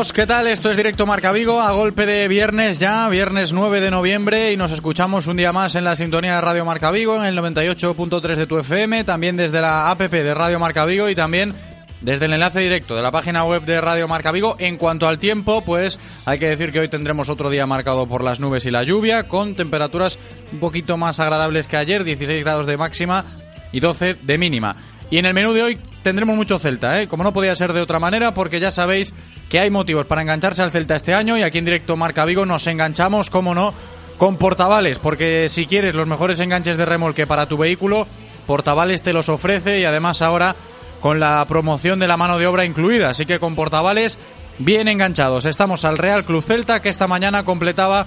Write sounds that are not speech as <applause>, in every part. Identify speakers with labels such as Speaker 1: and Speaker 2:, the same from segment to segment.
Speaker 1: ¿Qué tal? Esto es Directo Marca Vigo, a golpe de viernes ya, viernes 9 de noviembre y nos escuchamos un día más en la sintonía de Radio Marca Vigo en el 98.3 de tu FM, también desde la APP de Radio Marca Vigo y también desde el enlace directo de la página web de Radio Marca Vigo. En cuanto al tiempo, pues hay que decir que hoy tendremos otro día marcado por las nubes y la lluvia, con temperaturas un poquito más agradables que ayer, 16 grados de máxima y 12 de mínima. Y en el menú de hoy tendremos mucho Celta, ¿eh? como no podía ser de otra manera, porque ya sabéis que hay motivos para engancharse al Celta este año y aquí en directo Marca Vigo nos enganchamos, como no, con portavales, porque si quieres los mejores enganches de remolque para tu vehículo, portavales te los ofrece y además ahora con la promoción de la mano de obra incluida, así que con portavales bien enganchados. Estamos al Real Club Celta que esta mañana completaba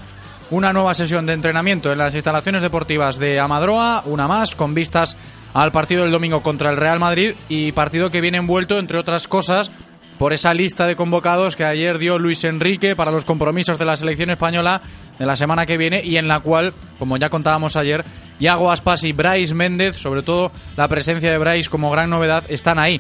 Speaker 1: una nueva sesión de entrenamiento en las instalaciones deportivas de Amadroa, una más con vistas al partido del domingo contra el Real Madrid y partido que viene envuelto, entre otras cosas, por esa lista de convocados que ayer dio Luis Enrique para los compromisos de la selección española de la semana que viene y en la cual, como ya contábamos ayer, Iago Aspas y Bryce Méndez, sobre todo la presencia de Bryce como gran novedad, están ahí,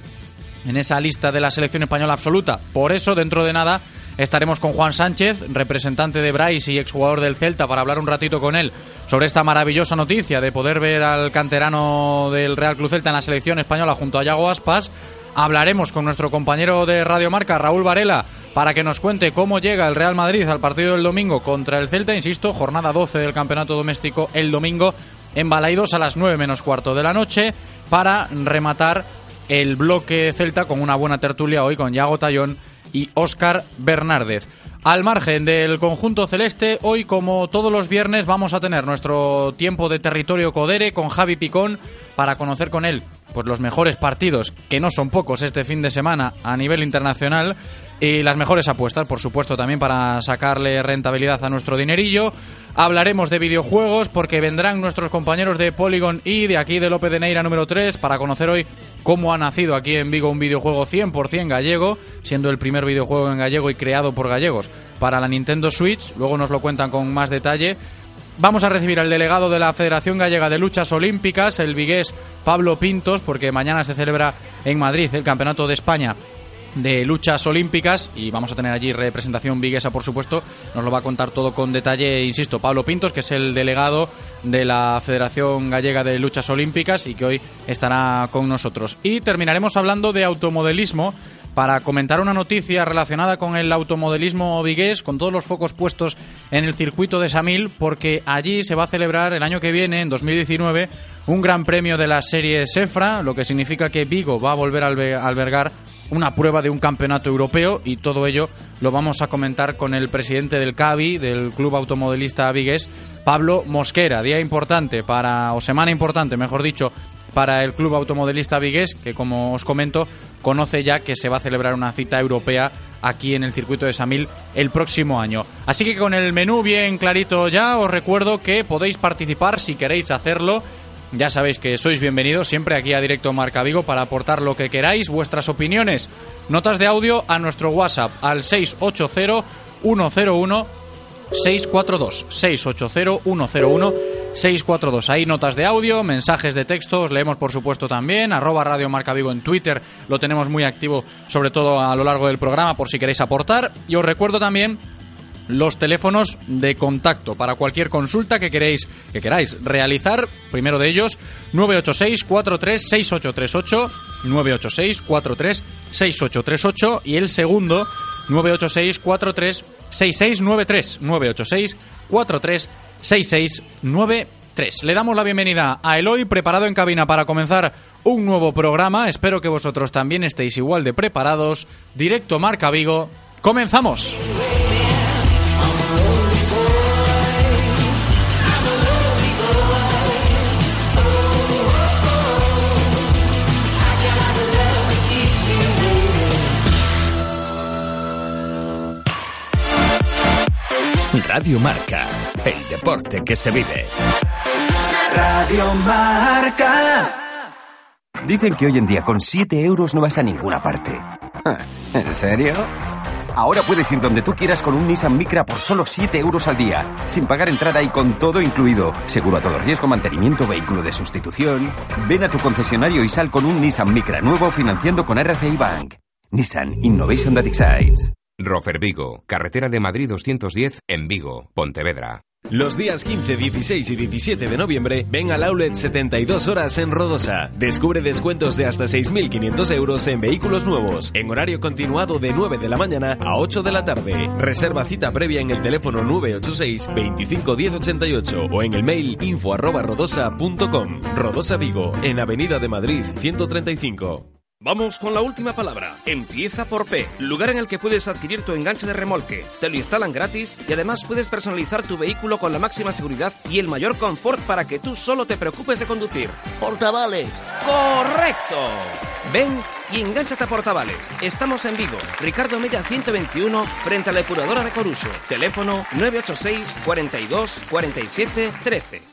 Speaker 1: en esa lista de la selección española absoluta. Por eso, dentro de nada, estaremos con Juan Sánchez, representante de Bryce y exjugador del Celta, para hablar un ratito con él sobre esta maravillosa noticia de poder ver al canterano del Real Club Celta en la selección española junto a Iago Aspas hablaremos con nuestro compañero de Radio Marca, Raúl Varela, para que nos cuente cómo llega el Real Madrid al partido del domingo contra el Celta. Insisto, jornada 12 del Campeonato Doméstico el domingo en Balaidos a las 9 menos cuarto de la noche para rematar el bloque Celta con una buena tertulia hoy con Yago Tallón y Óscar Bernárdez. Al margen del conjunto celeste, hoy como todos los viernes vamos a tener nuestro tiempo de territorio Codere con Javi Picón para conocer con él pues los mejores partidos, que no son pocos este fin de semana a nivel internacional, y las mejores apuestas, por supuesto, también para sacarle rentabilidad a nuestro dinerillo. Hablaremos de videojuegos porque vendrán nuestros compañeros de Polygon y de aquí de López de Neira número 3 para conocer hoy cómo ha nacido aquí en Vigo un videojuego 100% gallego, siendo el primer videojuego en gallego y creado por gallegos para la Nintendo Switch. Luego nos lo cuentan con más detalle. Vamos a recibir al delegado de la Federación Gallega de Luchas Olímpicas, el vigués Pablo Pintos, porque mañana se celebra en Madrid el Campeonato de España de luchas olímpicas y vamos a tener allí representación viguesa por supuesto. Nos lo va a contar todo con detalle insisto Pablo Pintos que es el delegado de la Federación Gallega de Luchas Olímpicas y que hoy estará con nosotros. Y terminaremos hablando de automodelismo para comentar una noticia relacionada con el automodelismo vigués, con todos los focos puestos en el circuito de Samil, porque allí se va a celebrar el año que viene, en 2019, un gran premio de la serie Sefra, lo que significa que Vigo va a volver a albergar una prueba de un campeonato europeo y todo ello lo vamos a comentar con el presidente del CAVI, del Club Automodelista Vigués, Pablo Mosquera. Día importante para, o semana importante, mejor dicho, para el Club Automodelista Vigués, que como os comento, conoce ya que se va a celebrar una cita europea aquí en el circuito de Samil el próximo año. Así que con el menú bien clarito ya, os recuerdo que podéis participar si queréis hacerlo. Ya sabéis que sois bienvenidos siempre aquí a Directo Marca Vigo para aportar lo que queráis, vuestras opiniones, notas de audio a nuestro WhatsApp al 680 101 642 680 101 642. Ahí notas de audio, mensajes de texto, os leemos por supuesto también. Arroba Radio Marca Vigo en Twitter, lo tenemos muy activo, sobre todo a lo largo del programa, por si queréis aportar. Y os recuerdo también los teléfonos de contacto para cualquier consulta que queréis que queráis realizar. Primero de ellos 986 43 6838 986 43 6838 y el segundo 986 43 6693 986 43 6693. Le damos la bienvenida a Eloy preparado en cabina para comenzar un nuevo programa. Espero que vosotros también estéis igual de preparados. Directo Marca Vigo. Comenzamos.
Speaker 2: Radio Marca, el deporte que se vive.
Speaker 3: Radio Marca. Dicen que hoy en día con 7 euros no vas a ninguna parte. ¿En serio? Ahora puedes ir donde tú quieras con un Nissan Micra por solo 7 euros al día, sin pagar entrada y con todo incluido. Seguro a todo riesgo, mantenimiento, vehículo de sustitución. Ven a tu concesionario y sal con un Nissan Micra nuevo financiando con RCI Bank. Nissan Innovation That Excites.
Speaker 4: Rofer Vigo, carretera de Madrid 210 en Vigo, Pontevedra.
Speaker 5: Los días 15, 16 y 17 de noviembre, ven al Outlet 72 horas en Rodosa. Descubre descuentos de hasta 6.500 euros en vehículos nuevos, en horario continuado de 9 de la mañana a 8 de la tarde. Reserva cita previa en el teléfono 986 25 1088 o en el mail info arroba rodosa.com. Rodosa Vigo, en Avenida de Madrid 135.
Speaker 6: Vamos con la última palabra. Empieza por P, lugar en el que puedes adquirir tu enganche de remolque. Te lo instalan gratis y además puedes personalizar tu vehículo con la máxima seguridad y el mayor confort para que tú solo te preocupes de conducir.
Speaker 7: Portavales.
Speaker 6: ¡Correcto! Ven y engánchate a Portavales. Estamos en Vigo, Ricardo Mella 121, frente a la depuradora de Coruso. Teléfono 986 42 47 13.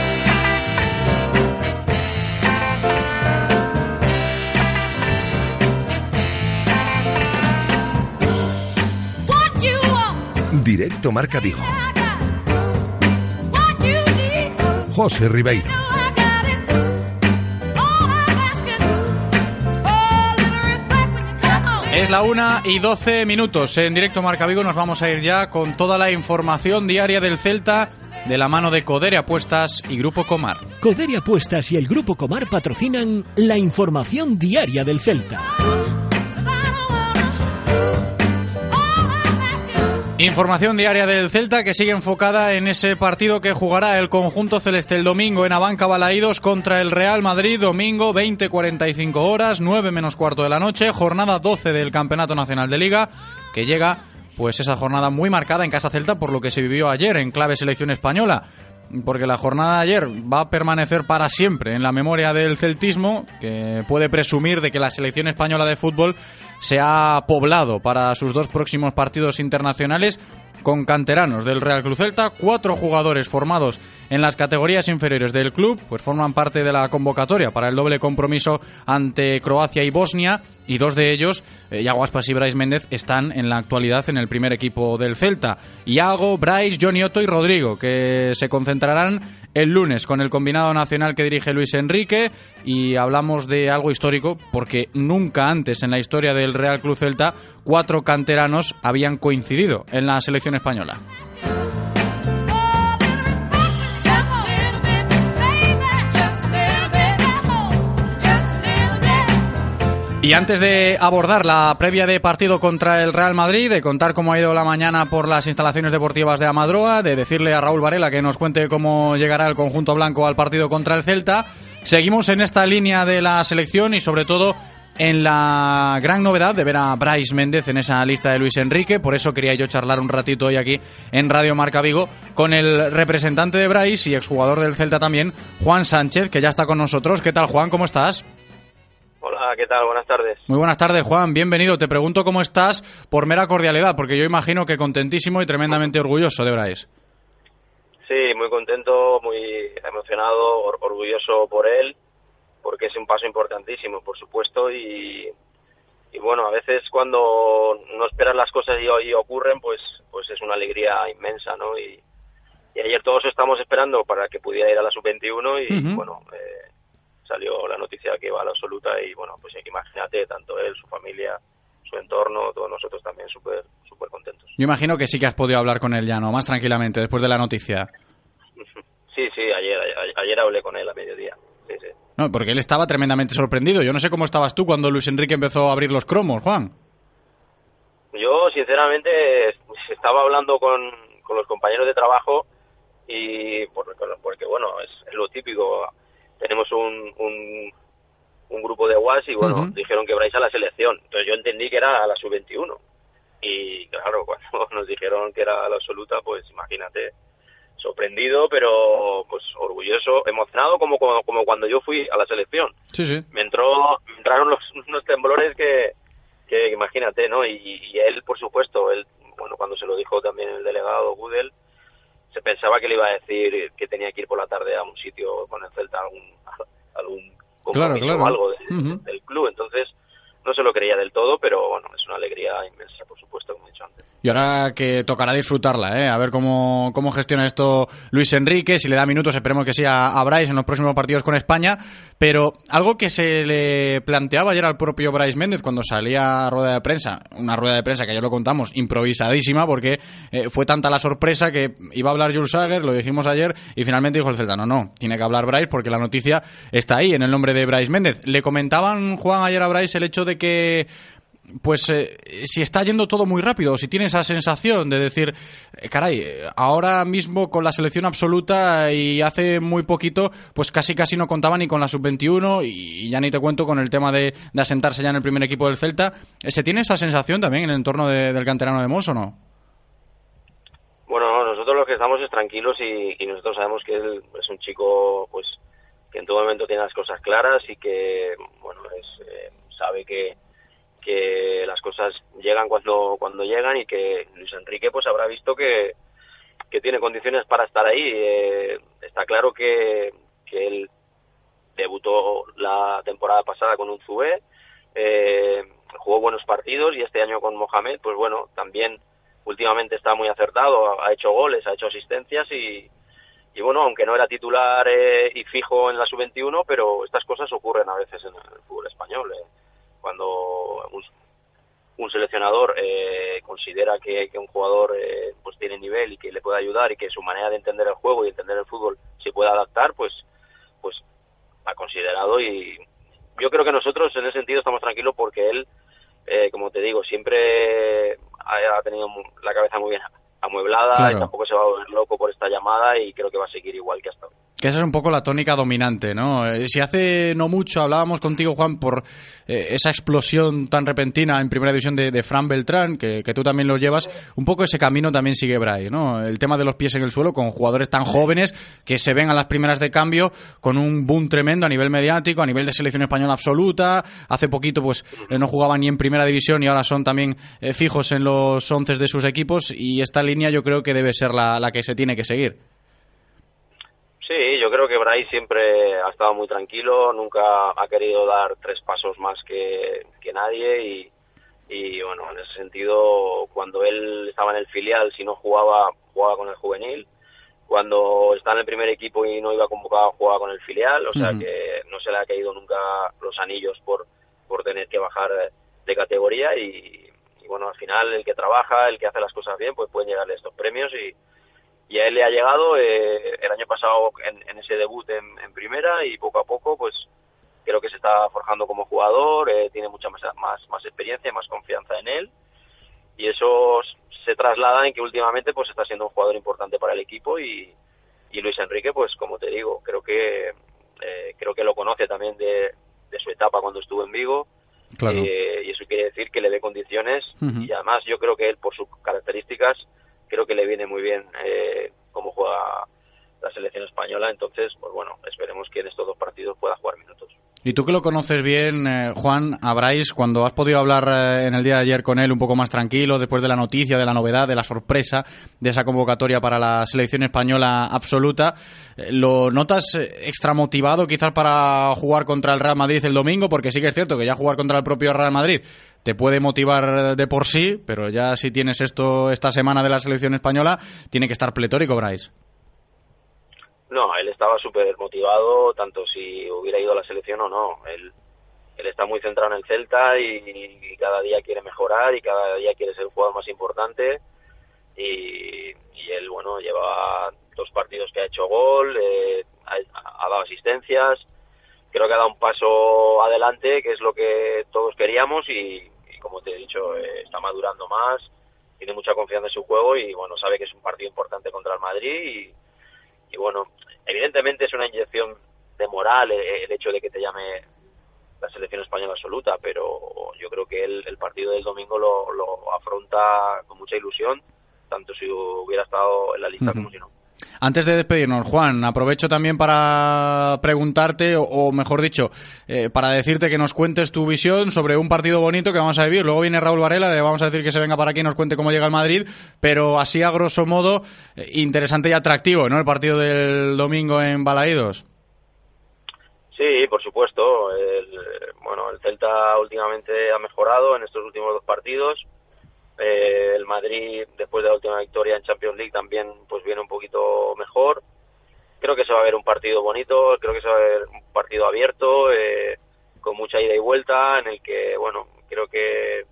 Speaker 8: Directo Marca Vigo. José Ribeiro.
Speaker 1: Es la una y 12 minutos. En directo Marca Vigo nos vamos a ir ya con toda la información diaria del Celta de la mano de Codere Apuestas y Grupo Comar.
Speaker 9: Codere Apuestas y el Grupo Comar patrocinan la información diaria del Celta.
Speaker 1: Información diaria del Celta que sigue enfocada en ese partido que jugará el conjunto celeste el domingo en Abanca Balaídos contra el Real Madrid, domingo 20.45 horas, 9 menos cuarto de la noche, jornada 12 del Campeonato Nacional de Liga, que llega pues esa jornada muy marcada en Casa Celta por lo que se vivió ayer en clave selección española. Porque la jornada de ayer va a permanecer para siempre en la memoria del celtismo, que puede presumir de que la selección española de fútbol se ha poblado para sus dos próximos partidos internacionales con canteranos del Real Cruz Celta, cuatro jugadores formados en las categorías inferiores del club, pues forman parte de la convocatoria para el doble compromiso ante Croacia y Bosnia, y dos de ellos, eh, Iago Aspas y Brais Méndez, están en la actualidad en el primer equipo del Celta. Iago, Brais, Johnny Otto y Rodrigo, que se concentrarán el lunes con el combinado nacional que dirige Luis Enrique y hablamos de algo histórico porque nunca antes en la historia del Real Club Celta cuatro canteranos habían coincidido en la selección española. Y antes de abordar la previa de partido contra el Real Madrid, de contar cómo ha ido la mañana por las instalaciones deportivas de Amadroa, de decirle a Raúl Varela que nos cuente cómo llegará el conjunto blanco al partido contra el Celta, seguimos en esta línea de la selección y sobre todo en la gran novedad de ver a Bryce Méndez en esa lista de Luis Enrique. Por eso quería yo charlar un ratito hoy aquí en Radio Marca Vigo con el representante de Bryce y exjugador del Celta también, Juan Sánchez, que ya está con nosotros. ¿Qué tal, Juan? ¿Cómo estás?
Speaker 7: Hola, ¿qué tal? Buenas tardes.
Speaker 1: Muy buenas tardes, Juan. Bienvenido. Te pregunto cómo estás por mera cordialidad, porque yo imagino que contentísimo y tremendamente orgulloso de Bryce.
Speaker 7: Sí, muy contento, muy emocionado, orgulloso por él porque es un paso importantísimo, por supuesto, y, y bueno, a veces cuando no esperas las cosas y, ocurren, pues, pues es una alegría inmensa, ¿no? Y, ayer todos estamos esperando para que pudiera ir a la sub-21 y bueno, eh, salió la noticia que iba a la absoluta y bueno, pues imagínate, tanto él, su familia, su entorno, todos nosotros también súper súper contentos.
Speaker 1: Yo imagino que sí que has podido hablar con él ya, ¿no? Más tranquilamente, después de la noticia. <laughs>
Speaker 7: Sí, sí, ayer, ayer hablé con él a mediodía.
Speaker 1: No, porque él estaba tremendamente sorprendido. Yo no sé cómo estabas tú cuando Luis Enrique empezó a abrir los cromos, Juan.
Speaker 7: Yo, sinceramente, <laughs> estaba hablando con, los compañeros de trabajo y porque, bueno, es, lo típico. Tenemos un, un, grupo de WhatsApp y, bueno, dijeron que vais a la selección. Entonces yo entendí que era a la sub-21. Y, claro, <laughs> cuando nos dijeron que era a la absoluta, pues imagínate sorprendido, pero pues orgulloso, emocionado como, como, cuando yo fui a la selección.
Speaker 1: Sí, sí.
Speaker 7: Me entró, entraron los, <laughs> unos temblores que, que imagínate, ¿no? Y, él, por supuesto, él, bueno, cuando se lo dijo también el delegado Gudel, se pensaba que le iba a decir que tenía que ir por la tarde a un sitio con el Celta, algún, algún
Speaker 1: compromiso
Speaker 7: o algo del club. Entonces, no se lo creía del todo, pero bueno, es una alegría inmensa, por supuesto, como he dicho antes.
Speaker 1: Y ahora que tocará disfrutarla, ¿eh? a ver cómo, cómo gestiona esto Luis Enrique, si le da minutos, esperemos que sea a Bryce en los próximos partidos con España. Pero algo que se le planteaba ayer al propio Bryce Méndez cuando salía a rueda de prensa, una rueda de prensa que ya lo contamos, improvisadísima, porque eh, fue tanta la sorpresa que iba a hablar Jules Sager, lo dijimos ayer, y finalmente dijo el Celta, no, no, tiene que hablar Bryce porque la noticia está ahí, en el nombre de Bryce Méndez. Le comentaban, Juan, ayer a Bryce el hecho de que pues eh, si está yendo todo muy rápido, si tiene esa sensación de decir, eh, caray, ahora mismo con la selección absoluta y hace muy poquito, pues casi casi no contaba ni con la sub-21 y ya ni te cuento con el tema de, asentarse ya en el primer equipo del Celta. Eh, ¿Se tiene esa sensación también en el entorno del canterano de Mos o no?
Speaker 7: Bueno, nosotros lo que estamos es tranquilos y, nosotros sabemos que él es un chico pues que en todo momento tiene las cosas claras y que, bueno, es, sabe que que las cosas llegan cuando, cuando llegan y que Luis Enrique pues habrá visto que, que tiene condiciones para estar ahí. Eh, está claro que, que él debutó la temporada pasada con un Zubé, eh, jugó buenos partidos y este año con Mohamed, pues bueno, también últimamente está muy acertado, ha hecho goles, ha hecho asistencias y, y bueno, aunque no era titular eh, y fijo en la sub-21, pero estas cosas ocurren a veces en el fútbol español. Eh cuando un, seleccionador eh, considera que, un jugador eh, pues tiene nivel y que le puede ayudar y que su manera de entender el juego y entender el fútbol se puede adaptar, pues pues ha considerado y yo creo que nosotros en ese sentido estamos tranquilos porque él, eh, como te digo, siempre ha, tenido la cabeza muy bien amueblada y tampoco se va a volver loco por esta llamada y creo que va a seguir igual que hasta ahora.
Speaker 1: Que esa es un poco la tónica dominante, ¿no? Eh, si hace no mucho hablábamos contigo, Juan, por eh, esa explosión tan repentina en primera división de, Fran Beltrán, que, tú también lo llevas, un poco ese camino también sigue Bray, ¿no? El tema de los pies en el suelo con jugadores tan jóvenes que se ven a las primeras de cambio con un boom tremendo a nivel mediático, a nivel de selección española absoluta. Hace poquito, pues, eh, no jugaban ni en primera división y ahora son también fijos en los once de sus equipos y esta línea yo creo que debe ser la que se tiene que seguir.
Speaker 7: Sí, yo creo que Bray siempre ha estado muy tranquilo, nunca ha querido dar tres pasos más que, nadie y, y, bueno, en ese sentido, cuando él estaba en el filial, si no jugaba, jugaba con el juvenil. Cuando está en el primer equipo y no iba convocado, jugaba con el filial, o sea que no se le ha caído nunca los anillos por, por tener que bajar de categoría y, y bueno, al final el que trabaja, el que hace las cosas bien, pues pueden llegarle estos premios y, y a él le ha llegado eh, el año pasado en, ese debut en, primera y poco a poco pues creo que se está forjando como jugador, eh, tiene mucha más, más, más experiencia, más confianza en él. Y eso se traslada en que últimamente pues está siendo un jugador importante para el equipo y, y Luis Enrique pues como te digo creo que eh, creo que lo conoce también de, de, su etapa cuando estuvo en Vigo. Eh, y eso quiere decir que le dé condiciones y además yo creo que él, por sus características, creo que le viene muy bien eh, cómo juega la selección española. Entonces, pues bueno, esperemos que en estos dos partidos pueda jugar minutos.
Speaker 1: Y tú que lo conoces bien, eh, Juan, Abráis, cuando has podido hablar eh, en el día de ayer con él un poco más tranquilo, después de la noticia, de la novedad, de la sorpresa de esa convocatoria para la selección española absoluta, eh, ¿lo notas extra motivado quizás para jugar contra el Real Madrid el domingo? Porque sí que es cierto que ya jugar contra el propio Real Madrid te puede motivar de por sí, pero ya si tienes esto esta semana de la selección española, tiene que estar pletórico, Bryce.
Speaker 7: No, él estaba súper motivado, tanto si hubiera ido a la selección o no. Él, está muy centrado en el Celta y, cada día quiere mejorar y cada día quiere ser el jugador más importante. Y, él, bueno, lleva dos partidos que ha hecho gol, eh, ha, dado asistencias. Creo que ha dado un paso adelante, que es lo que todos queríamos y, como te he dicho, eh, está madurando más, tiene mucha confianza en su juego y, bueno, sabe que es un partido importante contra el Madrid y y bueno, evidentemente es una inyección de moral el, hecho de que te llame la selección española absoluta, pero yo creo que el, partido del domingo lo, afronta con mucha ilusión, tanto si hubiera estado en la lista como si no.
Speaker 1: Antes de despedirnos, Juan, aprovecho también para preguntarte, o, mejor dicho, eh, para decirte que nos cuentes tu visión sobre un partido bonito que vamos a vivir. Luego viene Raúl Varela, le vamos a decir que se venga para aquí y nos cuente cómo llega el Madrid, pero así a grosso modo, eh, interesante y atractivo, ¿no? El partido del domingo en Balaídos.
Speaker 7: Sí, por supuesto. El, bueno, el Celta últimamente ha mejorado en estos últimos dos partidos eh, el Madrid, después de la última victoria en Champions League, también pues viene un poquito mejor. Creo que se va a ver un partido bonito, creo que se va a ver un partido abierto, eh, con mucha ida y vuelta, en el que, bueno, creo que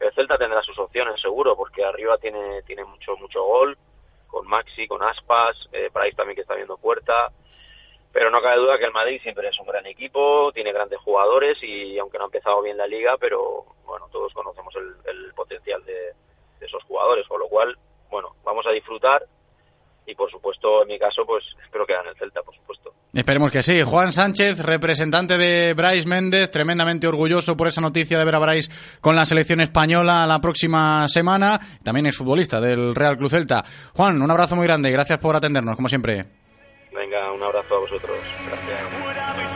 Speaker 7: el Celta tendrá sus opciones, seguro, porque arriba tiene, tiene mucho, mucho gol, con Maxi, con Aspas, eh, Price también que está viendo puerta pero no cabe duda que el Madrid siempre es un gran equipo, tiene grandes jugadores y aunque no ha empezado bien la liga, pero bueno, todos conocemos el, potencial de, esos jugadores, con lo cual, bueno, vamos a disfrutar y por supuesto, en mi caso, pues espero que hagan el Celta, por supuesto.
Speaker 1: Esperemos que sí. Juan Sánchez, representante de Bryce Méndez, tremendamente orgulloso por esa noticia de ver a Bryce con la selección española la próxima semana. También es futbolista del Real Club Celta. Juan, un abrazo muy grande y gracias por atendernos, como siempre.
Speaker 7: Venga, un abrazo a vosotros. Gracias.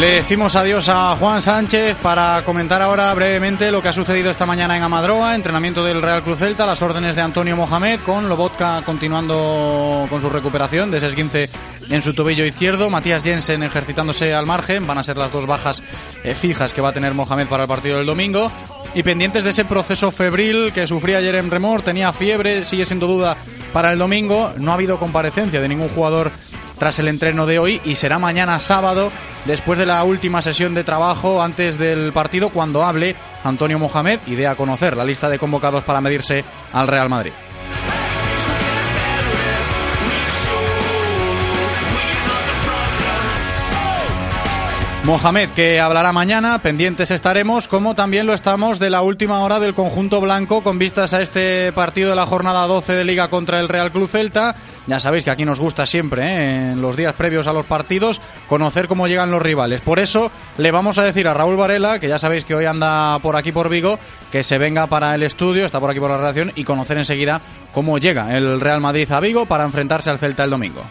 Speaker 1: Le decimos adiós a Juan Sánchez para comentar ahora brevemente lo que ha sucedido esta mañana en Amadroa, entrenamiento del Real Cruz Celta, las órdenes de Antonio Mohamed, con Lobotka continuando con su recuperación de ese esguince en su tobillo izquierdo, Matías Jensen ejercitándose al margen, van a ser las dos bajas eh, fijas que va a tener Mohamed para el partido del domingo, y pendientes de ese proceso febril que sufría ayer en Remor, tenía fiebre, sigue siendo duda para el domingo, no ha habido comparecencia de ningún jugador tras el entreno de hoy y será mañana sábado, después de la última sesión de trabajo antes del partido, cuando hable Antonio Mohamed y dé a conocer la lista de convocados para medirse al Real Madrid. Mohamed, que hablará mañana, pendientes estaremos, como también lo estamos de la última hora del conjunto blanco con vistas a este partido de la jornada 12 de Liga contra el Real Club Celta. Ya sabéis que aquí nos gusta siempre, ¿eh? en los días previos a los partidos, conocer cómo llegan los rivales. Por eso le vamos a decir a Raúl Varela, que ya sabéis que hoy anda por aquí por Vigo, que se venga para el estudio, está por aquí por la redacción, y conocer enseguida cómo llega el Real Madrid a Vigo para enfrentarse al Celta el domingo.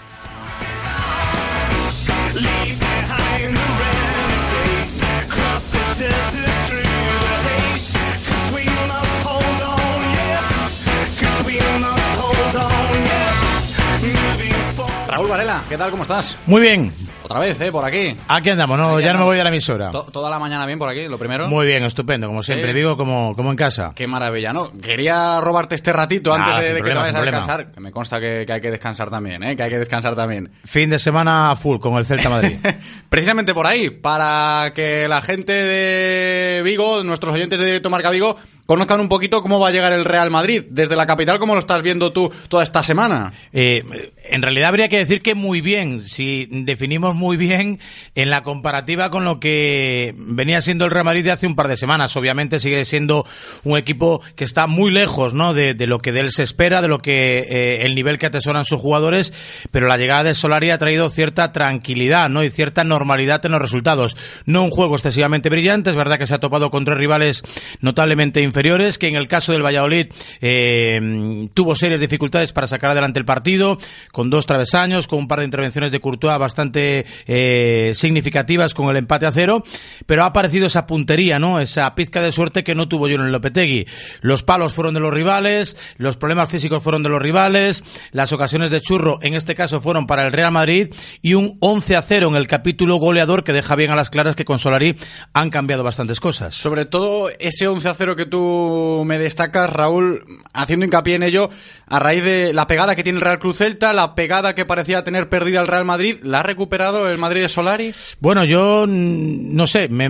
Speaker 1: Raúl Varela, ¿qué tal? ¿Cómo estás?
Speaker 10: Muy bien.
Speaker 1: Otra vez, ¿eh? Por aquí.
Speaker 10: Aquí andamos, no, ya no me voy a la emisora.
Speaker 1: toda la mañana bien por aquí, lo primero.
Speaker 10: Muy bien, estupendo, como siempre, digo, como, como en casa.
Speaker 1: Qué maravilla, ¿no? Quería robarte este ratito antes de, que te vayas a descansar. Que me consta que, hay que descansar también, ¿eh? Que hay que descansar también.
Speaker 10: Fin de semana full con el Celta Madrid. <laughs>
Speaker 1: Precisamente por ahí, para que la gente de Vigo, nuestros oyentes de Directo Marca Vigo, conozcan un poquito cómo va a llegar el Real Madrid. Desde la capital, ¿cómo lo estás viendo tú toda esta semana?
Speaker 10: Eh, en realidad habría que decir que muy bien, si definimos muy bien en la comparativa con lo que venía siendo el Real Madrid de hace un par de semanas. Obviamente sigue siendo un equipo que está muy lejos ¿no? de, lo que de él se espera, de lo que eh, el nivel que atesoran sus jugadores, pero la llegada de Solari ha traído cierta tranquilidad ¿no? y cierta normalidad en los resultados. No un juego excesivamente brillante, es verdad que se ha topado con tres rivales notablemente inferiores, que en el caso del Valladolid eh, tuvo serias dificultades para sacar adelante el partido, con dos travesaños, con un par de intervenciones de Courtois bastante eh, significativas con el empate a cero, pero ha aparecido esa puntería, ¿no? esa pizca de suerte que no tuvo yo Lopetegui. Los palos fueron de los rivales, los problemas físicos fueron de los rivales, las ocasiones de churro en este caso fueron para el Real Madrid y un 11 a 0 en el capítulo goleador que deja bien a las claras que con Solari han cambiado bastantes cosas.
Speaker 1: Sobre todo ese 11 a 0 que tú me destacas, Raúl, haciendo hincapié en ello, a raíz de la pegada que tiene el Real Cruz Celta, la pegada que parecía tener perdida el Real Madrid, ¿la ha recuperado el Madrid de Solari?
Speaker 10: Bueno, yo no sé, me,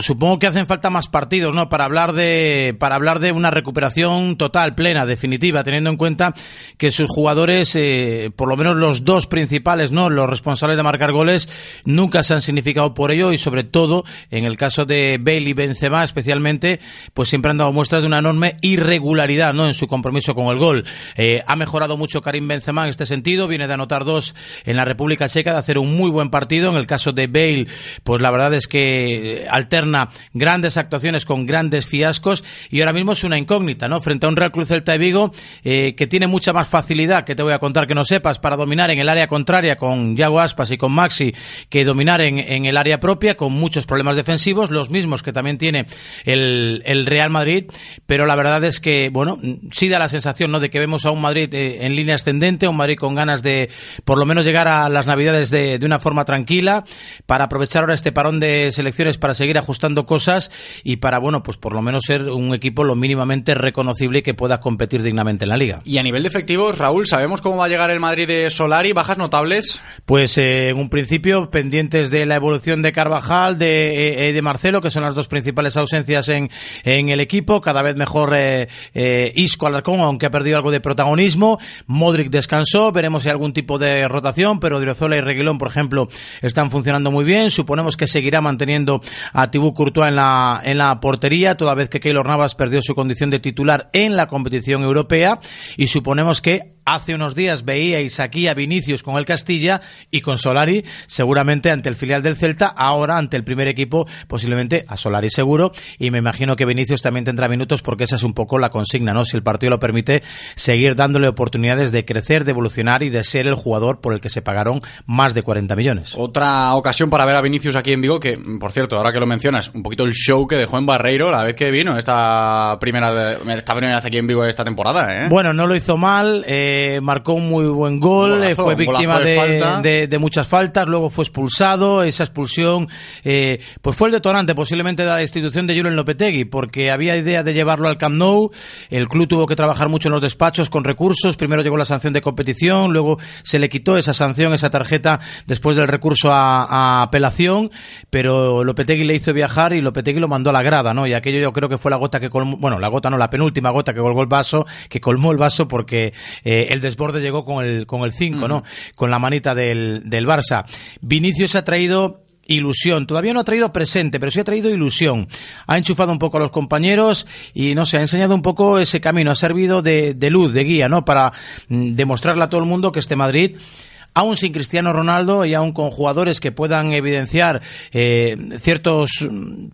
Speaker 10: supongo que hacen falta más partidos, ¿no? Para hablar de para hablar de una recuperación total, plena, definitiva, teniendo en cuenta que sus jugadores, eh, por lo menos los dos principales, ¿no? Los responsables de marcar goles, nunca se han significado por ello y sobre todo en el caso de Bale y Benzema, especialmente, pues siempre han dado muestras de una enorme irregularidad, ¿no? En su compromiso con el gol. Eh, ha mejorado mucho Karim Benzema en este sentido, viene de anotar dos en la República Checa, de hacer un muy buen partido. En el caso de Bale, pues la verdad es que alterna grandes actuaciones con grandes fiascos y ahora mismo es una incógnita, ¿no? Frente a un Real Cruz Celta de Vigo eh, que tiene mucha más facilidad, que te voy a contar que no sepas, para dominar en el área contraria con Yago Aspas y con Maxi, que dominar en, el área propia con muchos problemas defensivos, los mismos que también tiene el, el Real Madrid, pero la verdad es que, bueno, sí da la sensación, ¿no? de que vemos a un Madrid eh, en línea ascendente, un Madrid con ganas de por lo menos llegar a las Navidades de, de, una forma tranquila, para aprovechar ahora este parón de selecciones para seguir ajustando cosas y para, bueno, pues por lo menos ser un equipo lo mínimamente reconocible y que pueda competir dignamente en la liga.
Speaker 1: Y a nivel de efectivos, Raúl, ¿sabemos cómo va a llegar el Madrid de Solari? ¿Bajas notables?
Speaker 10: Pues eh, en un principio pendientes de la evolución de Carvajal, de, eh, de Marcelo, que son las dos principales ausencias en, en el equipo, cada vez mejor eh, eh Isco Alarcón, aunque ha perdido algo de protagonismo. Modric descansó, veremos si hay algún tipo de rotación, pero Driozola y Reguilón, por ejemplo, están funcionando muy bien. Suponemos que seguirá manteniendo a Tibú Courtois en la, en la portería, toda vez que Keylor Navas perdió su condición de titular en la competición europea. Y suponemos que hace unos días veíais aquí a Vinicius con el Castilla y con Solari, seguramente ante el filial del Celta, ahora ante el primer equipo, posiblemente a Solari seguro, y me imagino que Vinicius también tendrá minutos porque esa es un poco la consigna, ¿no? Si el partido lo permite, seguir dándole oportunidades de crecer, de evolucionar y de ser el jugador por el que se pagaron más de 40 millones.
Speaker 1: Otra ocasión para ver a Vinicius aquí en Vigo, que por cierto, ahora que lo mencionas, un poquito el show que dejó en Barreiro la vez que vino esta primera, esta primera vez aquí en Vigo esta temporada, ¿eh?
Speaker 10: Bueno, no lo hizo mal, eh, eh, marcó un muy buen gol, eh, fue víctima de, de, muchas faltas, luego fue expulsado, esa expulsión eh, pues fue el detonante posiblemente de la institución de Julen Lopetegui, porque había idea de llevarlo al Camp Nou, el club tuvo que trabajar mucho en los despachos con recursos, primero llegó la sanción de competición, luego se le quitó esa sanción, esa tarjeta después del recurso a, a apelación, pero Lopetegui le hizo viajar y Lopetegui lo mandó a la grada, ¿no? Y aquello yo creo que fue la gota que colmó, bueno, la gota no, la penúltima gota que colgó el vaso, que colmó el vaso porque eh, el desborde llegó con el con el 5, ¿no? Con la manita del, del Barça. Vinicius ha traído ilusión. Todavía no ha traído presente, pero sí ha traído ilusión. Ha enchufado un poco a los compañeros y no sé, ha enseñado un poco ese camino, ha servido de, de luz, de guía, ¿no? Para mm, demostrarle a todo el mundo que este Madrid aún sin Cristiano Ronaldo y aún con jugadores que puedan evidenciar eh, ciertos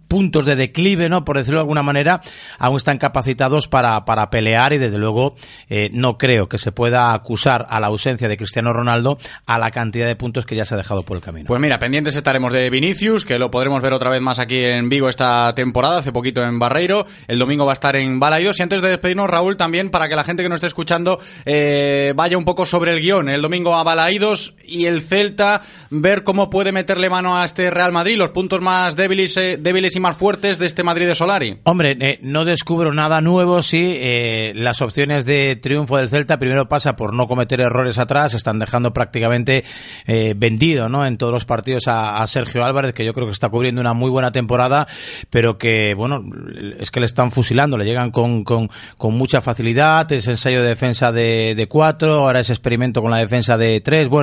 Speaker 10: puntos de declive, ¿no? Por decirlo de alguna manera, aún están capacitados para, para pelear y desde luego eh, no creo que se pueda acusar a la ausencia de Cristiano Ronaldo a la cantidad de puntos que ya se ha dejado por el camino.
Speaker 1: Pues mira, pendientes estaremos de Vinicius, que lo podremos ver otra vez más aquí en Vigo esta temporada, hace poquito en Barreiro, el domingo va a estar en Balaidos y antes de despedirnos, Raúl, también para que la gente que nos esté escuchando eh, vaya un poco sobre el guion, el domingo a Balaidos y el Celta ver cómo puede meterle mano a este Real Madrid, los puntos más débiles, eh, débiles y más fuertes de este Madrid de Solari.
Speaker 10: Hombre, eh, no descubro nada nuevo si eh, las opciones de triunfo del Celta primero pasa por no cometer errores atrás, están dejando prácticamente vendido ¿no? en todos los partidos a, Sergio Álvarez, que yo creo que está cubriendo una muy buena temporada, pero que, bueno, es que le están fusilando, le llegan con, con, mucha facilidad, ese ensayo de defensa de, cuatro, ahora ese experimento con la defensa de tres, bueno,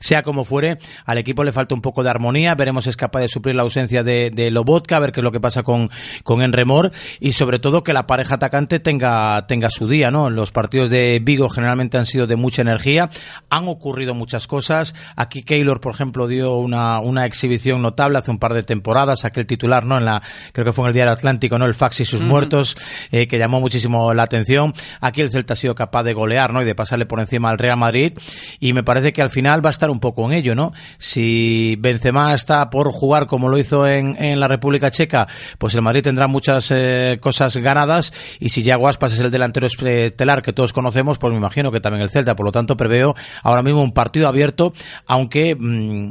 Speaker 10: sea como fuere, al equipo le falta un poco de armonía, veremos si es capaz de suplir la ausencia de, de Lobotka, a ver qué es lo que pasa con, con Enremor y sobre todo que la pareja atacante tenga, tenga su día, ¿no? Los partidos de Vigo generalmente han sido de mucha energía, han ocurrido muchas cosas, aquí Keylor, por ejemplo, dio una, una exhibición notable hace un par de temporadas, aquel titular, ¿no? En la, creo que fue en el Diario Atlántico, ¿no? El fax y sus muertos, eh, que llamó muchísimo la atención. Aquí el Celta ha sido capaz de golear, ¿no? Y de pasarle por encima al Real Madrid y me parece que al final va a estar un poco en ello, ¿no? Si Benzema está por jugar como lo hizo en, en la República Checa, pues el Madrid tendrá muchas eh, cosas ganadas y si ya Guaspas es el delantero estelar que todos conocemos, pues me imagino que también el Celta, por lo tanto preveo ahora mismo un partido abierto, aunque mmm,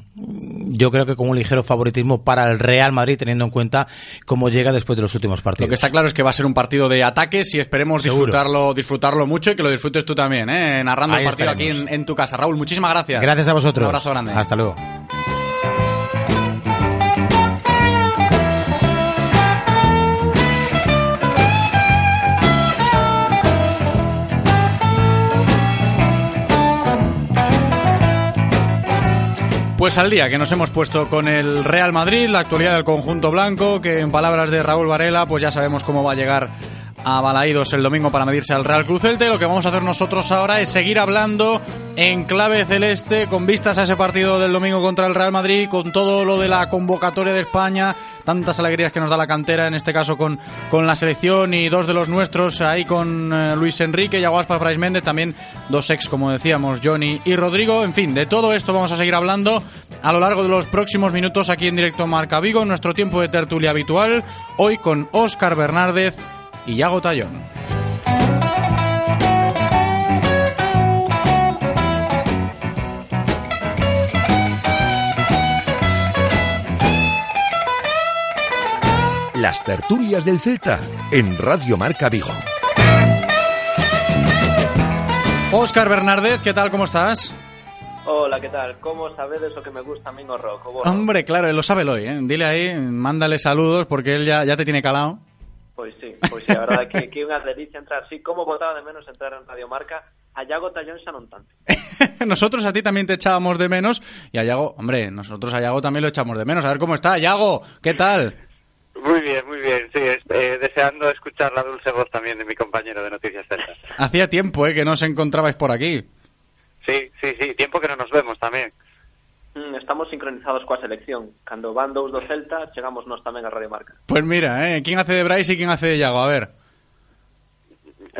Speaker 10: yo creo que con un ligero favoritismo para el Real Madrid teniendo en cuenta cómo llega después de los últimos partidos.
Speaker 1: Lo que está claro es que va a ser un partido de ataques y esperemos disfrutarlo, disfrutarlo mucho y que lo disfrutes tú también, ¿eh? narrando Ahí el partido aquí en, en, tu casa. Raúl, muchísimas gracias.
Speaker 10: Gracias a vosotros.
Speaker 1: Un abrazo grande.
Speaker 10: Hasta luego.
Speaker 1: Pues al día que nos hemos puesto con el Real Madrid, la actualidad del conjunto blanco, que en palabras de Raúl Varela, pues ya sabemos cómo va a llegar a Balaídos el domingo para medirse al Real Cruz Celta. Lo que vamos a hacer nosotros ahora es seguir hablando en clave celeste con vistas a ese partido del domingo contra el Real Madrid, con todo lo de la convocatoria de España, tantas alegrías que nos da la cantera, en este caso con, con la selección y dos de los nuestros ahí con eh, Luis Enrique y Aguaspa Brais Méndez, también dos ex, como decíamos, Johnny y Rodrigo. En fin, de todo esto vamos a seguir hablando a lo largo de los próximos minutos aquí en directo Marca Vigo, en nuestro tiempo de tertulia habitual, hoy con Óscar Bernárdez y Yago Tallón.
Speaker 8: Las tertulias del Celta en Radio Marca Vigo.
Speaker 1: Óscar Bernárdez, ¿qué tal? ¿Cómo estás?
Speaker 11: Hola, ¿qué tal? ¿Cómo sabes eso que me gusta no rock?
Speaker 1: Hombre, claro, él lo sabe hoy, ¿eh? Dile ahí, mándale saludos porque él ya, ya te tiene calado.
Speaker 11: Pues sí, pues sí, la verdad que, que una delicia entrar. Sí, como votaba de menos entrar en Radio Marca. A Yago Tallón xa non tanto. <laughs>
Speaker 1: nosotros a ti también te echábamos de menos y a Yago, hombre, nosotros a Yago también lo echamos de menos. A ver cómo está. Yago, ¿qué tal?
Speaker 12: Muy bien, muy bien. Sí, eh, deseando escuchar la dulce voz también de mi compañero de Noticias Celtas.
Speaker 1: Hacía tiempo, ¿eh? Que no os encontrabais por aquí.
Speaker 12: Sí, sí, sí. Tiempo que no nos vemos también.
Speaker 11: Mm, estamos sincronizados coa selección. Cando van dous do Celta, chegamos nós tamén a Radio Marca.
Speaker 1: Pues mira, ¿eh? ¿quién hace de Bryce y quién hace de Yago? A ver.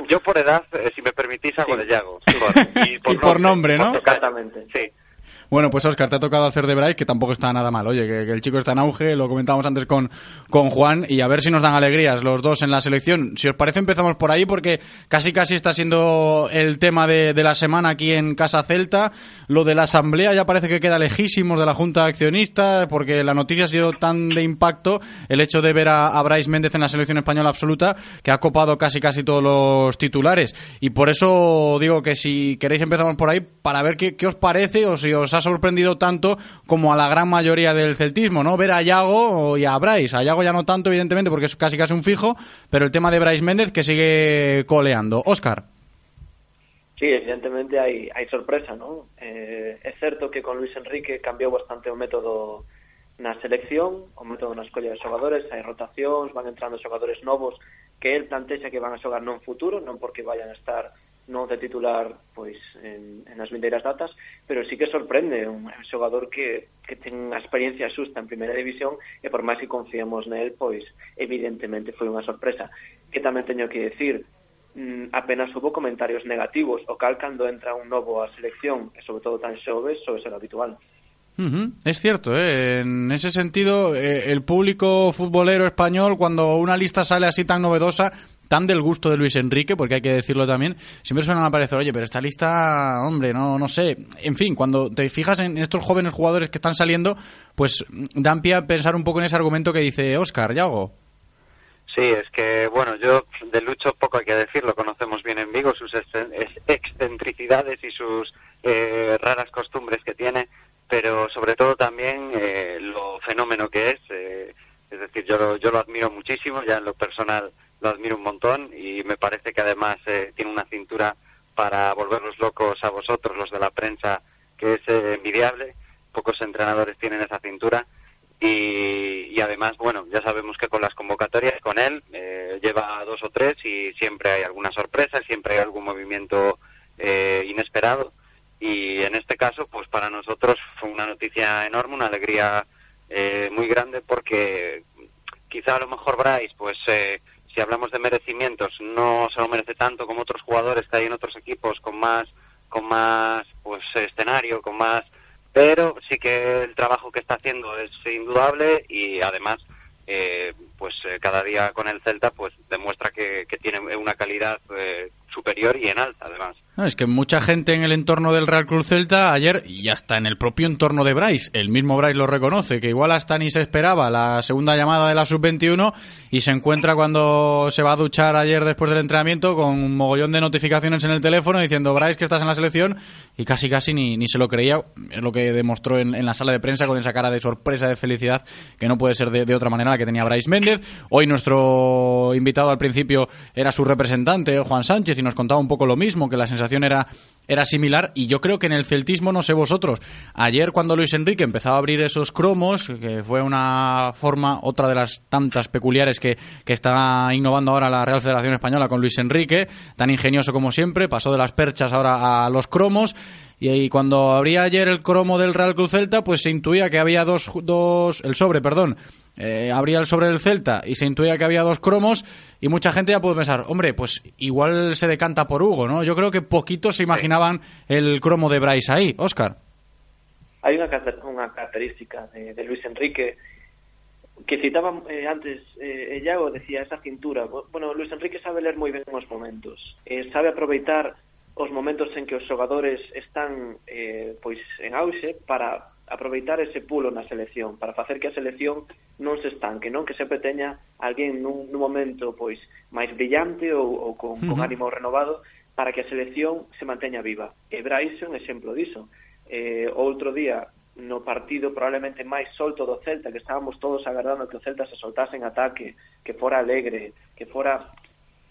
Speaker 12: Yo por edad, eh, si me permitís, hago sí. de Yago.
Speaker 1: Por, y por, y por nombre, ¿no?
Speaker 11: Exactamente.
Speaker 12: Sí.
Speaker 1: Bueno, pues Oscar, te ha tocado hacer de Bryce, que tampoco está nada mal. Oye, que, el chico está en auge, lo comentábamos antes con, con Juan, y a ver si nos dan alegrías los dos en la selección. Si os parece, empezamos por ahí, porque casi casi está siendo el tema de, de la semana aquí en Casa Celta. Lo de la asamblea ya parece que queda lejísimos de la Junta de Accionistas, porque la noticia ha sido tan de impacto, el hecho de ver a, a Bryce Méndez en la selección española absoluta, que ha copado casi casi todos los titulares. Y por eso digo que si queréis empezamos por ahí, para ver qué, qué os parece, o si os ha sorprendido tanto como a la gran mayoría del celtismo, ¿no? Ver a Yago y a Bryce. A Yago ya no tanto, evidentemente, porque es casi casi un fijo, pero el tema de Bryce Méndez que sigue coleando. Óscar.
Speaker 11: Sí, evidentemente hai, hai sorpresa, ¿no? Eh, é certo que con Luis Enrique cambiou bastante o método na selección, o método na escolla de xogadores, hai rotacións, van entrando xogadores novos que el plantexa que van a xogar non futuro, non porque vayan a estar non de titular pois en, en as vindeiras datas, pero sí que sorprende un xogador que, que ten a experiencia xusta en primeira división e por máis que confiemos nel, pois evidentemente foi unha sorpresa. Que tamén teño que decir, mm, apenas hubo comentarios negativos, o cal cando entra un novo á selección, e sobre todo tan xove, soe ser habitual.
Speaker 1: Uh -huh. Es cierto, ¿eh? en ese sentido, eh, el público futbolero español, cuando una lista sale así tan novedosa, tan del gusto de Luis Enrique, porque hay que decirlo también, siempre suena a parecer, oye, pero esta lista, hombre, no, no sé. En fin, cuando te fijas en estos jóvenes jugadores que están saliendo, pues dan pie a pensar un poco en ese argumento que dice Oscar, Yago.
Speaker 12: Sí, es que, bueno, yo de Lucho poco hay que decir, lo conocemos bien en Vigo, sus excentricidades y sus eh, raras costumbres que tiene, pero sobre todo también eh, lo fenómeno que es. Eh, es decir, yo, yo lo admiro muchísimo, ya en lo personal lo admiro un montón y me parece que además tiene una cintura para volverlos locos a vosotros, los de la prensa, que es envidiable. Pocos entrenadores tienen esa cintura y, además, bueno, ya sabemos que con las convocatorias con él eh, lleva dos o tres y siempre hay alguna sorpresa, siempre hay algún movimiento eh, inesperado. Y en este caso, pues para nosotros fue una noticia enorme, una alegría eh, muy grande porque quizá a lo mejor Bryce, pues si hablamos de merecimientos, no se lo merece tanto como otros jugadores que hay en otros equipos con más, con más pues escenario, con más pero sí que el trabajo que está haciendo es indudable y además eh, pues eh, cada día con el Celta pues demuestra que, tiene una calidad eh, superior y en alta además
Speaker 1: es que mucha gente en el entorno del Real Cruz Celta ayer y hasta en el propio entorno de Bryce, el mismo Bryce lo reconoce, que igual hasta ni se esperaba la segunda llamada de la sub-21 y se encuentra cuando se va a duchar ayer después del entrenamiento con un mogollón de notificaciones en el teléfono diciendo Bryce que estás en la selección y casi casi ni, ni se lo creía, es lo que demostró en, la sala de prensa con esa cara de sorpresa, de felicidad que no puede ser de, de otra manera la que tenía Bryce Méndez. Hoy nuestro invitado al principio era su representante, Juan Sánchez, y nos contaba un poco lo mismo, que la sensación era, era similar y yo creo que en el celtismo, no sé vosotros, ayer cuando Luis Enrique empezaba a abrir esos cromos, que fue una forma, otra de las tantas peculiares que, que está innovando ahora la Real Federación Española con Luis Enrique, tan ingenioso como siempre, pasó de las perchas ahora a los cromos. Y, cuando abría ayer el cromo del Real Cruz Celta, pues se intuía que había dos, dos el sobre, perdón, eh, abría el sobre del Celta y se intuía que había dos cromos y mucha gente ya pudo pensar, hombre, pues igual se decanta por Hugo, ¿no? Yo creo que poquitos se imaginaban el cromo de Bryce ahí, Oscar.
Speaker 11: Hay una, una característica de, de, Luis Enrique que citaba eh, antes eh, Yago, decía esa cintura. Bueno, Luis Enrique sabe leer muy bien los momentos, eh, sabe aproveitar os momentos en que os xogadores están eh, pois en auxe para aproveitar ese pulo na selección para facer que a selección non se estanque, non que sempre teña alguén nun, nun momento pois máis brillante ou, ou con, uh -huh. con ánimo renovado para que a selección se manteña viva. E Brais é un exemplo diso. Eh, outro día no partido probablemente máis solto do Celta, que estábamos todos agardando que o Celta se soltase en ataque, que fora alegre, que fora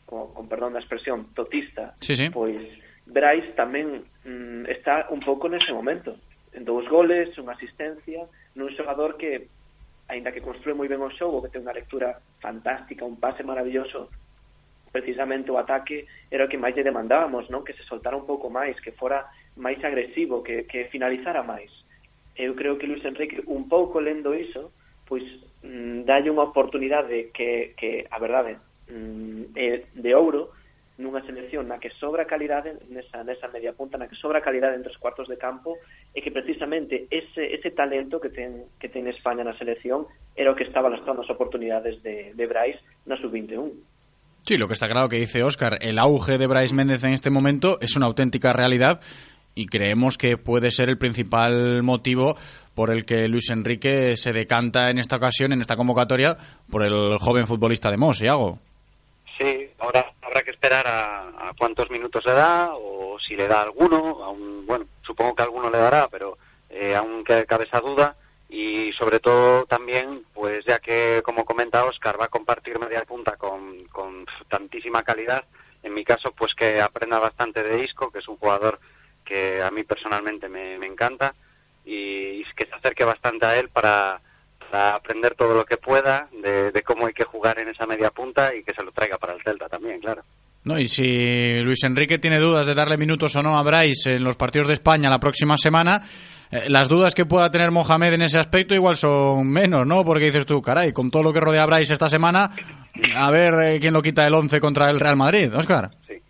Speaker 11: con, con perdón da expresión, totista.
Speaker 1: Sí, sí.
Speaker 11: Pois Brais tamén mm, está un pouco nese momento dous goles, unha asistencia, nun xogador que, aínda que construe moi ben o xogo, que ten unha lectura fantástica, un pase maravilloso, precisamente o ataque era o que máis lle demandábamos, non? Que se soltara un pouco máis, que fora máis agresivo, que, que finalizara máis. Eu creo que Luis Enrique, un pouco lendo iso, pois mm, dalle unha oportunidade que, que a verdade, mm, é de ouro, nunha selección na que sobra calidade nesa, nesa media punta, na que sobra calidade entre os cuartos de campo e que precisamente ese, ese talento que ten, que ten España na selección era o que estaba lastrando as oportunidades de, de Brais na sub-21.
Speaker 1: Sí, lo que está claro que dice Óscar, el auge de Brais Méndez en este momento es una auténtica realidad y creemos que puede ser el principal motivo por el que Luis Enrique se decanta en esta ocasión, en esta convocatoria, por el joven futbolista de Mos, Iago.
Speaker 12: Sí, ahora que esperar a, cuántos minutos le da o si le da alguno. Bueno, supongo que alguno le dará, pero eh, aún cabe esa duda. Y sobre todo también, pues ya que, como comenta Oscar, va a compartir media punta con, con tantísima calidad, en mi caso, pues que aprenda bastante de disco, que es un jugador que a mí personalmente me, me encanta y que se acerque bastante a él para para aprender todo lo que pueda de, cómo hay que jugar en esa media punta y que se lo traiga para el Celta también, claro.
Speaker 1: No, y si Luis Enrique tiene dudas de darle minutos o no a Bryce en los partidos de España la próxima semana, eh, las dudas que pueda tener Mohamed en ese aspecto igual son menos, ¿no? Porque dices tú, caray, con todo lo que rodea a Bryce esta semana, a ver eh, quién lo quita el 11 contra el Real Madrid, Oscar.
Speaker 11: Sí,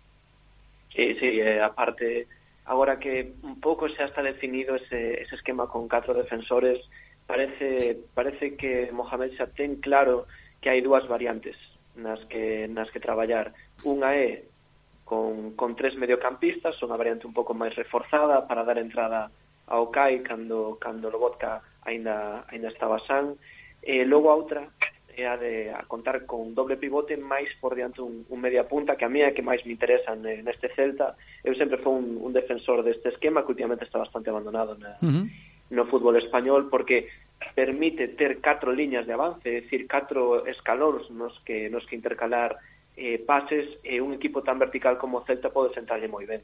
Speaker 11: sí, sí eh, aparte, ahora que un poco se ha hasta definido ese, ese esquema con cuatro defensores, parece parece que Mohamed xa ten claro que hai dúas variantes nas que nas que traballar. Unha é con, con tres mediocampistas, unha variante un pouco máis reforzada para dar entrada ao CAI cando cando Lobotka aínda aínda estaba san. E logo a outra é a de a contar con doble pivote máis por diante un, un media punta que a mí é que máis me interesa neste Celta. Eu sempre fui un, un defensor deste esquema que últimamente está bastante abandonado na, uh -huh no fútbol español porque permite ter catro liñas de avance, é dicir, catro escalóns nos que nos que intercalar eh, pases e un equipo tan vertical como o Celta pode sentarlle moi ben.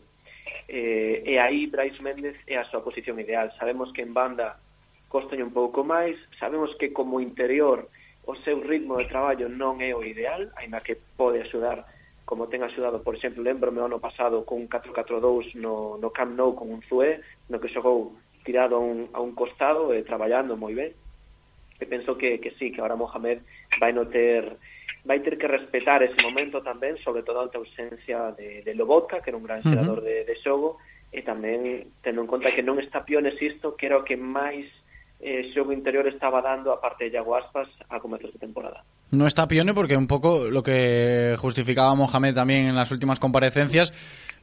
Speaker 11: Eh, e aí Brais Méndez é a súa posición ideal. Sabemos que en banda costañe un pouco máis, sabemos que como interior o seu ritmo de traballo non é o ideal, aínda que pode axudar como ten axudado, por exemplo, lembrome o ano pasado con un 4-4-2 no, no Camp Nou con un Zue, no que xogou tirado a un, a un costado, eh, traballando moi ben. E penso que, que sí, que ahora Mohamed vai no ter vai ter que respetar ese momento tamén, sobre todo a ausencia de, de Lobotka, que era un gran xerador uh -huh. de, de xogo, e tamén tendo en conta que non está Piones isto, que era o que máis eh, xogo interior estaba dando a parte de Iago Aspas a comezos de temporada.
Speaker 1: No está Pione porque un pouco lo que justificaba Mohamed tamén en las últimas comparecencias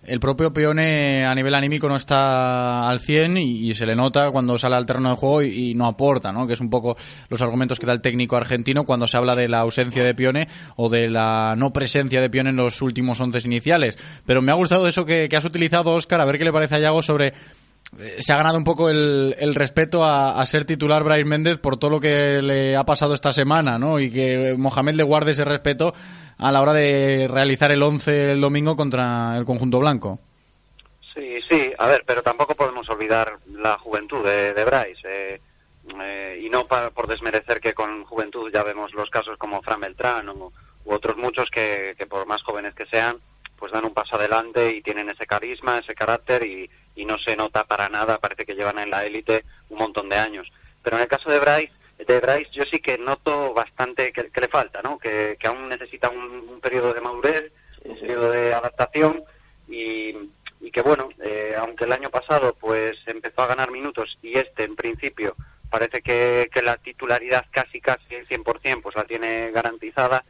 Speaker 1: el propio Pione a nivel anímico no está al 100 y, se le nota cuando sale al terreno de juego y, no aporta, ¿no? que es un poco los argumentos que da el técnico argentino cuando se habla de la ausencia de Pione o de la no presencia de Pione en los últimos once iniciales. Pero me ha gustado eso que, has utilizado, Oscar, a ver qué le parece a Iago sobre eh, se ha ganado un poco el, respeto a, a, ser titular Brais Méndez por todo lo que le ha pasado esta semana, ¿no? Y que Mohamed le guarde ese respeto a la hora de realizar el 11 el domingo contra el conjunto blanco.
Speaker 12: Sí, sí, a ver, pero tampoco podemos olvidar la juventud de, de Brais. Eh, eh, y no para, por desmerecer que con juventud ya vemos los casos como Fran Beltrán o, u otros muchos que, que por más jóvenes que sean, pues dan un paso adelante y tienen ese carisma, ese carácter y, y no se nota para nada, parece que llevan en la élite un montón de años. Pero en el caso de Bryce, de Bryce yo sí que noto bastante que, que le falta, ¿no? Que, que aún necesita un, un, periodo de madurez, un periodo de adaptación y, y que bueno, eh, aunque el año pasado pues empezó a ganar minutos y este en principio parece que, que la titularidad casi casi el 100% pues la tiene garantizada,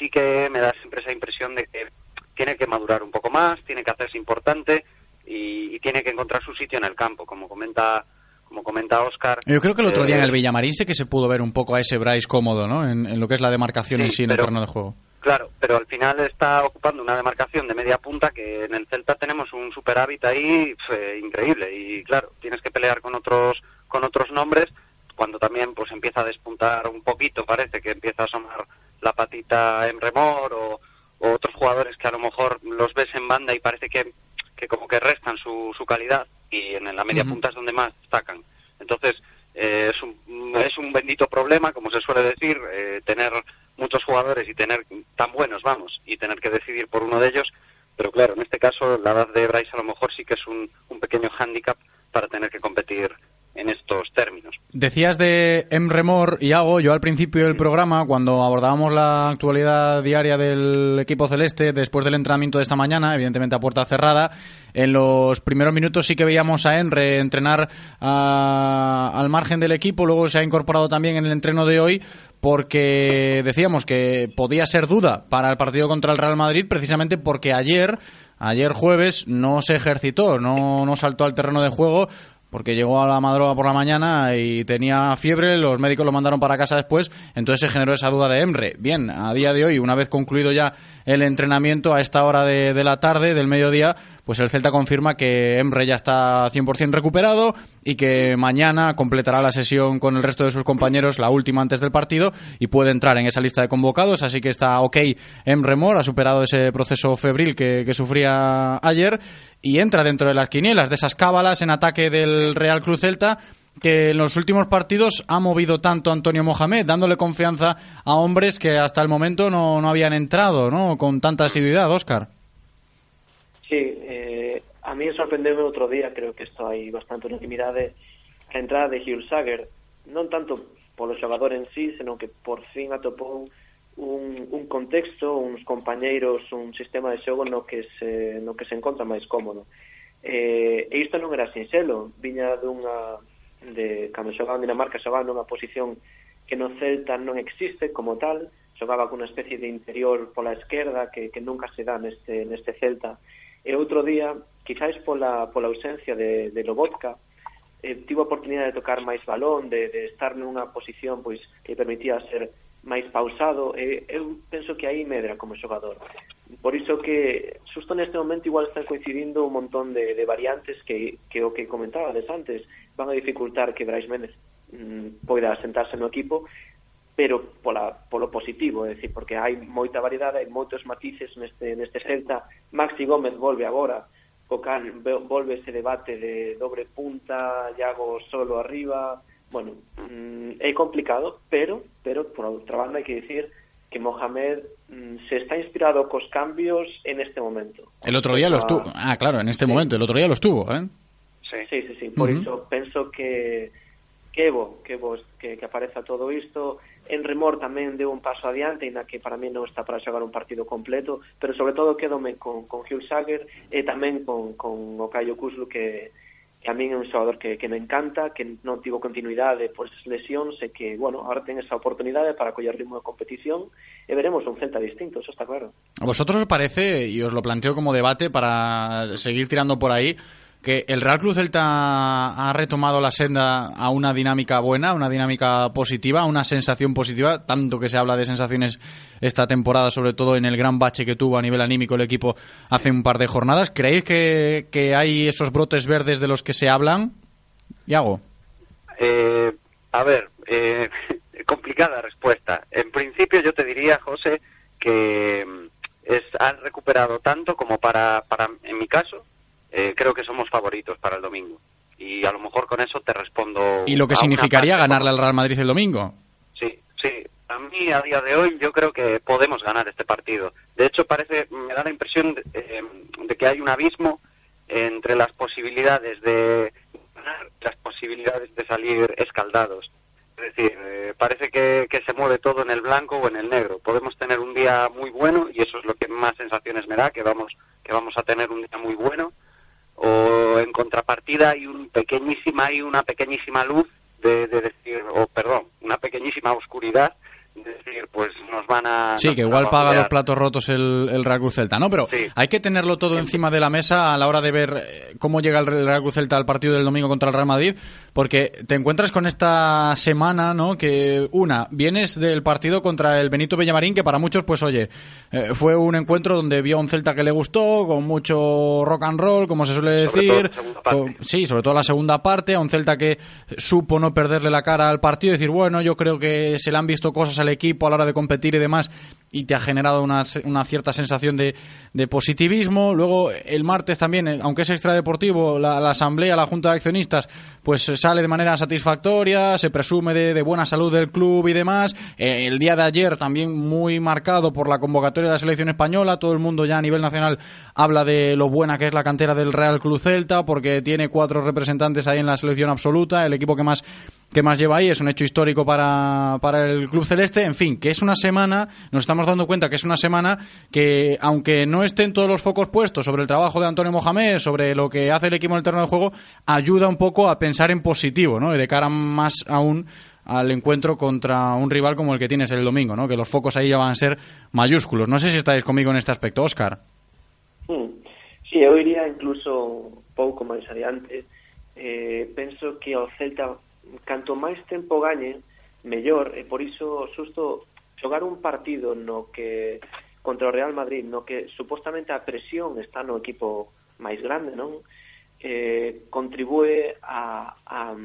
Speaker 12: sí que me da siempre esa impresión de que tiene que madurar un poco más, tiene que hacerse importante y, y, tiene que encontrar su sitio en el campo, como comenta como comenta Oscar.
Speaker 1: Yo creo que el otro eh, día en el Villamarín sé que se pudo ver un poco a ese Bryce cómodo, ¿no? En, en lo que es la demarcación sí, en sí en el terreno de juego.
Speaker 12: Claro, pero al final está ocupando una demarcación de media punta que en el Celta tenemos un superávit ahí eh, increíble y claro, tienes que pelear con otros con otros nombres cuando también pues empieza a despuntar un poquito, parece que empieza a asomar la patita en remor o, o otros jugadores que a lo mejor los ves en banda y parece que que como que restan su, su calidad y en la media uh -huh. punta es donde más destacan. Entonces, eh, es, un, es un bendito problema, como se suele decir, eh, tener muchos jugadores y tener tan buenos, vamos, y tener que decidir por uno de ellos. Pero claro, en este caso, la edad de Bryce a lo mejor sí que es un, un pequeño hándicap para tener que competir en estos términos.
Speaker 1: Decías de Emremor y Hago, yo al principio del programa, cuando abordábamos la actualidad diaria del equipo celeste, después del entrenamiento de esta mañana, evidentemente a puerta cerrada, en los primeros minutos sí que veíamos a Enre entrenar a, al margen del equipo, luego se ha incorporado también en el entreno de hoy, porque decíamos que podía ser duda para el partido contra el Real Madrid, precisamente porque ayer ayer jueves no se ejercitó, no, no saltó al terreno de juego porque llegó a la madrugada por la mañana y tenía fiebre, los médicos lo mandaron para casa después, entonces se generó esa duda de Emre. Bien, a día de hoy, una vez concluido ya el entrenamiento a esta hora de, la tarde, del mediodía, pues el Celta confirma que Emre ya está 100% recuperado y que mañana completará la sesión con el resto de sus compañeros, la última antes del partido, y puede entrar en esa lista de convocados, así que está ok Emre Mor, ha superado ese proceso febril que sufría ayer y entra dentro de las quinielas, de esas cábalas en ataque del Real Cruz Celta que en los últimos partidos ha movido tanto Antonio Mohamed, dándole confianza a hombres que hasta el momento no, no habían entrado, ¿no? Con tanta asiduidad, Óscar.
Speaker 11: Sí, eh, a mí sorprendeu outro día, creo que isto hai bastante unanimidade, a entrada de Hugh Sager, non tanto polo xogador en sí, senón que por fin atopou un, un, un contexto, uns compañeiros, un sistema de xogo no que se, no que se encontra máis cómodo. Eh, e isto non era sinxelo, viña dunha de cando xogaba en Dinamarca xogaba nunha posición que no Celta non existe como tal, xogaba cunha especie de interior pola esquerda que, que nunca se dá neste, neste Celta. E outro día, quizáis pola, pola ausencia de, de Lobotka, eh, tivo a oportunidade de tocar máis balón, de, de estar nunha posición pois que permitía ser máis pausado e eu penso que aí medra como xogador por iso que xusto neste momento igual están coincidindo un montón de, de variantes que, que o que comentabades antes van a dificultar que Brais Méndez mm, poida sentarse no equipo pero pola, polo positivo, é dicir, porque hai moita variedade, hai moitos matices neste, neste Celta. Maxi Gómez volve agora, o can volve ese debate de dobre punta, Iago solo arriba, Bueno, mm, é complicado, pero, pero por outra banda, hai que dicir que Mohamed mm, se está inspirado cos cambios en este momento.
Speaker 1: El otro día lo estuvo, Ah, claro, en este sí. momento. El otro día lo estuvo, ¿eh?
Speaker 11: Sí, sí, sí. sí. Por uh -huh. iso penso que que bo, que bo que, que apareza todo isto. En Remor tamén deu un paso adiante, na que para mí non está para xogar un partido completo, pero sobre todo quedome con, con Hugh Sager e tamén con, con o Caio Cuslu que, que a mí é un xogador que, que me encanta que non tivo continuidade por esas lesións e que, bueno, ahora ten esa oportunidade para coller ritmo de competición e veremos un Celta distinto, eso está claro.
Speaker 1: ¿A vosotros os parece, y os lo planteo como debate para seguir tirando por ahí, que el Real Club Celta ha retomado la senda a una dinámica buena, una dinámica positiva, una sensación positiva, tanto que se habla de sensaciones esta temporada, sobre todo en el gran bache que tuvo a nivel anímico el equipo hace un par de jornadas. ¿Creéis que, que hay esos brotes verdes de los que se hablan? Iago.
Speaker 12: Eh, a ver, eh, <laughs> complicada respuesta. En principio yo te diría, José, que mm, es, han recuperado tanto como para, para en mi caso, eh, creo que somos favoritos para el domingo. Y a lo mejor con eso te respondo.
Speaker 1: ¿Y lo que significaría ganarle al Real Madrid el domingo?
Speaker 12: Sí, sí. A mí, a día de hoy, yo creo que podemos ganar este partido. De hecho, parece, me da la impresión de, eh, de que hay un abismo entre las posibilidades de ganar y las posibilidades de salir escaldados. Es decir, eh, parece que, que, se mueve todo en el blanco o en el negro. Podemos tener un día muy bueno y eso es lo que más sensaciones me da, que vamos, que vamos a tener un día muy bueno o en contrapartida hay un pequeñísima hay una pequeñísima luz de, de decir o perdón una pequeñísima oscuridad decir, pues nos van a...
Speaker 1: Sí, que igual paga los platos rotos el, el Real Cruz Celta, ¿no? Pero sí. hay que tenerlo todo encima de la mesa a la hora de ver eh, cómo llega el Real Cruz Celta al partido del domingo contra el Real Madrid, porque te encuentras con esta semana, ¿no? Que una, vienes del partido contra el Benito Villamarín, que para muchos, pues oye, eh, fue un encuentro donde vio a un Celta que le gustó, con mucho rock and roll, como se suele decir. Con, sí, sobre todo la segunda parte, a un Celta que supo no perderle la cara al partido y decir, bueno, yo creo que se le han visto cosas al equipo a la hora de competir y demás y te ha generado una, una cierta sensación de, de, positivismo. Luego, el martes también, eh, aunque es extradeportivo, la, la, asamblea, la junta de accionistas, pues sale de manera satisfactoria, se presume de, de buena salud del club y demás. Eh, el día de ayer también muy marcado por la convocatoria de la selección española. Todo el mundo ya a nivel nacional habla de lo buena que es la cantera del Real Club Celta, porque tiene cuatro representantes ahí en la selección absoluta, el equipo que más que más lleva ahí, es un hecho histórico para, para el Club Celeste, en fin, que es una semana, nos estamos dando cuenta que es una semana que, aunque no estén todos los focos puestos sobre el trabajo de Antonio Mohamed, sobre lo que hace el equipo en el terreno de juego, ayuda un poco a pensar en positivo, ¿no? Y de cara más aún al encuentro contra un rival como el que tienes el domingo, ¿no? Que los focos ahí ya van a ser mayúsculos. No sé si estáis conmigo en este aspecto, Óscar.
Speaker 11: Sí, eu iría incluso pouco máis adiante. Eh, penso que o Celta canto máis tempo gañen, mellor, e por iso susto xogar un partido no que contra o Real Madrid, no que supostamente a presión está no equipo máis grande, non? Eh, contribúe a, a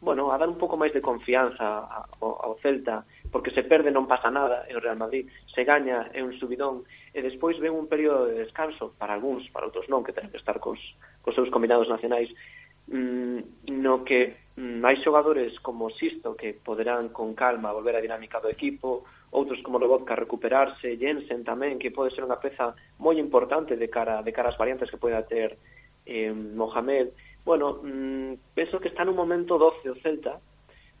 Speaker 11: bueno, a dar un pouco máis de confianza ao Celta, porque se perde non pasa nada e o Real Madrid, se gaña é un subidón, e despois ven un período de descanso para algúns, para outros non, que ten que estar cos, cos seus combinados nacionais, mm, no que mm, hai xogadores como Sisto que poderán con calma volver a dinámica do equipo, outros como Lobotka recuperarse, Jensen tamén, que pode ser unha peza moi importante de cara de cara ás variantes que poida ter eh, Mohamed. Bueno, mm, penso que está nun momento 12 o Celta,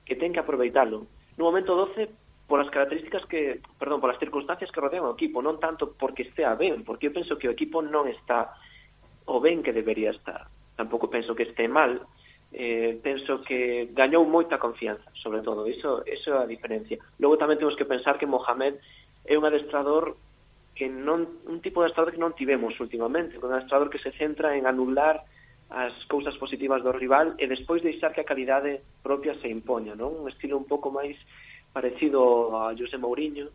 Speaker 11: que ten que aproveitalo. Nun momento 12 polas características que, perdón, polas circunstancias que rodean o equipo, non tanto porque estea ben, porque eu penso que o equipo non está o ben que debería estar tampouco penso que este mal, eh, penso que gañou moita confianza, sobre todo, iso, iso é a diferencia. Logo tamén temos que pensar que Mohamed é un adestrador que non un tipo de adestrador que non tivemos últimamente, un adestrador que se centra en anular as cousas positivas do rival e despois deixar que a calidade propia se impoña, non? Un estilo un pouco máis parecido a José Mourinho.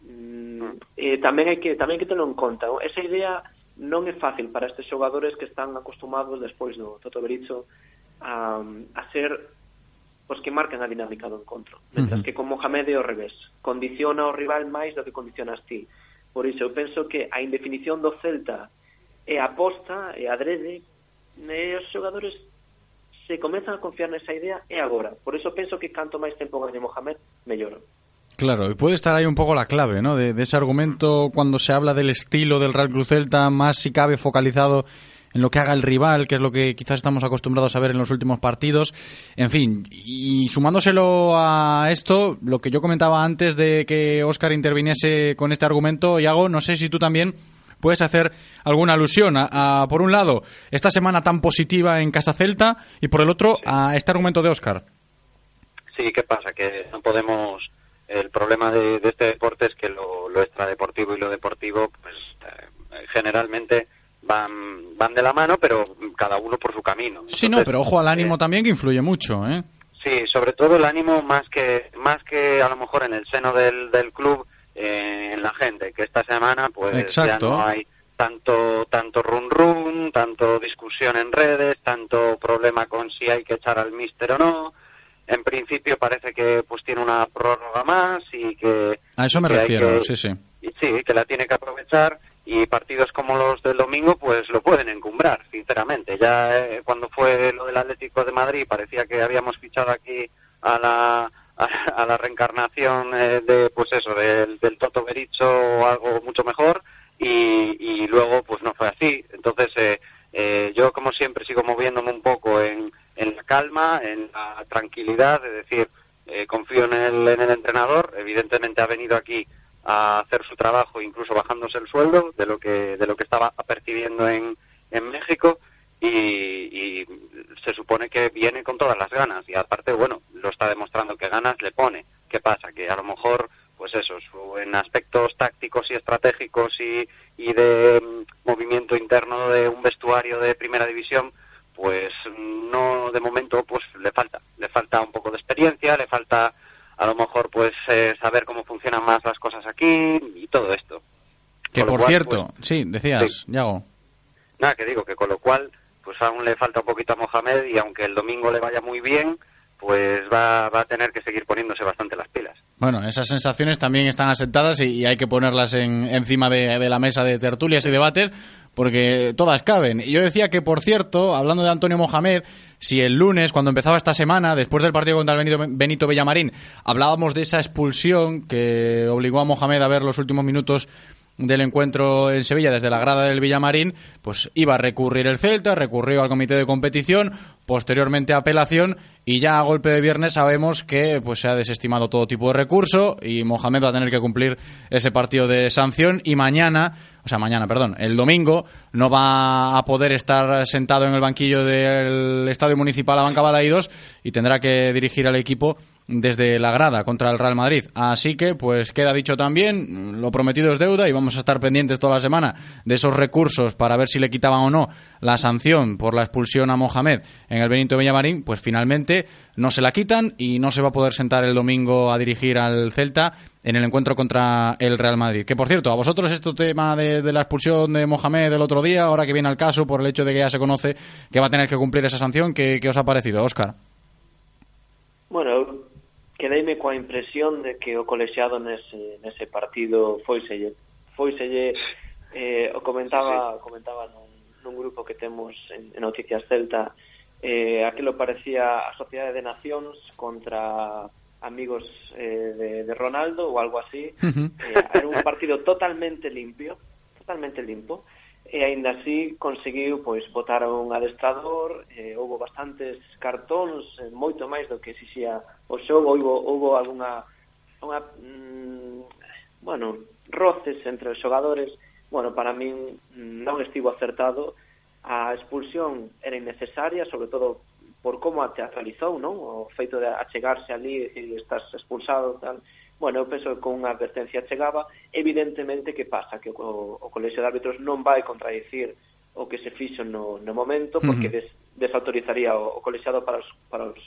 Speaker 11: Mm, mm. e tamén hai que tamén hai que telo en conta. Esa idea non é fácil para estes xogadores que están acostumados despois do Toto Bericho a, a ser os que marcan a dinámica do encontro. Mentras uh -huh. que con Mohamed é ao revés. Condiciona o rival máis do que condicionas ti. Por iso, eu penso que a indefinición do Celta é aposta, é adrede, e os xogadores se comezan a confiar nesa idea é agora. Por iso penso que canto máis tempo gañe Mohamed, mellor.
Speaker 1: Claro, y puede estar ahí un poco la clave, ¿no? De, ese argumento cuando se habla del estilo del Real Cruz Celta, más si cabe focalizado en lo que haga el rival, que es lo que quizás estamos acostumbrados a ver en los últimos partidos. En fin, y sumándoselo a esto, lo que yo comentaba antes de que Óscar interviniese con este argumento, Iago, no sé si tú también puedes hacer alguna alusión a, por un lado, esta semana tan positiva en Casa Celta y por el otro, a este argumento de Óscar.
Speaker 12: Sí, ¿qué pasa? Que no podemos... El problema de, este deporte es que lo, extradeportivo y lo deportivo, pues eh, generalmente van, van de la mano, pero cada uno por su camino.
Speaker 1: sí, no, pero ojo al ánimo eh, también que influye mucho, ¿eh?
Speaker 12: Sí, sobre todo el ánimo más que más que a lo mejor en el seno del, del club, eh, en la gente, que esta semana pues ya no hay tanto tanto run run, tanto discusión en redes, tanto problema con si hay que echar al míster o no. En principio parece que pues tiene una prórroga más y que
Speaker 1: a eso me refiero, sí, sí.
Speaker 12: sí, que la tiene que aprovechar y partidos como los del domingo pues lo pueden encumbrar, sinceramente. Ya eh, cuando fue lo del Atlético de Madrid parecía que habíamos fichado aquí a la <laughs> a, la reencarnación eh, de, pues eso, del, Toto Bericho o algo mucho mejor y, luego pues no fue así. Entonces eh, eh, yo como siempre sigo moviéndome un poco en, en la calma, en la tranquilidad, es decir, confío en el, en el entrenador, evidentemente ha venido aquí a hacer su trabajo incluso bajándose el sueldo de lo que de lo que estaba percibiendo en, en México y, se supone que viene con todas las ganas y aparte, bueno, lo está demostrando que ganas le pone. ¿Qué pasa? Que a lo mejor, pues eso, en aspectos tácticos y estratégicos y, y de mm, movimiento interno de un vestuario de primera división, pues no, de momento, pues le falta. Le falta un poco de experiencia, le falta a lo mejor, pues eh, saber cómo funcionan más las cosas aquí y todo esto.
Speaker 1: Que por cierto, pues, sí, decías, Yago.
Speaker 12: Nada, que digo que con lo cual pues aún le falta un poquito a Mohamed y aunque el domingo le vaya muy bien, pues va, va a tener que seguir poniéndose bastante las pilas.
Speaker 1: Bueno, esas sensaciones también están asentadas y, hay que ponerlas en, encima de, la mesa de tertulias y debates porque todas caben. Y yo decía que, por cierto, hablando de Antonio Mohamed, si el lunes, cuando empezaba esta semana, después del partido contra el Benito, Benito Villamarín, hablábamos de esa expulsión que obligó a Mohamed a ver los últimos minutos del encuentro en Sevilla desde la grada del Villamarín, pues iba a recurrir el Celta, recurrió al comité de competición, posteriormente apelación y ya a golpe de viernes sabemos que pues se ha desestimado todo tipo de recurso y Mohamed va a tener que cumplir ese partido de sanción y mañana, o sea, mañana, perdón, el domingo no va a poder estar sentado en el banquillo del Estadio Municipal a Banca Balaídos y tendrá que dirigir al equipo desde la grada contra el Real Madrid. Así que, pues queda dicho también, lo prometido es deuda y vamos a estar pendientes toda la semana de esos recursos para ver si le quitaban o no la sanción por la expulsión a Mohamed en el Benito Villamarín. Pues finalmente no se la quitan y no se va a poder sentar el domingo a dirigir al Celta en el encuentro contra el Real Madrid. Que por cierto, a vosotros este tema de, la expulsión de Mohamed el otro día, ahora que viene al caso por el hecho de que ya se conoce que va a tener que cumplir esa sanción, ¿qué, qué os ha parecido, Óscar?
Speaker 11: Bueno, quedeime coa impresión de que o colexiado nese, nese partido foiselle foiselle eh, o comentaba sí. comentaba nun, nun grupo que temos en, en Noticias Celta eh, aquilo parecía a Sociedade de Nacións contra amigos eh, de, de Ronaldo ou algo así uh -huh. eh, era un partido totalmente limpio totalmente limpo e aínda así conseguiu pois botar un adestrador, eh, houbo bastantes cartóns, eh, moito máis do que exixía o xogo, houve houve algunha unha, mm, bueno, roces entre os xogadores, bueno, para min mm, non estivo acertado, a expulsión era innecesaria, sobre todo por como a teatralizou, non? O feito de achegarse ali e decir, estás expulsado, tal, bueno, eu penso que con unha advertencia chegaba, evidentemente que pasa que o, o colexio de árbitros non vai contradicir o que se fixo no, no momento porque des, desautorizaría o, o colexiado para os, para os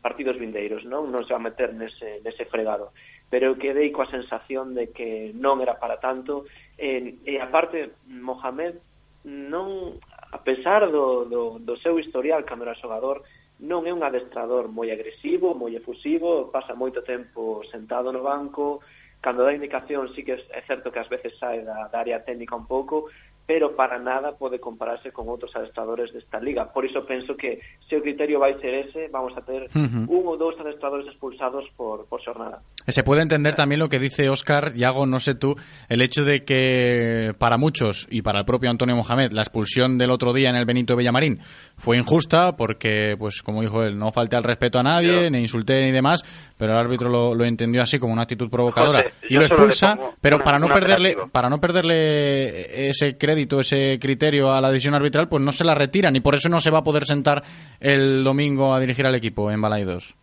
Speaker 11: partidos vindeiros, non? Non se va meter nese, nese fregado. Pero eu quedei coa sensación de que non era para tanto e, e aparte Mohamed non a pesar do, do, do seu historial cando era xogador non é un adestrador moi agresivo, moi efusivo, pasa moito tempo sentado no banco, cando dá indicación sí que é certo que ás veces sae da, da área técnica un pouco, pero para nada pode compararse con outros adestradores desta liga. Por iso penso que se o criterio vai ser ese, vamos a ter uh -huh. un ou dous adestradores expulsados por, por xornada.
Speaker 1: Se puede entender también lo que dice Oscar, Yago, no sé tú, el hecho de que para muchos y para el propio Antonio Mohamed la expulsión del otro día en el Benito Villamarín fue injusta porque, pues como dijo él, no falté al respeto a nadie, ni insulté ni demás, pero el árbitro lo, lo entendió así como una actitud provocadora José, y lo expulsa, pero una, para no perderle para no perderle ese crédito, ese criterio a la decisión arbitral, pues no se la retiran y por eso no se va a poder sentar el domingo a dirigir al equipo en Balaidos.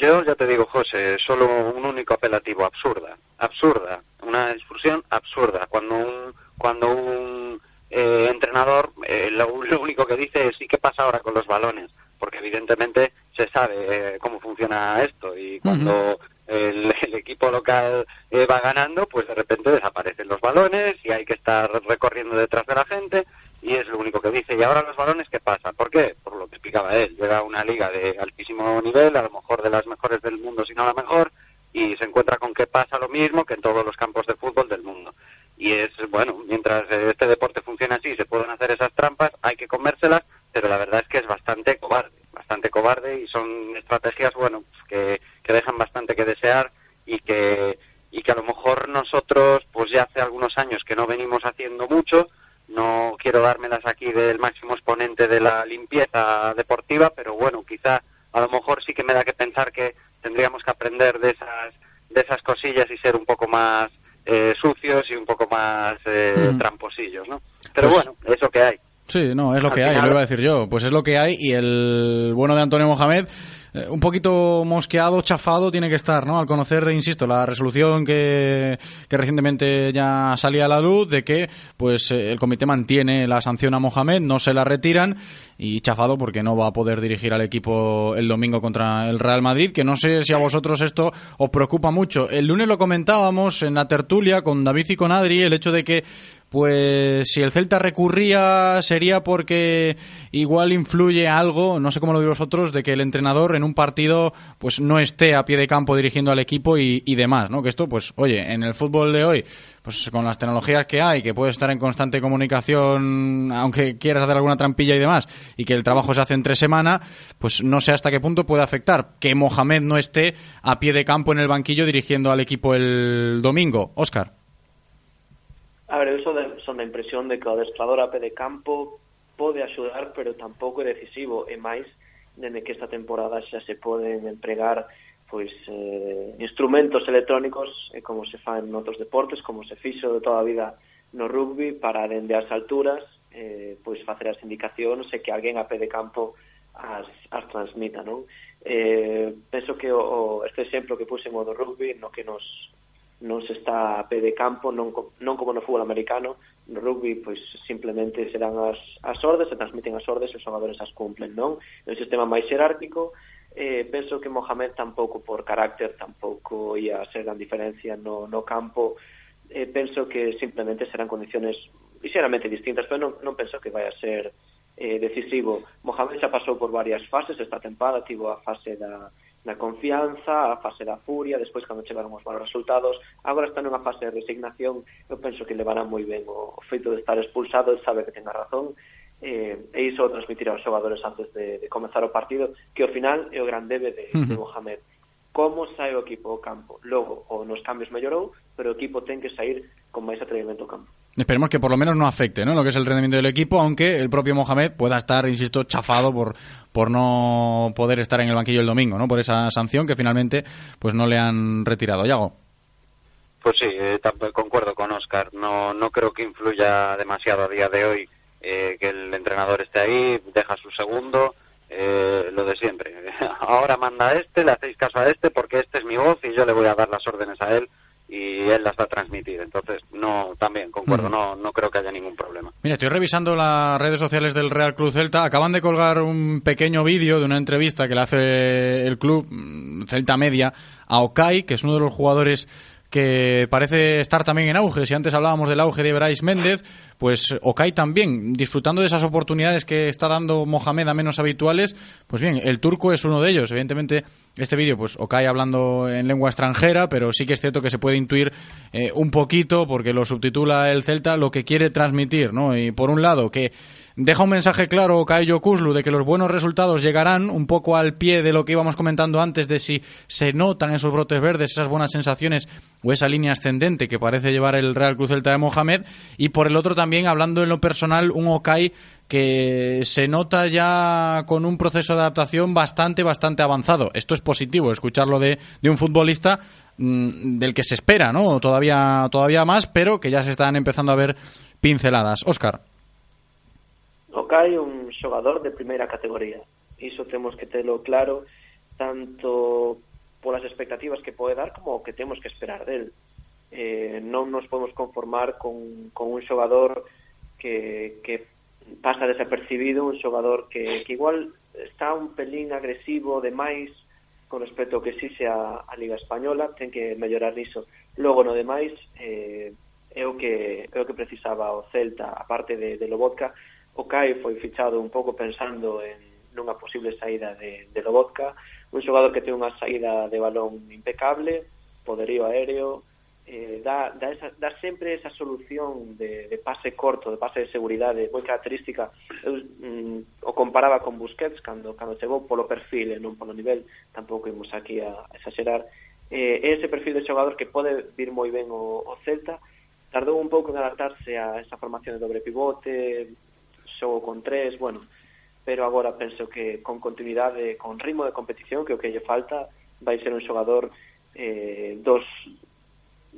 Speaker 12: Yo ya te digo, José, solo un único apelativo, absurda, absurda, una expulsión absurda. Cuando un, cuando un eh, entrenador eh, lo, lo, único que dice es, ¿y qué pasa ahora con los balones? Porque evidentemente se sabe eh, cómo funciona esto y cuando uh -huh. el, <laughs> el, equipo local eh, va ganando, pues de repente desaparecen los balones y hay que estar recorriendo detrás de la gente y es lo único que dice. Y ahora los balones, ¿qué pasa? ¿Por qué? Por lo que explicaba él. Llega a una liga de altísimo nivel, a lo mejor de las mejores del mundo, si no la mejor, y se encuentra con que pasa lo mismo que en todos los campos de fútbol del mundo. Y es, bueno, mientras este deporte funcione así, se pueden hacer esas trampas, hay que comérselas, pero la verdad es que es bastante cobarde, bastante cobarde y son estrategias, bueno, que, que dejan bastante que desear y que, y que a lo mejor nosotros, pues ya hace algunos años que no venimos haciendo mucho, no quiero dármelas aquí del máximo exponente de la limpieza deportiva, pero bueno, quizá a lo mejor sí que me da que pensar que tendríamos que aprender de esas de esas cosillas y ser un poco más eh, sucios y un poco más eh, mm. tramposillos, ¿no? Pero pues, bueno, es lo que hay.
Speaker 1: Sí, no, es lo Al que final... hay, lo iba a decir yo. Pues es lo que hay y el bueno de Antonio Mohamed eh, un poquito mosqueado, chafado tiene que estar, ¿no? Al conocer, insisto, la resolución que, que recientemente ya salía a la luz de que pues eh, el comité mantiene la sanción a Mohamed, no se la retiran y chafado porque no va a poder dirigir al equipo el domingo contra el Real Madrid, que no sé si a vosotros esto os preocupa mucho. El lunes lo comentábamos en la tertulia con David y con Adri, el hecho de que pues si el Celta recurría sería porque igual influye algo, no sé cómo lo digo vosotros, de que el entrenador en un partido pues no esté a pie de campo dirigiendo al equipo y, y, demás, ¿no? Que esto, pues, oye, en el fútbol de hoy, pues con las tecnologías que hay, que puedes estar en constante comunicación, aunque quieras hacer alguna trampilla y demás, y que el trabajo se hace entre semana, pues no sé hasta qué punto puede afectar que Mohamed no esté a pie de campo en el banquillo dirigiendo al equipo el domingo. Oscar.
Speaker 11: A ver, eu son, de, son da impresión de que o adestrador a pé de campo pode axudar, pero tampouco é decisivo, e máis dende que esta temporada xa se poden empregar pois eh, instrumentos electrónicos eh, como se fa en outros deportes, como se fixo de toda a vida no rugby para dende as alturas eh, pois facer as indicacións e que alguén a pé de campo as, as transmita, non? Eh, penso que o, o, este exemplo que puse o do rugby no que nos non se está a pé de campo, non, non como no fútbol americano, no rugby pois simplemente se dan as, as ordes, se transmiten as ordes e os xogadores as cumplen, non? É un sistema máis xerárquico, eh, penso que Mohamed tampouco por carácter tampouco ia ser gran diferencia no, no campo, eh, penso que simplemente serán condiciones ligeramente distintas, pero non, non penso que vai a ser eh, decisivo. Mohamed xa pasou por varias fases esta tempada, tivo a fase da, na confianza, a fase da furia, despois cando chegaron os malos resultados, agora está nunha fase de resignación, eu penso que levará moi ben o, o feito de estar expulsado, sabe que ten a razón, eh, e iso o transmitir aos xogadores antes de, de comenzar o partido, que ao final é o gran debe de, uh -huh. de Mohamed. Como sai o equipo ao campo? Logo, o nos cambios mellorou, pero o equipo ten que sair con máis atrevimento ao campo.
Speaker 1: Esperemos que por lo menos no afecte ¿no? lo que es el rendimiento del equipo, aunque el propio Mohamed pueda estar, insisto, chafado por, por no poder estar en el banquillo el domingo, ¿no? por esa sanción que finalmente pues no le han retirado. Yago.
Speaker 12: Pues sí, eh, concuerdo con Oscar. No, no creo que influya demasiado a día de hoy eh, que el entrenador esté ahí, deja su segundo eh, lo de siempre. <laughs> Ahora manda a este, le hacéis caso a este porque este es mi voz y yo le voy a dar las órdenes a él y él las va a transmitir. Entonces, no, también concuerdo, no, no creo que haya ningún problema.
Speaker 1: Mira, estoy revisando las redes sociales del Real Club Celta. Acaban de colgar un pequeño vídeo de una entrevista que le hace el club mm, Celta Media a Okai, que es uno de los jugadores que parece estar también en auge. Si antes hablábamos del auge de Brais Méndez, pues Okai también, disfrutando de esas oportunidades que está dando Mohamed a menos habituales, pues bien, el turco es uno de ellos. Evidentemente, este vídeo, pues Okai hablando en lengua extranjera, pero sí que es cierto que se puede intuir eh, un poquito, porque lo subtitula el Celta, lo que quiere transmitir, ¿no? Y por un lado, que Deja un mensaje claro Caio Kuslu de que los buenos resultados llegarán un poco al pie de lo que íbamos comentando antes de si se notan esos brotes verdes, esas buenas sensaciones o esa línea ascendente que parece llevar el Real Cruz Celta de Mohamed y por el otro también hablando en lo personal un Okai que se nota ya con un proceso de adaptación bastante bastante avanzado. Esto es positivo escucharlo de, de un futbolista mm, del que se espera, ¿no? Todavía todavía más, pero que ya se están empezando a ver pinceladas. Óscar.
Speaker 11: o cae un xogador de primeira categoría. Iso temos que telo claro tanto polas expectativas que pode dar como o que temos que esperar del. Eh, non nos podemos conformar con, con un xogador que, que pasa desapercibido, un xogador que, que igual está un pelín agresivo demais con respecto ao que xixe a, a Liga Española, ten que mellorar niso. Logo, no demais, eh, é o que, é o que precisaba o Celta, aparte de, de Lobotka, o CAI foi fichado un pouco pensando en nunha posible saída de, de Lobotka, un xogador que ten unha saída de balón impecable, poderío aéreo, eh, dá, dá, esa, dá sempre esa solución de, de pase corto, de pase de seguridade moi característica. Eu mm, o comparaba con Busquets cando, cando chegou polo perfil e non polo nivel, tampouco imos aquí a exagerar. Eh, é ese perfil de xogador que pode vir moi ben o, o Celta, tardou un pouco en adaptarse a esa formación de dobre pivote, xogo con tres, bueno, pero agora penso que con continuidade, con ritmo de competición, que o que lle falta, vai ser un xogador eh, dos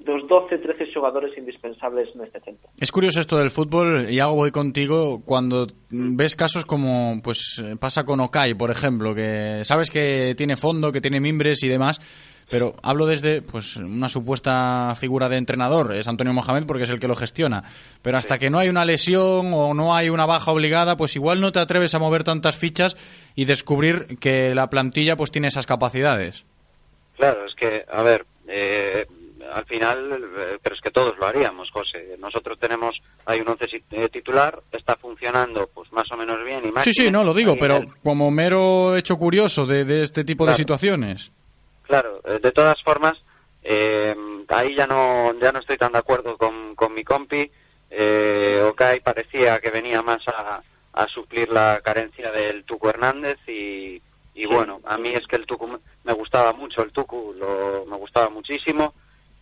Speaker 11: dos 12, 13 xogadores indispensables neste centro.
Speaker 1: Es curioso esto del fútbol, y hago voy contigo, cuando ves casos como pues pasa con Okai, por ejemplo, que sabes que tiene fondo, que tiene mimbres y demás, pero hablo desde pues una supuesta figura de entrenador, es Antonio Mohamed porque es el que lo gestiona, pero hasta que no hay una lesión o no hay una baja obligada, pues igual no te atreves a mover tantas fichas y descubrir que la plantilla pues tiene esas capacidades.
Speaker 12: Claro, es que, a ver, eh, al final, eh, pero es que todos lo haríamos, José. Nosotros tenemos, hay un once eh, titular, está funcionando pues más o menos bien. Y
Speaker 1: sí, sí, no, lo digo, pero como mero hecho curioso de, de este tipo de situaciones.
Speaker 12: Claro, eh, de todas formas, eh, ahí ya no, ya no estoy tan de acuerdo con, con mi compi. Eh, Okai parecía que venía más a, a suplir la carencia del Tucu Hernández y, y bueno, a mí es que el Tucu me gustaba mucho, el Tucu lo, me gustaba muchísimo.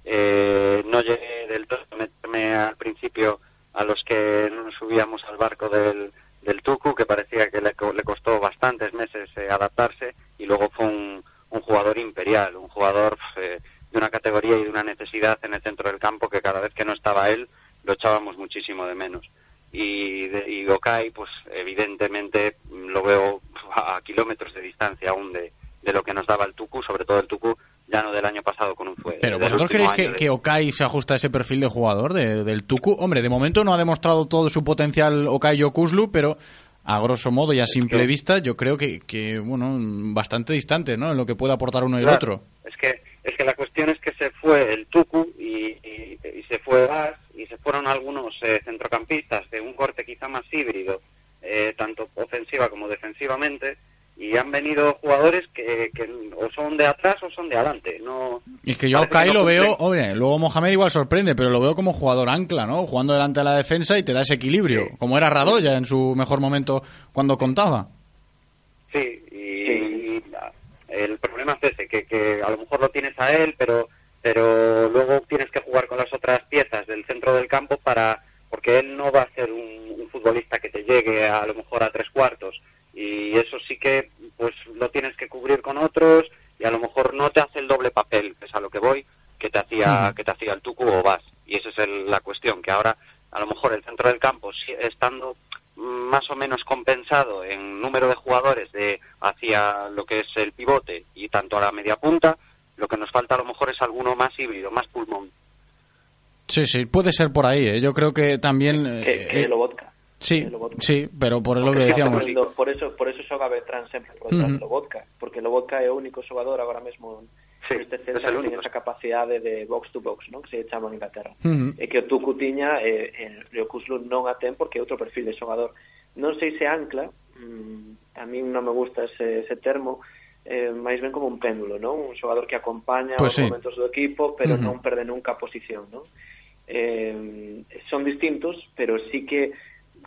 Speaker 12: Eh, no llegué del todo a meterme al principio a los que nos subíamos al barco del, del Tucu, que parecía que le, le costó bastantes meses eh, adaptarse y luego fue un, un jugador imperial, un jugador eh, de una categoría y de una necesidad en el centro del campo que cada vez que no estaba él lo echábamos muchísimo de menos. Y, de, y Okai, pues evidentemente lo veo a kilómetros de distancia aún de, de lo que nos daba el Tucu, sobre todo el Tucu ya no del año pasado con un fue.
Speaker 1: Pero vosotros creéis que, de... que, Okai se ajusta a ese perfil de jugador de, del Tucu. Hombre, de momento no ha demostrado todo su potencial Okai Yokuslu, pero a grosso modo y a simple vista, yo creo que, que, bueno, bastante distante, ¿no? En lo que puede aportar uno y el otro.
Speaker 12: Es que, es que la cuestión es que se fue el Tucu y, y, y se fue Vaz y se fueron algunos eh, centrocampistas de un corte quizá más híbrido, eh, tanto ofensiva como defensivamente, y han venido jugadores que, que, o son de atrás o son de adelante. No,
Speaker 1: y es que yo a Kai no lo veo, oye, luego Mohamed igual sorprende, pero lo veo como jugador ancla, ¿no? Jugando delante de la defensa y te da ese equilibrio, sí. como era Radoya en su mejor momento cuando contaba.
Speaker 12: Sí, y, y el problema es ese, que, que a lo mejor lo tienes a él, pero pero luego tienes que jugar con las otras piezas del centro del campo para porque él no va a ser un, un futbolista que te llegue a, a lo mejor a tres cuartos y eso sí que pues lo tienes que cubrir con otros y a lo mejor no te hace el doble papel, que es a lo que voy, que te hacía, que te hacía el Tucu o vas. Y esa es el, la cuestión, que ahora a lo mejor el centro del campo, estando más o menos compensado en número de jugadores de hacia lo que es el pivote y tanto a la media punta. Lo que nos falta a lo mejor es alguno más híbrido, más pulmón.
Speaker 1: Sí, sí, puede ser por ahí. ¿eh? Yo creo que también.
Speaker 11: Que, que
Speaker 1: eh,
Speaker 11: lo vodka.
Speaker 1: Sí, sí, pero por lo que decíamos.
Speaker 11: Prendo, por eso por eso xoga Beltrán sempre por detrás
Speaker 1: uh
Speaker 11: do Vodka, porque o Vodka é o único xogador agora mesmo sí,
Speaker 12: este Celta
Speaker 11: que ten esa capacidade de box to box, non? Que se chama en Inglaterra.
Speaker 1: Uh.
Speaker 11: E que o Tucu tiña e, eh, e o Kuzlu non a ten porque é outro perfil de xogador. Non sei se ancla, mm, a mí non me gusta ese, ese termo, eh, máis ben como un péndulo, non? Un xogador que acompaña
Speaker 1: pues
Speaker 11: os
Speaker 1: sí.
Speaker 11: momentos do equipo, pero
Speaker 1: uh
Speaker 11: non perde nunca a posición, non? Eh, son distintos, pero sí que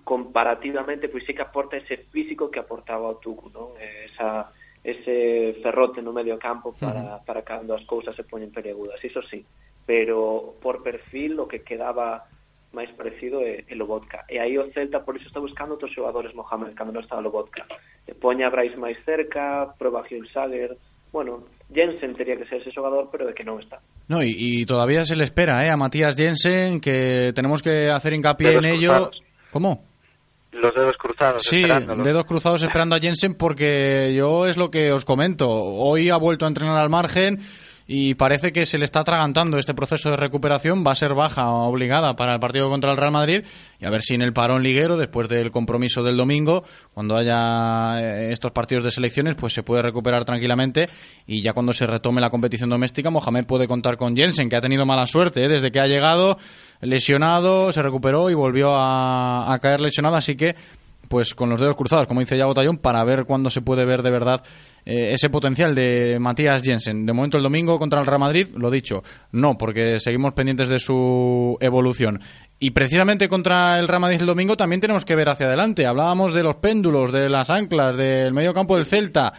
Speaker 11: comparativamente pois sí que aporta ese físico que aportaba o Tucu, non? Esa, ese ferrote no medio campo para, para cando as cousas se poñen periagudas, iso sí. Pero por perfil o que quedaba máis parecido é, é Lobotka. E aí o Celta por iso está buscando outros xogadores Mohamed cando non estaba Lobotka. E poña a Bryce máis cerca, proba Hilsager, bueno, Jensen tería que ser ese xogador, pero de que non está.
Speaker 1: No, y, y todavía se le espera ¿eh? a Matías Jensen, que tenemos que hacer hincapié pero
Speaker 12: en
Speaker 1: ello.
Speaker 12: Cruzados.
Speaker 1: ¿Cómo?
Speaker 12: Los dedos cruzados,
Speaker 1: Sí,
Speaker 12: esperándolo.
Speaker 1: dedos cruzados esperando a Jensen porque yo es lo que os comento. Hoy ha vuelto a entrenar al margen y parece que se le está atragantando este proceso de recuperación. Va a ser baja obligada para el partido contra el Real Madrid y a ver si en el parón liguero, después del compromiso del domingo, cuando haya eh, estos partidos de selecciones, pues se puede recuperar tranquilamente y ya cuando se retome la competición doméstica, Mohamed puede contar con Jensen, que ha tenido mala suerte ¿eh? desde que ha llegado lesionado, se recuperó y volvió a, a caer lesionado, así que pues con los dedos cruzados, como dice Yago Tallón, para ver cuándo se puede ver de verdad eh, ese potencial de Matías Jensen. De momento el domingo contra el Real Madrid, lo dicho, no, porque seguimos pendientes de su evolución. Y precisamente contra el Real Madrid el domingo también tenemos que ver hacia adelante. Hablábamos de los péndulos, de las anclas, del medio campo del Celta.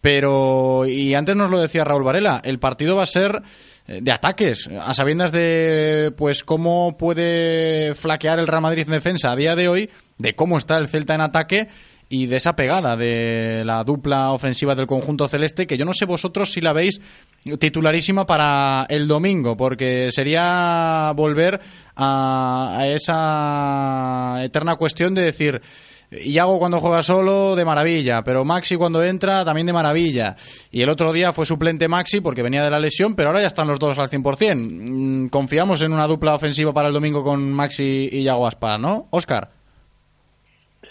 Speaker 1: Pero, y antes nos lo decía Raúl Varela, el partido va a ser eh, de ataques, a sabiendas de pues cómo puede flaquear el Real Madrid en defensa a día de hoy, de cómo está el Celta en ataque y de esa pegada de la dupla ofensiva del conjunto celeste, que yo no sé vosotros si la veis titularísima para el domingo, porque sería volver a, esa eterna cuestión de decir, Iago cuando juega solo, de maravilla, pero Maxi cuando entra, también de maravilla. Y el otro día fue suplente Maxi porque venía de la lesión, pero ahora ya están los dos al 100%. Mm, Confiamos en una dupla ofensiva para el domingo con Maxi y Iago Aspar, ¿no? Óscar.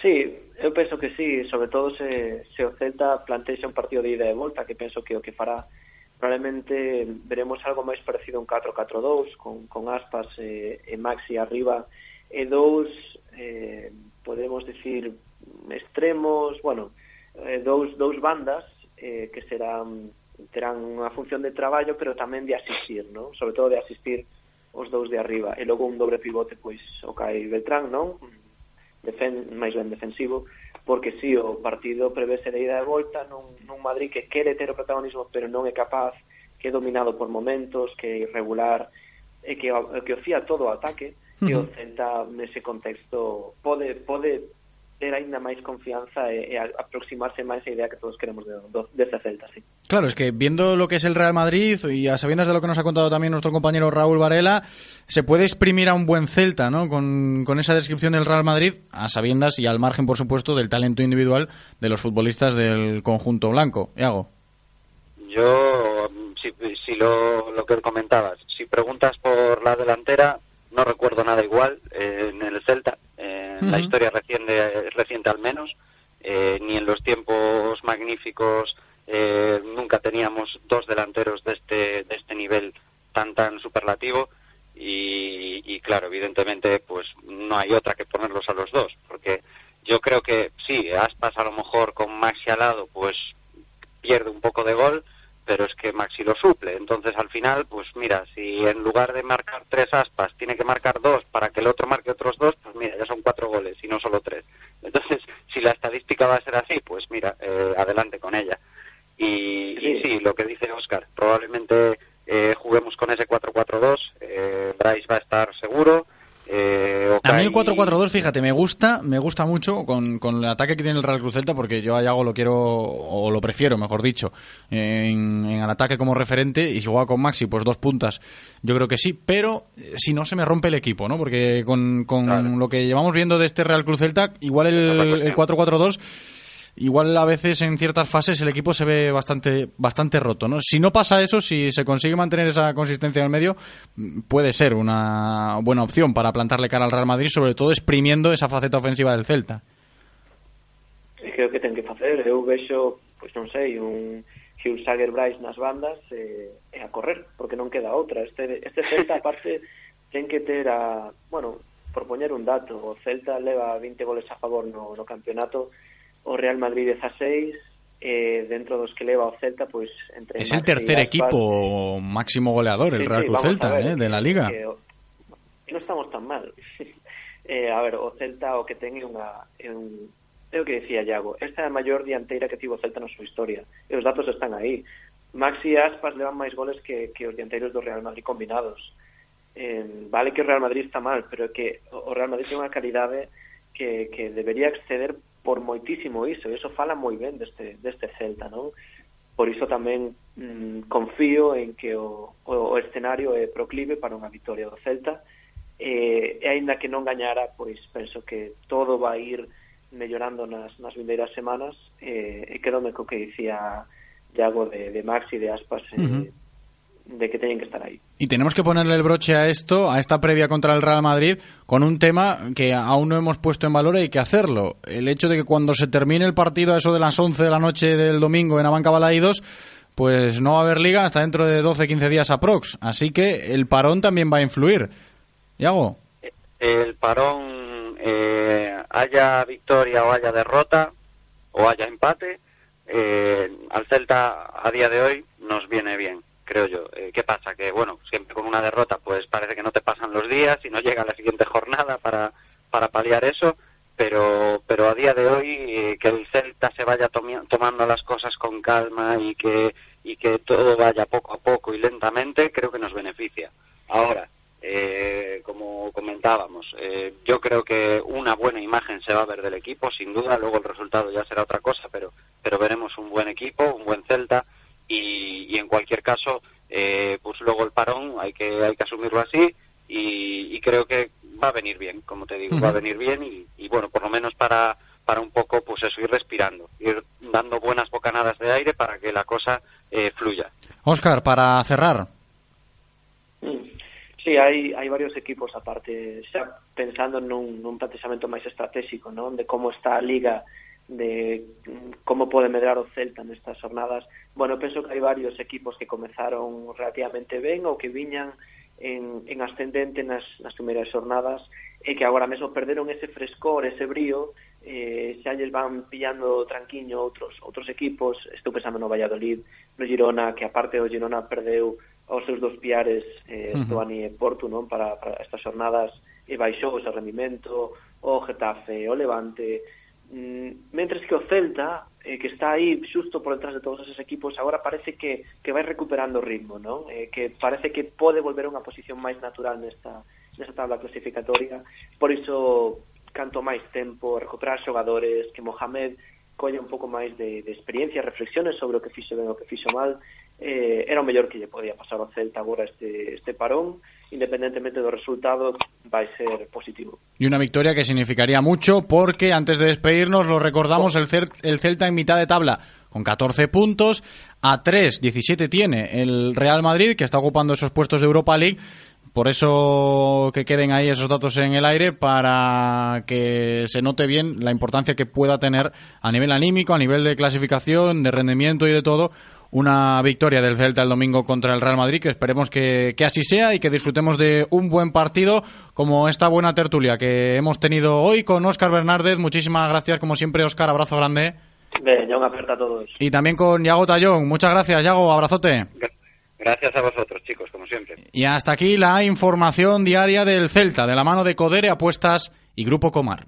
Speaker 11: Sí, eu penso que sí, sobre todo se, se o Celta plantexe un partido de ida e volta, que penso que o que fará probablemente veremos algo máis parecido a un 4-4-2 con, con aspas eh, e Maxi arriba e dous eh, podemos decir extremos, bueno eh, dous, dous bandas eh, que serán terán unha función de traballo pero tamén de asistir, ¿no? sobre todo de asistir os dous de arriba e logo un dobre pivote pois o okay, Beltrán, non? defen, máis ben defensivo, porque si sí, o partido prevese de ida e volta nun, nun Madrid que quere ter o protagonismo pero non é capaz, que é dominado por momentos, que é irregular, e que, que ofía todo o ataque, e o Celta nese contexto pode, pode ter aínda máis confianza e, e a- aproximarse máis a idea que todos queremos de, do, deste Celta, sí.
Speaker 1: Claro, es que viendo lo que es el Real Madrid y a sabiendas de lo que nos ha contado también nuestro compañero Raúl Varela, se puede exprimir a un buen Celta, ¿no? Con, con esa descripción del Real Madrid, a sabiendas y al margen, por supuesto, del talento individual de los futbolistas del conjunto blanco. Iago.
Speaker 12: Yo, si, si lo, lo que comentabas, si preguntas por la delantera, no recuerdo nada igual eh, en el Celta, la historia reciente, reciente al menos, eh, ni en los tiempos magníficos eh, nunca teníamos dos delanteros de este, de este nivel tan tan superlativo. Y, y claro, evidentemente pues no hay otra que ponerlos a los dos, porque yo creo que sí, Aspas a lo mejor con Maxi al lado pues pierde un poco de gol, pero es que Maxi lo suple. Entonces, al final, pues mira, si en lugar de marcar tres aspas tiene que marcar dos para que el otro marque otros dos, pues mira, ya son cuatro goles y no solo tres. Entonces, <laughs> si la estadística va a ser así, pues mira, eh, adelante con ella. Y sí. y sí, lo que dice Oscar, probablemente eh, juguemos con ese 4-4-2, eh, Bryce va a estar seguro. Eh,
Speaker 1: A mí el 4-4-2, fíjate, me gusta, me gusta mucho con, con, el ataque que tiene el Real Cruz Celta, porque yo a Yago lo quiero, o lo prefiero, mejor dicho, en, en el ataque como referente, y si juega con Maxi, pues dos puntas, yo creo que sí, pero eh, si no se me rompe el equipo, ¿no? Porque con, con lo que llevamos viendo de este Real Cruz Celta, igual el, el 4-4-2 igual a veces en ciertas fases el equipo se ve bastante, bastante roto, ¿no? Si no pasa eso, si se consigue mantener esa consistencia en el medio, mm, puede ser una buena opción para plantarle cara al Real Madrid, sobre todo exprimiendo esa faceta ofensiva del Celta.
Speaker 11: Creo que que ten que facer, eu vexo, pois non sei, un Hugh Sager Bryce nas bandas eh, e a correr, porque non queda outra. Este, este Celta, aparte, <laughs> ten que ter a... Bueno, por poñer un dato, o Celta leva 20 goles a favor no, no campeonato o Real Madrid 16 eh, dentro dos que leva o Celta pois entre
Speaker 1: Es el tercer equipo eh. máximo goleador sí, el Real sí, Celta ver, eh, de la liga.
Speaker 11: que, que, no estamos tan mal. <laughs> Eh, a ver, o Celta o que ten unha un, é o que decía Iago esta é a maior dianteira que tivo o Celta na súa historia e os datos están aí Maxi e Aspas levan máis goles que, que os dianteiros do Real Madrid combinados. Eh, vale que o Real Madrid está mal, pero que o Real Madrid ten unha calidade que, que debería exceder por moitísimo iso, e iso fala moi ben deste, deste Celta, non? Por iso tamén mm, confío en que o, o, o escenario é proclive para unha vitoria do Celta, eh, e aínda que non gañara, pois penso que todo vai ir mellorando nas, nas vindeiras semanas, eh, e quedome co que dicía Iago de, de Maxi de Aspas, uh -huh. eh, de que tienen que estar ahí.
Speaker 1: Y tenemos que ponerle el broche a esto, a esta previa contra el Real Madrid, con un tema que aún no hemos puesto en valor y hay que hacerlo. El hecho de que cuando se termine el partido a eso de las 11 de la noche del domingo en Abanca Balaídos, pues no va a haber liga hasta dentro de 12-15 días aprox. Así que el parón también va a influir. ¿Yago?
Speaker 12: El parón, eh, haya victoria o haya derrota o haya empate, eh, al Celta a día de hoy nos viene bien creo yo. Eh, ¿Qué pasa? Que, bueno, siempre con una derrota, pues parece que no te pasan los días y no llega la siguiente jornada para, para paliar eso, pero, pero a día de hoy eh, que el Celta se vaya tomando las cosas con calma y que, y que todo vaya poco a poco y lentamente, creo que nos beneficia. Ahora, eh, como comentábamos, eh, yo creo que una buena imagen se va a ver del equipo, sin duda, luego el resultado ya será otra cosa, pero, pero veremos un buen equipo, un buen Celta, y, en cualquier caso, eh, pues luego el parón hay que, hay que asumirlo así y, creo que va a venir bien, como te digo, va a venir bien y, bueno, por lo menos para, para un poco, pues eso, ir respirando, ir dando buenas bocanadas de aire para que la cosa eh, fluya.
Speaker 1: Oscar, para cerrar.
Speaker 11: Sí, hai, hai varios equipos aparte, xa pensando nun, nun planteamento máis estratégico, non? de como está a liga de como pode medrar o Celta nestas jornadas. Bueno, penso que hai varios equipos que comezaron relativamente ben ou que viñan en, en ascendente nas, nas primeiras jornadas e que agora mesmo perderon ese frescor, ese brío, eh, xa lles van pillando tranquiño outros outros equipos, estou pensando no Valladolid, no Girona, que aparte o Girona perdeu aos seus dos piares eh, uh -huh. Toani e Porto non para, para estas jornadas e baixou o seu rendimento, o Getafe, o Levante, mm, mentres que o Celta eh, que está aí xusto por detrás de todos esos equipos, agora parece que, que vai recuperando o ritmo, non? Eh, que parece que pode volver a unha posición máis natural nesta, nesta tabla clasificatoria, por iso canto máis tempo, recuperar xogadores, que Mohamed colle un pouco máis de, de experiencia, reflexiones sobre o que fixo ben o que fixo mal, eh, era o mellor que lle podía pasar ao Celta agora este, este parón, independentemente do resultado, vai ser positivo.
Speaker 1: Y una victoria que significaría mucho porque antes de despedirnos lo recordamos el, el Celta en mitad de tabla con 14 puntos, a 3, 17 tiene el Real Madrid que está ocupando esos puestos de Europa League. Por eso que queden ahí esos datos en el aire para que se note bien la importancia que pueda tener a nivel anímico, a nivel de clasificación, de rendimiento y de todo una victoria del Celta el domingo contra el Real Madrid, que esperemos que, que, así sea y que disfrutemos de un buen partido como esta buena tertulia que hemos tenido hoy con Óscar Bernárdez. Muchísimas gracias, como siempre, Óscar, abrazo grande.
Speaker 11: Venga, un a todos.
Speaker 1: Y también con Yago Tallón. Muchas gracias, Yago, abrazote.
Speaker 12: Gracias a vosotros, chicos, como siempre.
Speaker 1: Y hasta aquí la información diaria del Celta, de la mano de Codere, Apuestas y Grupo Comar.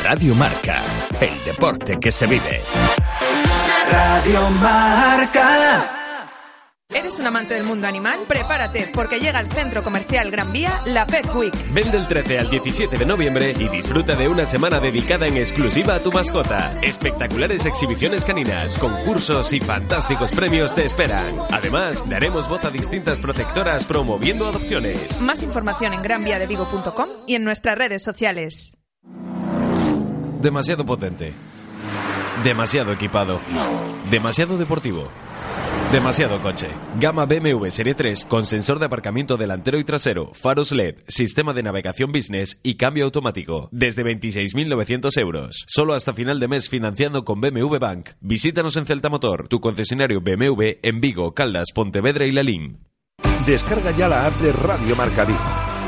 Speaker 2: Radio Marca, el deporte que se vive.
Speaker 13: Radio Marca.
Speaker 14: ¿Eres un amante del mundo animal? Prepárate, porque llega al Centro Comercial Gran Vía la Pet Week.
Speaker 5: Ven del 13 al 17 de noviembre y disfruta de una semana dedicada en exclusiva a tu mascota. Espectaculares exhibiciones caninas, concursos y fantásticos premios te esperan. Además, daremos voz a distintas protectoras promoviendo adopciones.
Speaker 14: Más información en granviadevigo.com y en nuestras redes sociales.
Speaker 5: Demasiado potente. Demasiado equipado. Demasiado deportivo. Demasiado coche. Gama BMW Serie 3 con sensor de aparcamiento delantero y trasero, faros LED, sistema de navegación business y cambio automático. Desde 26.900 euros. Solo hasta final de mes financiando con BMW Bank. Visítanos en Celta Motor, tu concesionario BMW en Vigo, Caldas, Pontevedra y Lalín.
Speaker 8: Descarga ya la app de Radio Marca Vigo.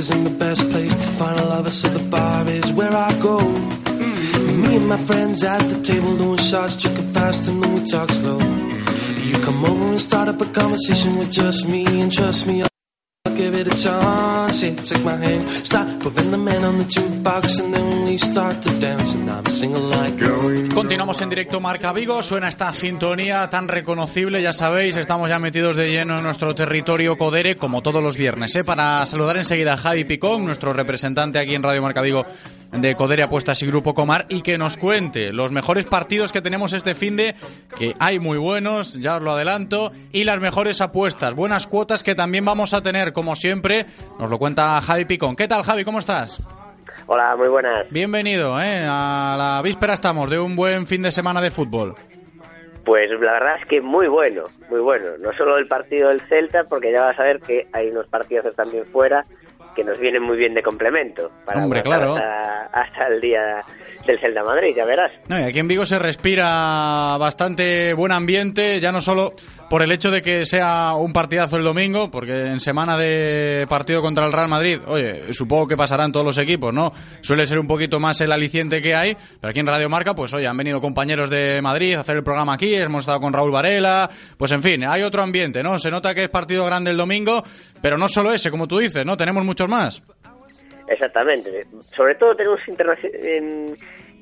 Speaker 15: Isn't the best place to find a lover, so the bar is where I go. Me and my friends at the table doing shots, drinking fast, and then we talk slow. You come over and start up a conversation with just me, and trust me, give it a chance. My hand, the on the jukebox, and then we start to dance, and I'm like.
Speaker 1: Continuamos en directo Marca Vigo, suena esta sintonía tan reconocible, ya sabéis, estamos ya metidos de lleno en nuestro territorio Codere, como todos los viernes, ¿eh? para saludar enseguida a Javi Picón, nuestro representante aquí en Radio Marca Vigo de Codere Apuestas y Grupo Comar, y que nos cuente los mejores partidos que tenemos este fin de, que hay muy buenos, ya os lo adelanto, y las mejores apuestas, buenas cuotas que también vamos a tener, como siempre, nos lo cuenta Javi Picón. ¿Qué tal Javi? ¿Cómo estás?
Speaker 16: Hola, muy buenas.
Speaker 1: Bienvenido, ¿eh? a la víspera estamos de un buen fin de semana de fútbol.
Speaker 16: Pues la verdad es que muy bueno, muy bueno. No solo el partido del Celta, porque ya vas a ver que hay unos partidos también fuera que nos vienen muy bien de complemento. Para
Speaker 1: Hombre, claro.
Speaker 16: Hasta, hasta el día del Celta Madrid, ya verás.
Speaker 1: No, y aquí en Vigo se respira bastante buen ambiente, ya no solo por el hecho de que sea un partidazo el domingo, porque en semana de partido contra el Real Madrid, oye, supongo que pasarán todos los equipos, ¿no? Suele ser un poquito más el aliciente que hay, pero aquí en Radio Marca, pues oye, han venido compañeros de Madrid a hacer el programa aquí, hemos estado con Raúl Varela, pues en fin, hay otro ambiente, ¿no? Se nota que es partido grande el domingo, pero no solo ese, como tú dices, ¿no? Tenemos muchos más.
Speaker 16: Exactamente. Sobre todo tenemos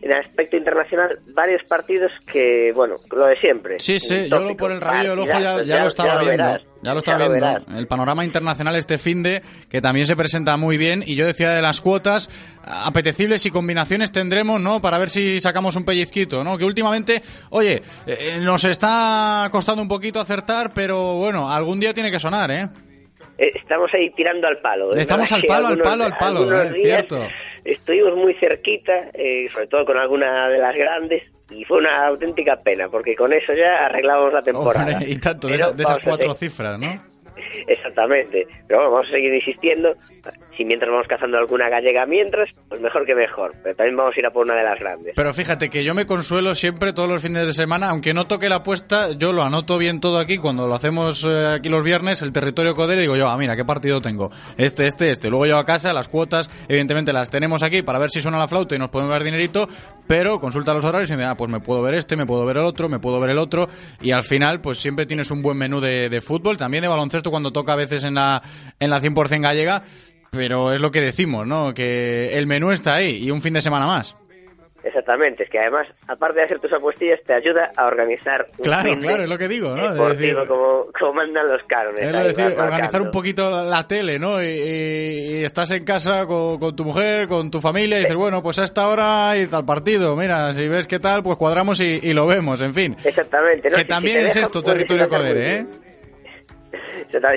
Speaker 16: en, aspecto internacional varios partidos que, bueno, lo de siempre.
Speaker 1: Sí, sí, yo por el rabillo del ojo ya, ya, lo estaba
Speaker 16: ya lo
Speaker 1: viendo.
Speaker 16: verás,
Speaker 1: ya lo estaba
Speaker 16: lo
Speaker 1: viendo.
Speaker 16: verás.
Speaker 1: el panorama internacional este fin de que también se presenta muy bien y yo decía de las cuotas apetecibles y combinaciones tendremos, ¿no? Para ver si sacamos un pellizquito, ¿no? Que últimamente, oye, eh, nos está costando un poquito acertar, pero bueno, algún día tiene que sonar, ¿eh?
Speaker 16: Eh, Estamos ahí tirando al palo. ¿eh?
Speaker 1: Estamos al palo, al palo, al palo,
Speaker 16: algunos
Speaker 1: ¿eh?
Speaker 16: días
Speaker 1: Cierto.
Speaker 16: Estuvimos muy cerquita, eh, sobre todo con alguna de las grandes, y fue una auténtica pena, porque con eso ya arreglábamos la temporada.
Speaker 1: Hombre, y tanto, de,
Speaker 16: Pero
Speaker 1: esa- de esas cuatro cifras, ¿no? <laughs>
Speaker 16: Exactamente. Pero bueno, vamos a seguir insistiendo. Si mientras vamos cazando alguna gallega mientras, pues mejor que mejor. Pero también vamos a ir a por una de las grandes.
Speaker 1: Pero fíjate que yo me consuelo siempre todos los fines de semana, aunque no toque la apuesta, yo lo anoto bien todo aquí cuando lo hacemos eh, aquí los viernes, el territorio codero, digo yo, ah, mira, qué partido tengo. Este, este, este. Luego llevo a casa, las cuotas, evidentemente las tenemos aquí para ver si suena la flauta y nos podemos dar dinerito, pero consulta los horarios y me ah, pues me puedo ver este, me puedo ver el otro, me puedo ver el otro, y al final, pues siempre tienes un buen menú de, de fútbol, también de baloncesto cuando toca a veces en la, en la 100% gallega, pero es lo que decimos, ¿no? Que el menú está ahí y un fin de semana más.
Speaker 16: Exactamente, es que además, aparte de hacer tus apuestillas, te ayuda a organizar un
Speaker 1: Claro,
Speaker 16: de
Speaker 1: claro, es lo que digo, ¿no? Decir-
Speaker 16: como, como mandan los cánones.
Speaker 1: Es lo
Speaker 16: ahí
Speaker 1: decir, organizar
Speaker 16: marcando.
Speaker 1: un poquito la tele, ¿no? Y, y- y estás en casa con, con tu mujer, con tu familia, y dices, bueno, pues a esta hora ir al partido. Mira, si ves qué tal, pues cuadramos y, y lo vemos, en fin.
Speaker 16: Exactamente, ¿no?
Speaker 1: Que
Speaker 16: Si-
Speaker 1: también
Speaker 16: si
Speaker 1: es
Speaker 16: dejan,
Speaker 1: esto,
Speaker 16: puedes
Speaker 1: territorio Codere, ¿eh?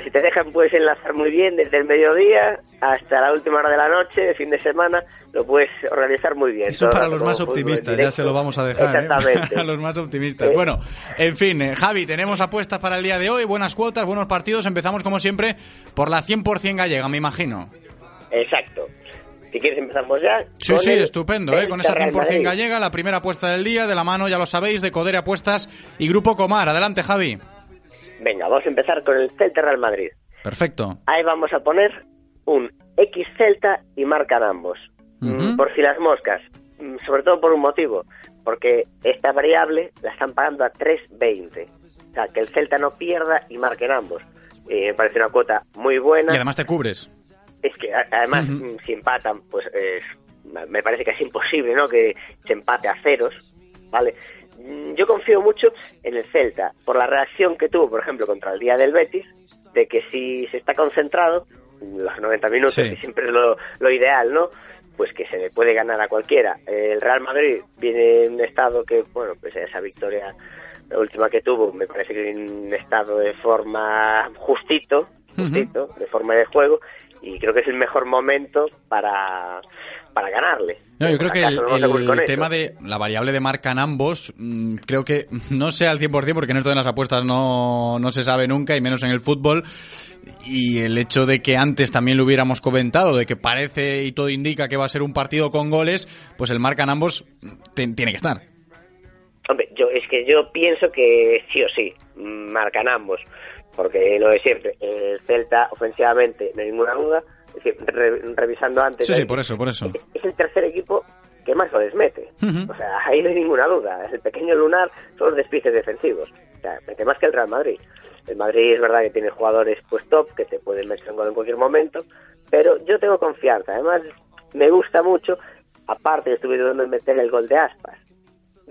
Speaker 16: Si te dejan, puedes enlazar muy bien desde el mediodía hasta la última hora de la noche, de fin de semana, lo puedes organizar muy bien.
Speaker 1: Eso para los más optimistas, ya se lo vamos a dejar, ¿eh?
Speaker 16: Exactamente. <laughs>
Speaker 1: A los más optimistas.
Speaker 16: Sí.
Speaker 1: Bueno, en fin, eh, Javi, tenemos apuestas para el día de hoy, buenas cuotas, buenos partidos. Empezamos, como siempre, por la 100% gallega, me imagino.
Speaker 16: Exacto. Si quieres empezamos ya.
Speaker 1: Sí, sí,
Speaker 16: el
Speaker 1: estupendo, ¿eh? Con esa
Speaker 16: Celta
Speaker 1: 100%
Speaker 16: Real Madrid.
Speaker 1: gallega, la primera apuesta del día, de la mano, ya lo sabéis, de Codere Apuestas y Grupo Comar. Adelante, Javi.
Speaker 16: Venga, vamos a empezar con el Celta Real Madrid.
Speaker 1: Perfecto.
Speaker 16: Ahí vamos a poner un X Celta y marcan ambos. Mm. Por si las moscas. Mm, Sobre todo por un motivo. Porque esta variable la están pagando a 3.20. O sea, que el Celta no pierda y marquen ambos. Eh, me parece una cuota muy buena.
Speaker 1: Y además te cubres.
Speaker 16: Es que además, mm, si empatan, pues es- me parece que es imposible, ¿no? Que se empate a ceros, ¿vale? Mm, Yo confío mucho en el Celta por la reacción que tuvo, por ejemplo, contra el día del Betis, de que si se está concentrado, los 90 minutos,
Speaker 1: Sí.
Speaker 16: que siempre es lo, lo ideal, ¿no? Pues que se le puede ganar a cualquiera. El Real Madrid viene en un estado que, bueno, pues esa victoria la última que tuvo, me parece que en un estado de forma justito, justito, de forma de juego, y creo que es el mejor momento para, para ganarle.
Speaker 1: No, yo creo que el, tema de la variable de marcan ambos, mm, creo que <laughs> no sé al 100% porque en esto de las apuestas no, no se sabe nunca y menos en el fútbol. Y el hecho de que antes también lo hubiéramos comentado, de que parece y todo indica que va a ser un partido con goles, pues el marcan ambos te- tiene que estar.
Speaker 16: Hombre, yo, es que yo pienso que sí o sí, marcan ambos, porque lo de siempre, el Celta ofensivamente, no hay ninguna duda, es decir, re- revisando antes,
Speaker 1: Sí, por eso, por eso.
Speaker 16: es el tercer equipo que más goles mete.
Speaker 1: Ujú.
Speaker 16: O sea, <laughs> ahí no hay ninguna duda. El pequeño lunar son los despices defensivos. O sea, mete más que el Real Madrid. El Madrid es verdad que tiene jugadores pues top que te pueden meter un gol en cualquier momento, pero yo tengo confianza. Además, me gusta mucho. Aparte, estuve dudando en meter el gol de Aspas.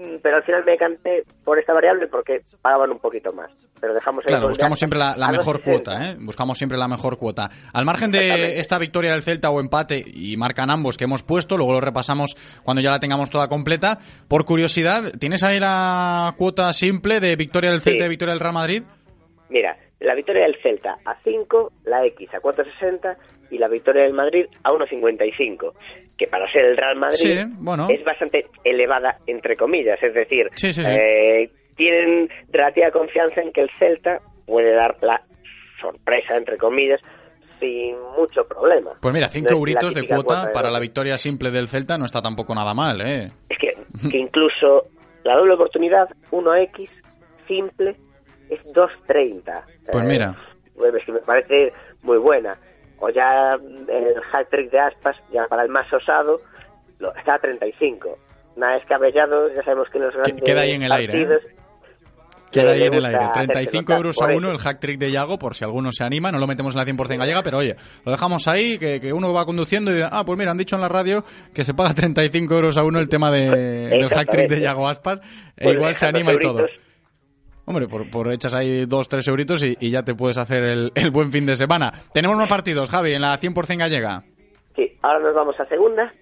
Speaker 16: Mm, Pero al final me canté por esta variable porque pagaban un poquito más. Pero dejamos
Speaker 1: Claro, buscamos siempre la, la
Speaker 16: a
Speaker 1: mejor
Speaker 16: 2.60.
Speaker 1: cuota, ¿eh? Buscamos siempre la mejor cuota. Al margen de esta victoria del Celta o empate, y marcan ambos que hemos puesto, luego lo repasamos cuando ya la tengamos toda completa. Por curiosidad, ¿tienes ahí la cuota simple de victoria del Celta
Speaker 16: Sí.
Speaker 1: y victoria del Real Madrid?
Speaker 16: Mira, la victoria del Celta a 5, la X a 4.60 y la victoria del Madrid a 1.55, que para ser el Real Madrid
Speaker 1: Sí, bueno.
Speaker 16: es bastante elevada, entre comillas, es decir,
Speaker 1: Sí, sí, sí.
Speaker 16: eh, tienen relativa confianza en que el Celta puede dar la sorpresa, entre comillas, sin mucho problema.
Speaker 1: Pues mira,
Speaker 16: No
Speaker 1: 5
Speaker 16: es la
Speaker 1: euritos de cuota
Speaker 16: de
Speaker 1: para la victoria simple del Celta no está tampoco nada mal, ¿eh?
Speaker 16: Es que, <laughs> que incluso la doble oportunidad, 1X, simple, es 2.30.
Speaker 1: Pues
Speaker 16: Eh,
Speaker 1: mira.
Speaker 16: Bueno, es que me parece muy buena. O ya el hat-trick de Aspas, ya para el más osado, lo, está a 35. Nada descabellado, ya sabemos que los grandes
Speaker 1: queda ahí en el aire, ¿eh?
Speaker 16: partidos...
Speaker 1: Queda
Speaker 16: le-
Speaker 1: ahí en el aire.
Speaker 16: hacerse
Speaker 1: 35
Speaker 16: notar
Speaker 1: euros a uno el hack trick de Yago, por si alguno se anima. No lo metemos en la 100% gallega, pero oye, lo dejamos ahí, que, que uno va conduciendo y dice, ah, pues mira, han dicho en la radio que se paga 35 euros a uno el tema de, del hack trick de. Yago Aspas. E
Speaker 16: Pues
Speaker 1: igual se anima y todo. Hombre, por, por echas ahí 2, 3 euritos y, y ya te puedes hacer el, el buen fin de semana. Tenemos más partidos, Javi, en la 100% gallega.
Speaker 16: Sí, ahora nos vamos a segunda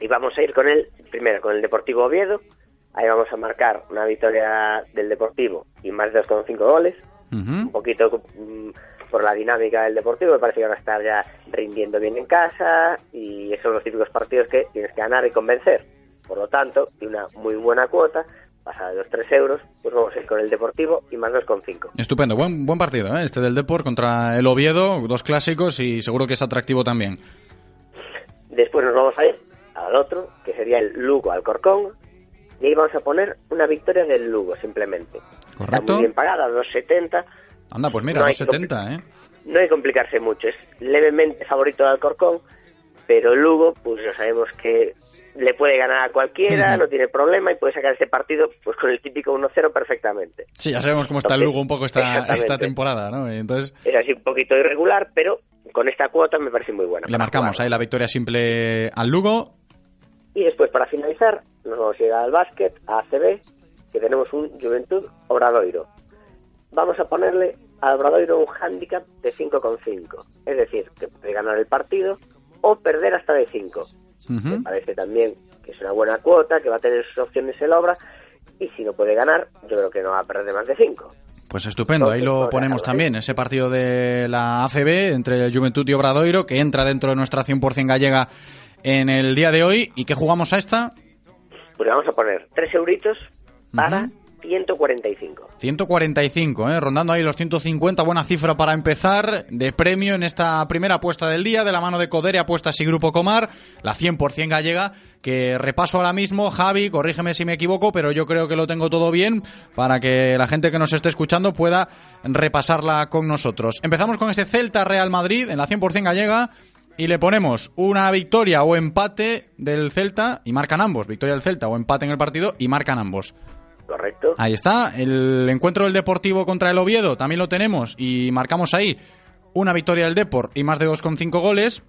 Speaker 16: y vamos a ir con el, primero con el Deportivo Oviedo. Ahí vamos a marcar una victoria del Deportivo y más de 2,5 goles. Un poquito mm, por la dinámica del Deportivo, me parece que van a estar ya rindiendo bien en casa y esos son los típicos partidos que tienes que ganar y convencer. Por lo tanto, y una muy buena cuota, pasada de los 3 euros, pues vamos a ir con el Deportivo y más 2,5.
Speaker 1: Estupendo, buen, buen partido, ¿eh? este del Deport contra el Oviedo, dos clásicos y seguro que es atractivo también.
Speaker 16: Después nos vamos a ir al otro, que sería el Lugo Alcorcón. Y ahí vamos a poner una victoria del Lugo, simplemente. Está
Speaker 1: Correcto.
Speaker 16: muy bien pagada, 2.70.
Speaker 1: Anda, pues mira,
Speaker 16: No hay
Speaker 1: 2.70, ¿eh?
Speaker 16: No hay que complicarse mucho. Es levemente favorito de Alcorcón, pero el Lugo, pues ya sabemos que le puede ganar a cualquiera,
Speaker 1: Ujú.
Speaker 16: no tiene problema y puede sacar este partido pues con el típico 1-0 perfectamente.
Speaker 1: Sí, ya sabemos cómo está el
Speaker 16: Entonces,
Speaker 1: Lugo un poco esta, esta temporada, ¿no? Entonces
Speaker 16: Es así un poquito irregular, pero con esta cuota me parece muy buena.
Speaker 1: le marcamos ahí la victoria simple al Lugo.
Speaker 16: Y después, para finalizar, nos vamos a llegar al básquet, a ACB, que tenemos un Juventud Obradoiro. Vamos a ponerle al Obradoiro un handicap de 5,5. Es decir, que puede ganar el partido o perder hasta de 5. Me parece también que es una buena cuota, que va a tener sus opciones el Obra. Y si no puede ganar, yo creo que no va a perder más de 5.
Speaker 1: Pues estupendo, ahí lo ponemos también, ese partido de la ACB entre el Juventud y Obradoiro, que entra dentro de nuestra 100% gallega en el día de hoy. ¿Y qué jugamos a esta?
Speaker 16: Pues vamos a poner 3 euritos para 145.
Speaker 1: 145, ¿eh? rondando ahí los 150, buena cifra para empezar de premio en esta primera apuesta del día de la mano de Codere Apuestas y Grupo Comar, la 100% gallega, que repaso ahora mismo, Javi, corrígeme si me equivoco, pero yo creo que lo tengo todo bien para que la gente que nos esté escuchando pueda repasarla con nosotros. Empezamos con ese Celta Real Madrid en la 100% gallega y le ponemos una victoria o empate del Celta y marcan ambos, victoria del Celta o empate en el partido y marcan ambos.
Speaker 16: Correcto.
Speaker 1: Ahí está, el encuentro del Deportivo contra el Oviedo también lo tenemos y marcamos ahí una victoria del Deport y más de 2,5 goles.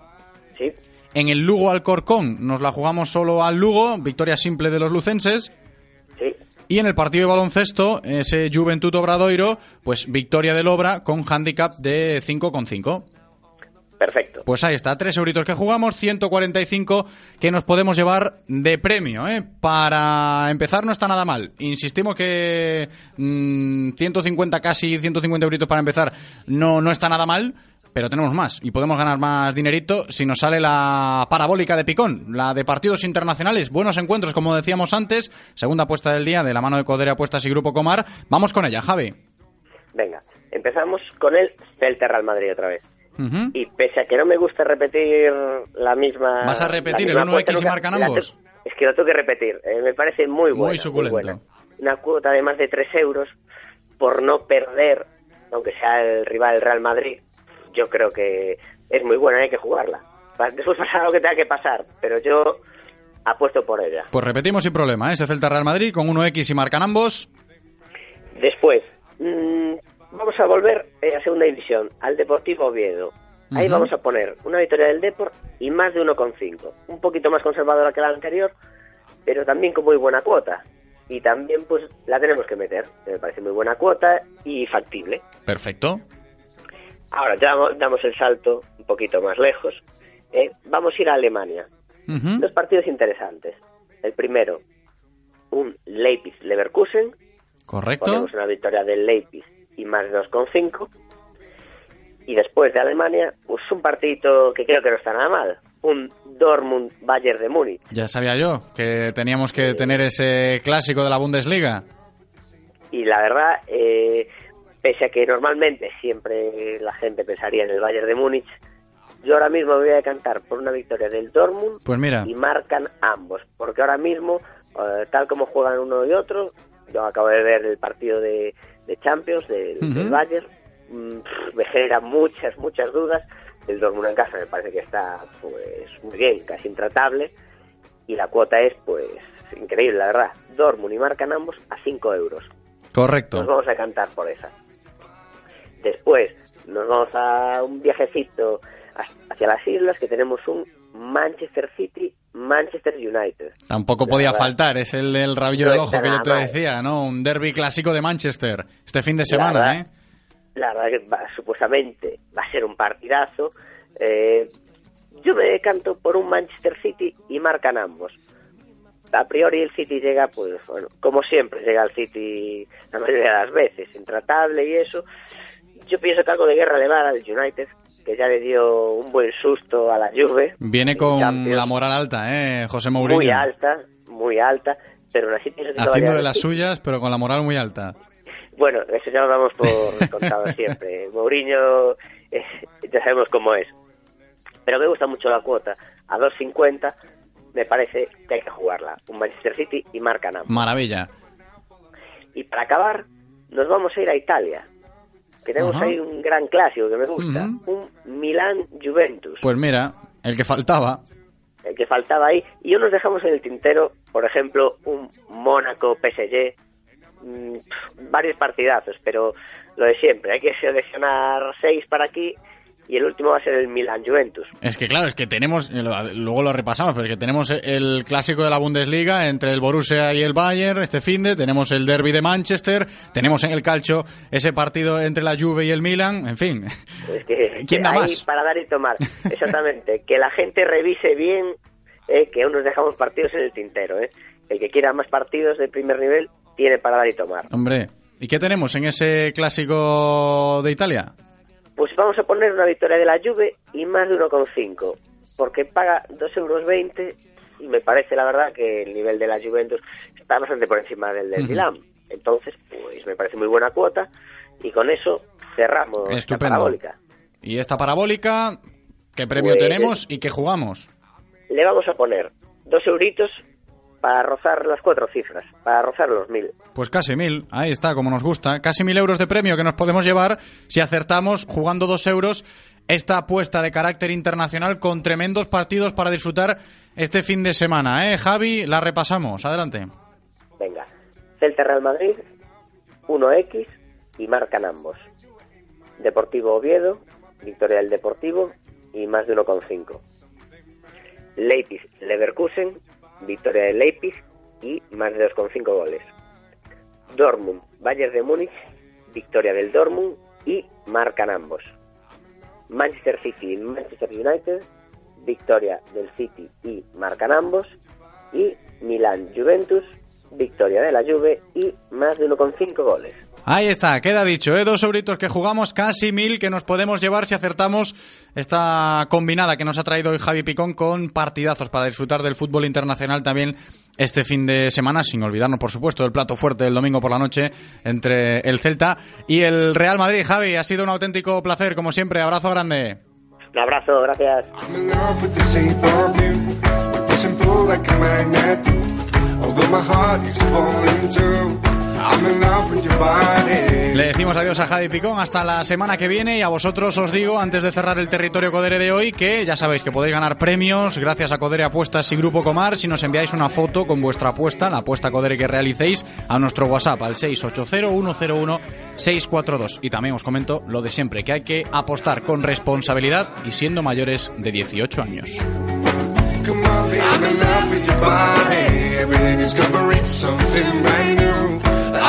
Speaker 16: Sí.
Speaker 1: En el Lugo Alcorcón nos la jugamos solo al Lugo, victoria simple de los lucenses.
Speaker 16: Sí.
Speaker 1: Y en el partido de baloncesto, ese Juventud Obradoiro, pues victoria del Obra con handicap de 5,5.
Speaker 16: Perfecto.
Speaker 1: Pues ahí está, tres euritos que jugamos, 145 que nos podemos llevar de premio, ¿eh? Para empezar no está nada mal. Insistimos que 150, casi 150 euritos para empezar no, no está nada mal, pero tenemos más y podemos ganar más dinerito si nos sale la parabólica de Picón, la de partidos internacionales, buenos encuentros, como decíamos antes, segunda apuesta del día de la mano de Codere Apuestas y Grupo Comar. Vamos con ella, Javi.
Speaker 16: Venga, empezamos con el Celta Real Madrid otra vez. Y pese a que no me gusta repetir la misma.
Speaker 1: ¿Vas a repetir el 1X y marcan ambos?
Speaker 16: Es que lo tengo que repetir. Eh, me parece muy bueno.
Speaker 1: Muy suculento.
Speaker 16: Una cuota de más de 3 euros por no perder, aunque sea el rival Real Madrid. Yo creo que es muy buena, hay que jugarla. Después pasará lo que tenga que pasar, pero yo apuesto por ella.
Speaker 1: Pues repetimos sin problema, ¿eh? ese Celta Real Madrid con 1X y marcan ambos.
Speaker 16: Después, mmm, vamos a volver a segunda división, al Deportivo Oviedo. Ahí uh -huh. vamos a poner una victoria del Deport y más de 1,5. Un poquito más conservadora que la anterior, pero también con muy buena cuota. Y también pues la tenemos que meter. Me parece muy buena cuota y factible.
Speaker 1: Perfecto.
Speaker 16: Ahora ya damos el salto un poquito más lejos. Eh, vamos a ir a Alemania.
Speaker 1: Uh -huh.
Speaker 16: Dos partidos interesantes. El primero, un Leipzig-Leverkusen.
Speaker 1: Correcto.
Speaker 16: Ponemos una victoria del Leipzig y más de 2,5. Y después de Alemania, pues un partidito que creo que no está nada mal. Un Dortmund-Bayern de Múnich.
Speaker 1: Ya sabía yo que teníamos que tener ese clásico de la Bundesliga.
Speaker 16: Y la verdad, eh, pese a que normalmente siempre la gente pensaría en el Bayern de Múnich, yo ahora mismo me voy a decantar por una victoria del Dortmund
Speaker 1: pues mira.
Speaker 16: y marcan ambos. Porque ahora mismo, eh, tal como juegan uno y otro, yo acabo de ver el partido de, de Champions del, uh -huh. del Bayern, me genera muchas, muchas dudas. El Dortmund en casa me parece que está pues muy bien, casi intratable. Y la cuota es pues increíble, la verdad. Dortmund y marcan ambos a 5 euros.
Speaker 1: Correcto.
Speaker 16: Nos vamos a cantar por esa. Después nos vamos a un viajecito hacia las islas que tenemos un Manchester City, Manchester United.
Speaker 1: Tampoco la podía verdad, faltar, es el del rabillo no del ojo que yo te mal. decía, ¿no? Un derby clásico de Manchester este fin de semana,
Speaker 16: la
Speaker 1: verdad,
Speaker 16: ¿eh? La verdad que va, supuestamente va a ser un partidazo. Eh, yo me decanto por un Manchester City y marcan ambos. A priori el City llega, pues, bueno, como siempre llega el City la mayoría de las veces, intratable y eso. Yo pienso que algo de guerra le va a dar al United, que ya le dio un buen susto a la Juve.
Speaker 1: Viene con Champions. la moral alta, ¿eh? José Mourinho.
Speaker 16: Muy alta, muy alta, pero aún así pienso que
Speaker 1: Haciéndole las suyas, pero con la moral muy alta.
Speaker 16: Bueno, eso ya lo damos por <laughs> contado siempre. Mourinho, eh, ya sabemos cómo es. Pero me gusta mucho la cuota. A 2.50 me parece que hay que jugarla. Un Manchester City y marca nada.
Speaker 1: Maravilla.
Speaker 16: Y para acabar, nos vamos a ir a Italia tenemos ahí un gran clásico que me gusta, uh -huh. un Milán-Juventus.
Speaker 1: Pues mira, el que faltaba.
Speaker 16: El que faltaba ahí. Y hoy nos dejamos en el tintero, por ejemplo, un Mónaco-PSG, mmm, varios partidazos, pero lo de siempre, hay que seleccionar seis para aquí y el último va a ser el Milan Juventus.
Speaker 1: Es que claro, es que tenemos, eh, luego lo repasamos, pero es que tenemos el clásico de la Bundesliga entre el Borussia y el Bayern este fin de, tenemos el derby de Manchester, tenemos en el calcio ese partido entre la Juve y el Milan, en fin.
Speaker 16: Es que, <laughs>
Speaker 1: ¿Quién da más?
Speaker 16: Para dar y tomar, exactamente. que la gente revise bien eh, que aún nos dejamos partidos en el tintero. Eh. El que quiera más partidos de primer nivel tiene para dar y tomar.
Speaker 1: Hombre, ¿y qué tenemos en ese clásico de Italia?
Speaker 16: Pues vamos a poner una victoria de la Juve y más de 1,5, porque paga 2,20 euros y me parece la verdad que el nivel de la Juventus está bastante por encima del del. Milán. Entonces, pues me parece muy buena cuota y con eso cerramos esta
Speaker 1: Estupendo.
Speaker 16: parabólica.
Speaker 1: Y esta parabólica, ¿qué premio
Speaker 16: Pues-
Speaker 1: tenemos y qué jugamos?
Speaker 16: Le vamos a poner dos euritos para rozar las cuatro cifras, para rozar los mil.
Speaker 1: Pues casi mil, ahí está, como nos gusta. Casi mil euros de premio que nos podemos llevar si acertamos jugando dos euros esta apuesta de carácter internacional con tremendos partidos para disfrutar este fin de semana. ¿eh, Javi? La repasamos. Adelante.
Speaker 16: Venga, Celta Real Madrid, 1X y marcan ambos. Deportivo Oviedo, victoria del Deportivo y más de 1,5. Leipzig Leverkusen, victoria del Leipzig y más de 2,5 goles. Dortmund Bayern de Múnich, victoria del Dortmund y marcan ambos. Manchester City y Manchester United, victoria del City y marcan ambos. Y Milán Juventus, victoria de la Juve y más de 1,5 goles.
Speaker 1: Ahí está, queda dicho, ¿eh? Dos euritos que jugamos, casi mil que nos podemos llevar si acertamos esta combinada que nos ha traído hoy Javi Picón con partidazos para disfrutar del fútbol internacional también este fin de semana, sin olvidarnos, por supuesto, del plato fuerte del domingo por la noche entre el Celta y el Real Madrid. Javi, ha sido un auténtico placer, como siempre. Abrazo grande.
Speaker 16: Un abrazo, gracias.
Speaker 1: Le decimos adiós a Javi Picón hasta la semana que viene y a vosotros os digo, antes de cerrar el territorio Codere de hoy, que ya sabéis que podéis ganar premios gracias a Codere Apuestas y Grupo Comar si nos enviáis una foto con vuestra apuesta, la apuesta Codere que realicéis, a nuestro WhatsApp al 680-101-642. Y también os comento lo de siempre, que hay que apostar con responsabilidad y siendo mayores de 18 años.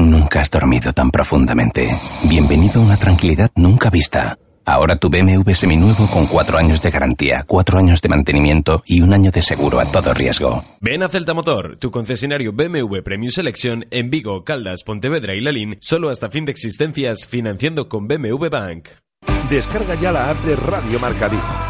Speaker 17: Nunca has dormido tan profundamente. Bienvenido a una tranquilidad nunca vista. Ahora tu BMW seminuevo con cuatro años de garantía, cuatro años de mantenimiento y un año de seguro a todo riesgo.
Speaker 5: Ven a Celta Motor, tu concesionario BMW Premium Selection en Vigo, Caldas, Pontevedra y Lalín, solo hasta fin de existencias, financiando con BMW Bank.
Speaker 8: Descarga ya la app de Radio Marca Vigo.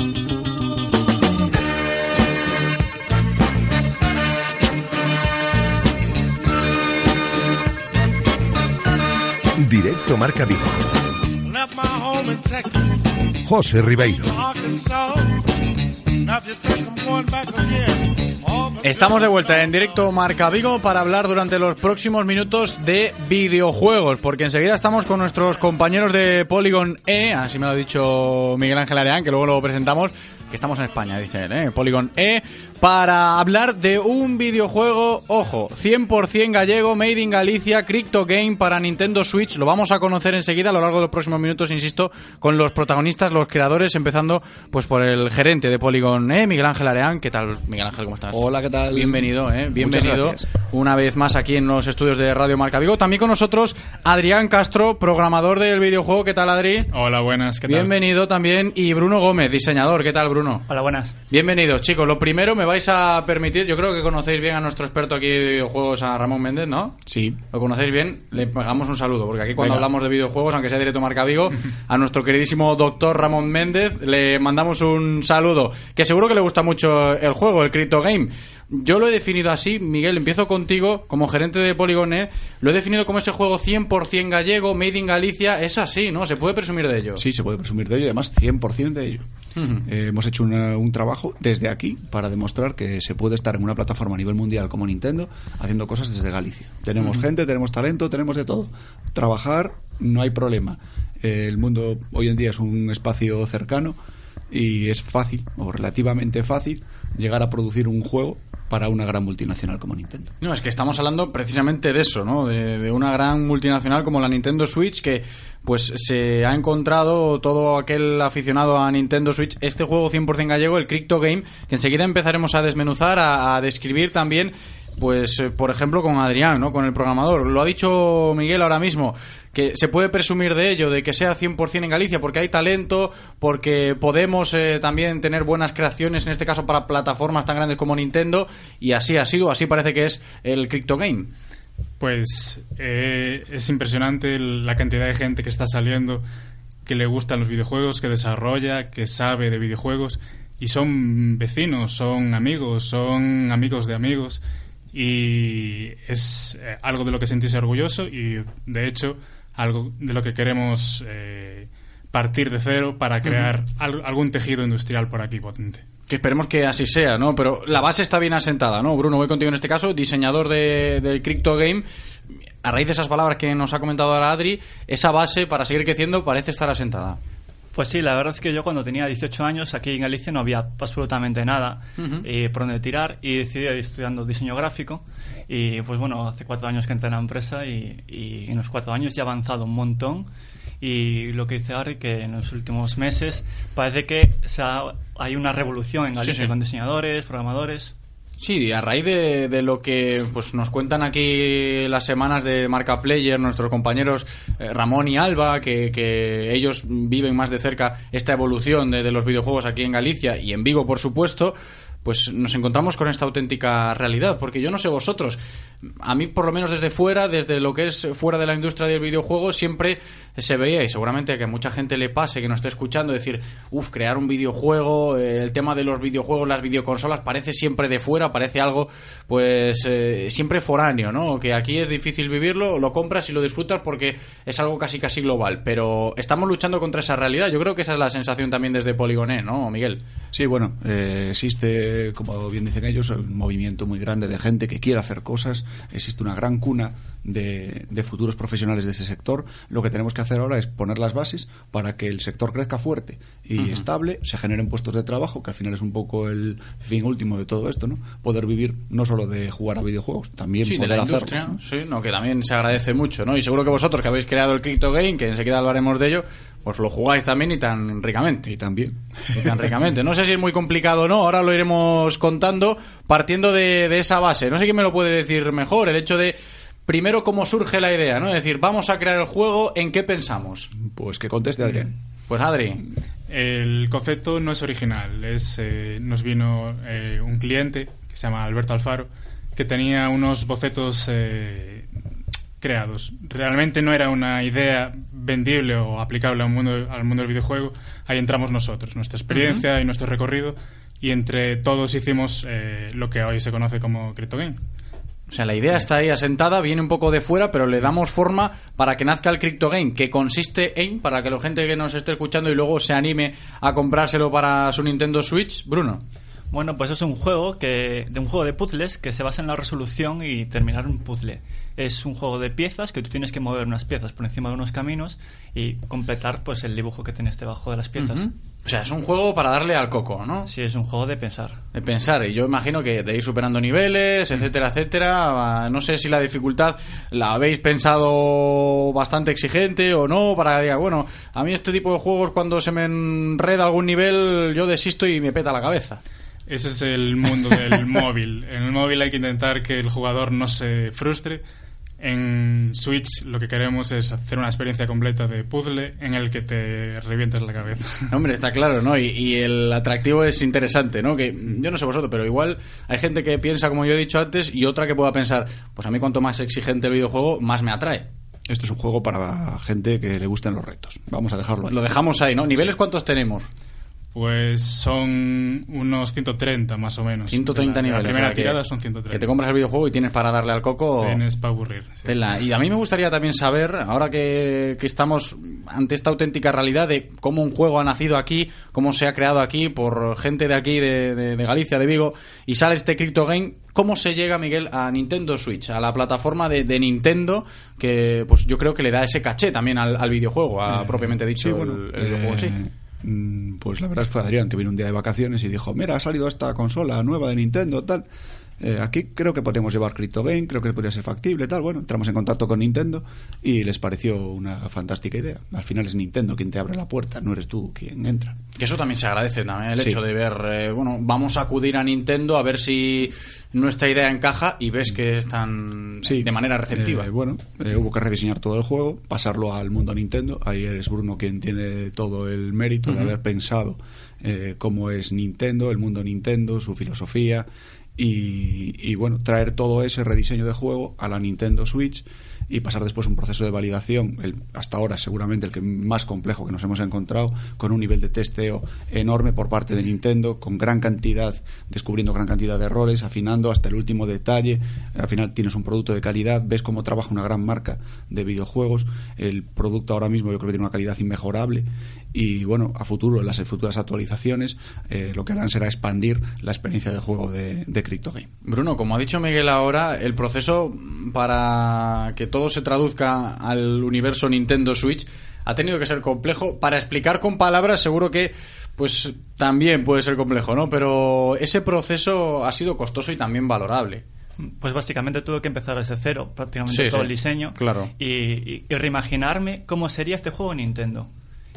Speaker 8: Directo Marca Vigo. José Ribeiro.
Speaker 1: Estamos de vuelta en directo Marca Vigo para hablar durante los próximos minutos de videojuegos, porque enseguida estamos con nuestros compañeros de Polygon E, así me lo ha dicho Miguel Ángel Areán, que luego lo presentamos, que estamos en España, dice él, ¿eh? Polygon E, para hablar de un videojuego, ojo, 100% gallego, made in Galicia, Crypto Game para Nintendo Switch. Lo vamos a conocer enseguida a lo largo de los próximos minutos, insisto, con los protagonistas, los creadores, empezando pues por el gerente de Polygon E, Miguel Ángel Areán. ¿Qué tal, Miguel Ángel? ¿Cómo estás?
Speaker 18: Hola, ¿qué tal?
Speaker 1: Bienvenido, ¿eh? Bienvenido una vez más aquí en los estudios de Radio Marca Vigo. También con nosotros Adrián Castro, programador del videojuego. ¿Qué tal, Adri?
Speaker 19: Hola, buenas, ¿qué tal?
Speaker 1: Bienvenido también. Y Bruno Gómez, diseñador. ¿Qué tal, Bruno?
Speaker 19: Hola, buenas.
Speaker 1: Bienvenidos, chicos. Lo primero, me vais a permitir, yo creo que conocéis bien a nuestro experto aquí de videojuegos, a Ramón Méndez, ¿no?
Speaker 18: Sí.
Speaker 1: Lo conocéis bien, le pegamos un saludo, porque aquí cuando
Speaker 18: Venga.
Speaker 1: hablamos de videojuegos, aunque sea directo Marca Vigo, a nuestro queridísimo doctor Ramón Méndez le mandamos un saludo, que seguro que le gusta mucho el juego, el Crypto Game. Yo lo he definido así, Miguel, empiezo contigo, como gerente de Polygon E, lo he definido como ese juego 100% gallego, made in Galicia, es así, ¿no? Se puede presumir de ello.
Speaker 18: Sí, se puede presumir de ello, y además 100% de ello. Eh, hemos hecho una- un trabajo desde aquí para demostrar que se puede estar en una plataforma a nivel mundial como Nintendo haciendo cosas desde Galicia. Tenemos gente, tenemos talento, tenemos de todo. Trabajar, no hay problema. Eh, el mundo hoy en día es un espacio cercano y es fácil, o relativamente fácil, llegar a producir un juego para una gran multinacional como Nintendo.
Speaker 1: No, es que estamos hablando precisamente de eso, ¿no? De, una gran multinacional como la Nintendo Switch que pues se ha encontrado todo aquel aficionado a Nintendo Switch este juego 100% gallego, el Crypto Game, que enseguida empezaremos a desmenuzar, a, a describir también pues eh, por ejemplo con Adrián, ¿no? Con el programador. Lo ha dicho Miguel ahora mismo, que se puede presumir de ello, de que sea 100% en Galicia, porque hay talento, porque podemos eh, también tener buenas creaciones, en este caso para plataformas tan grandes como Nintendo, y así ha sido, así parece que es el Crypto Game.
Speaker 19: Pues eh, es impresionante la cantidad de gente que está saliendo, que le gustan los videojuegos, que desarrolla, que sabe de videojuegos, y son vecinos, son amigos, son amigos de amigos, y es eh, algo de lo que sentirse orgulloso y, de hecho, algo de lo que queremos eh, partir de cero para crear al- algún tejido industrial por aquí potente.
Speaker 1: Que esperemos que así sea, ¿no? Pero la base está bien asentada, ¿no? Bruno, voy contigo en este caso, diseñador de, del Crypto Game. A raíz de esas palabras que nos ha comentado ahora Adri, esa base para seguir creciendo parece estar asentada.
Speaker 20: Pues sí, la verdad es que yo cuando tenía 18 años aquí en Galicia no había absolutamente nada eh, por donde tirar y decidí ir estudiando diseño gráfico y pues bueno, hace cuatro años que entré en la empresa y, y en los cuatro años ya he avanzado un montón y lo que dice Harry que en los últimos meses parece que se ha- hay una revolución en
Speaker 1: Sí,
Speaker 20: Galicia
Speaker 1: sí.
Speaker 20: con diseñadores, programadores.
Speaker 1: Sí, a raíz de, de lo que pues nos cuentan aquí las semanas de Marca Player, nuestros compañeros eh, Ramón y Alba, que, que ellos viven más de cerca esta evolución de, de los videojuegos aquí en Galicia y en Vigo, por supuesto, pues nos encontramos con esta auténtica realidad. Porque yo no sé vosotros, a mí por lo menos desde fuera, desde lo que es fuera de la industria del videojuego, siempre se veía, y seguramente que a mucha gente le pase, que nos esté escuchando, decir, uff, crear un videojuego, eh, el tema de los videojuegos, las videoconsolas, parece siempre de fuera, parece algo, pues, eh, siempre foráneo, ¿no? Que aquí es difícil vivirlo, lo compras y lo disfrutas porque es algo casi casi global, pero estamos luchando contra esa realidad. Yo creo que esa es la sensación también desde Polygoné, ¿no, Miguel?
Speaker 18: Sí, bueno, eh, existe, como bien dicen ellos, un movimiento muy grande de gente que quiere hacer cosas. Existe una gran cuna de, de futuros profesionales de ese sector. Lo que tenemos que hacer ahora es poner las bases para que el sector crezca fuerte y estable, se generen puestos de trabajo, que al final es un poco el fin último de todo esto, ¿no? Poder vivir no solo de jugar a videojuegos, también
Speaker 1: sí, de
Speaker 18: poder
Speaker 1: la
Speaker 18: hacerlos,
Speaker 1: industria,
Speaker 18: ¿no?
Speaker 1: sí, no, que también se agradece mucho, ¿no? Y seguro que vosotros que habéis creado el Crypto Game, que enseguida hablaremos de ello, pues lo jugáis también y tan ricamente.
Speaker 18: Y también.
Speaker 1: Y tan ricamente. No sé si es muy complicado o no, ahora lo iremos contando partiendo de, de esa base. No sé quién me lo puede decir mejor, el hecho de primero cómo surge la idea, ¿no? Es decir, vamos a crear el juego, ¿en qué pensamos?
Speaker 18: Pues que conteste Adrián.
Speaker 1: Pues Adri.
Speaker 19: El concepto no es original. Es, eh, nos vino eh, un cliente que se llama Alberto Alfaro que tenía unos bocetos eh, creados. Realmente no era una idea vendible o aplicable al mundo, al mundo del videojuego. Ahí entramos nosotros, nuestra experiencia y nuestro recorrido. Y entre todos hicimos eh, lo que hoy se conoce como CryptoGame.
Speaker 1: O sea, la idea está ahí asentada, viene un poco de fuera, pero le damos forma para que nazca el Crypto Game, que consiste en, para que la gente que nos esté escuchando y luego se anime a comprárselo para su Nintendo Switch, Bruno.
Speaker 20: Bueno, pues es un juego que de un juego de puzzles que se basa en la resolución y terminar un puzzle. Es un juego de piezas que tú tienes que mover unas piezas por encima de unos caminos y completar pues el dibujo que tienes debajo de las piezas.
Speaker 1: O sea, es un juego para darle al coco, ¿no?
Speaker 20: Sí, es un juego de pensar.
Speaker 1: De pensar, y yo imagino que de ir superando niveles, etcétera, etcétera. No sé si la dificultad la habéis pensado bastante exigente o no, para que diga, bueno, a mí este tipo de juegos cuando se me enreda algún nivel, yo desisto y me peta la cabeza.
Speaker 19: Ese es el mundo del <laughs> móvil. En el móvil hay que intentar que el jugador no se frustre. En Switch lo que queremos es hacer una experiencia completa de puzzle en el que te revientas la cabeza. <laughs>
Speaker 1: Hombre, está claro, ¿no? Y, y el atractivo es interesante, ¿no? Que yo no sé vosotros, pero igual hay gente que piensa, como yo he dicho antes, y otra que pueda pensar, pues a mí cuanto más exigente el videojuego, más me atrae.
Speaker 18: Esto es un juego para gente que le gusten los retos. Vamos a dejarlo ahí.
Speaker 1: Lo dejamos ahí, ¿no? ¿Niveles cuántos tenemos?
Speaker 19: Pues son unos 130 más o menos.
Speaker 1: 130
Speaker 19: La-
Speaker 1: niveles.
Speaker 19: La primera
Speaker 1: o sea, que-
Speaker 19: tirada son 130.
Speaker 1: Que te compras el videojuego y tienes para darle al coco.
Speaker 19: Tienes para aburrir. sí.
Speaker 1: Y a mí me gustaría también saber, ahora que, que estamos ante esta auténtica realidad de cómo un juego ha nacido aquí, cómo se ha creado aquí por gente de aquí, de, de- de Galicia, de Vigo, y sale este Crypto Game, ¿cómo se llega, Miguel, a Nintendo Switch, a la plataforma de, de Nintendo, que pues yo creo que le da ese caché también al, al videojuego, a,
Speaker 18: Eh,
Speaker 1: propiamente dicho,
Speaker 18: sí, bueno,
Speaker 1: el, el videojuego sí?
Speaker 18: Mm, Pues la verdad fue Adrián que vino un día de vacaciones y dijo, mira, ha salido esta consola nueva de Nintendo, tal. Eh, aquí creo que podemos llevar Crypto Game, creo que podría ser factible, tal. Bueno, entramos en contacto con Nintendo y les pareció una fantástica idea. Al final es Nintendo quien te abre la puerta, no eres tú quien entra.
Speaker 1: Que eso también se agradece también, el
Speaker 18: Sí.
Speaker 1: hecho de ver, eh, bueno, vamos a acudir a Nintendo a ver si nuestra idea encaja y ves que están de manera receptiva.
Speaker 18: Eh, bueno, eh, hubo que rediseñar todo el juego, pasarlo al mundo Nintendo. Ahí eres Bruno quien tiene todo el mérito de haber pensado eh, cómo es Nintendo, el mundo Nintendo, su filosofía. Y, y, bueno, traer todo ese rediseño de juego a la Nintendo Switch y pasar después un proceso de validación, el, hasta ahora seguramente el que más complejo que nos hemos encontrado, con un nivel de testeo enorme por parte de Nintendo, con gran cantidad, descubriendo gran cantidad de errores, afinando hasta el último detalle. Al final tienes un producto de calidad, ves cómo trabaja una gran marca de videojuegos. El producto ahora mismo yo creo que tiene una calidad inmejorable y bueno, a futuro, en las futuras actualizaciones, eh, lo que harán será expandir la experiencia de juego de, de Crypto Game.
Speaker 1: Bruno, como ha dicho Miguel ahora, el proceso para que todo se traduzca al universo Nintendo Switch ha tenido que ser complejo. Para explicar con palabras, seguro que pues también puede ser complejo, ¿no? Pero ese proceso ha sido costoso y también valorable.
Speaker 20: Pues básicamente tuve que empezar desde cero, prácticamente
Speaker 1: Sí,
Speaker 20: todo
Speaker 1: sí,
Speaker 20: el diseño.
Speaker 1: claro.
Speaker 20: Y, y- y reimaginarme cómo sería este juego en Nintendo.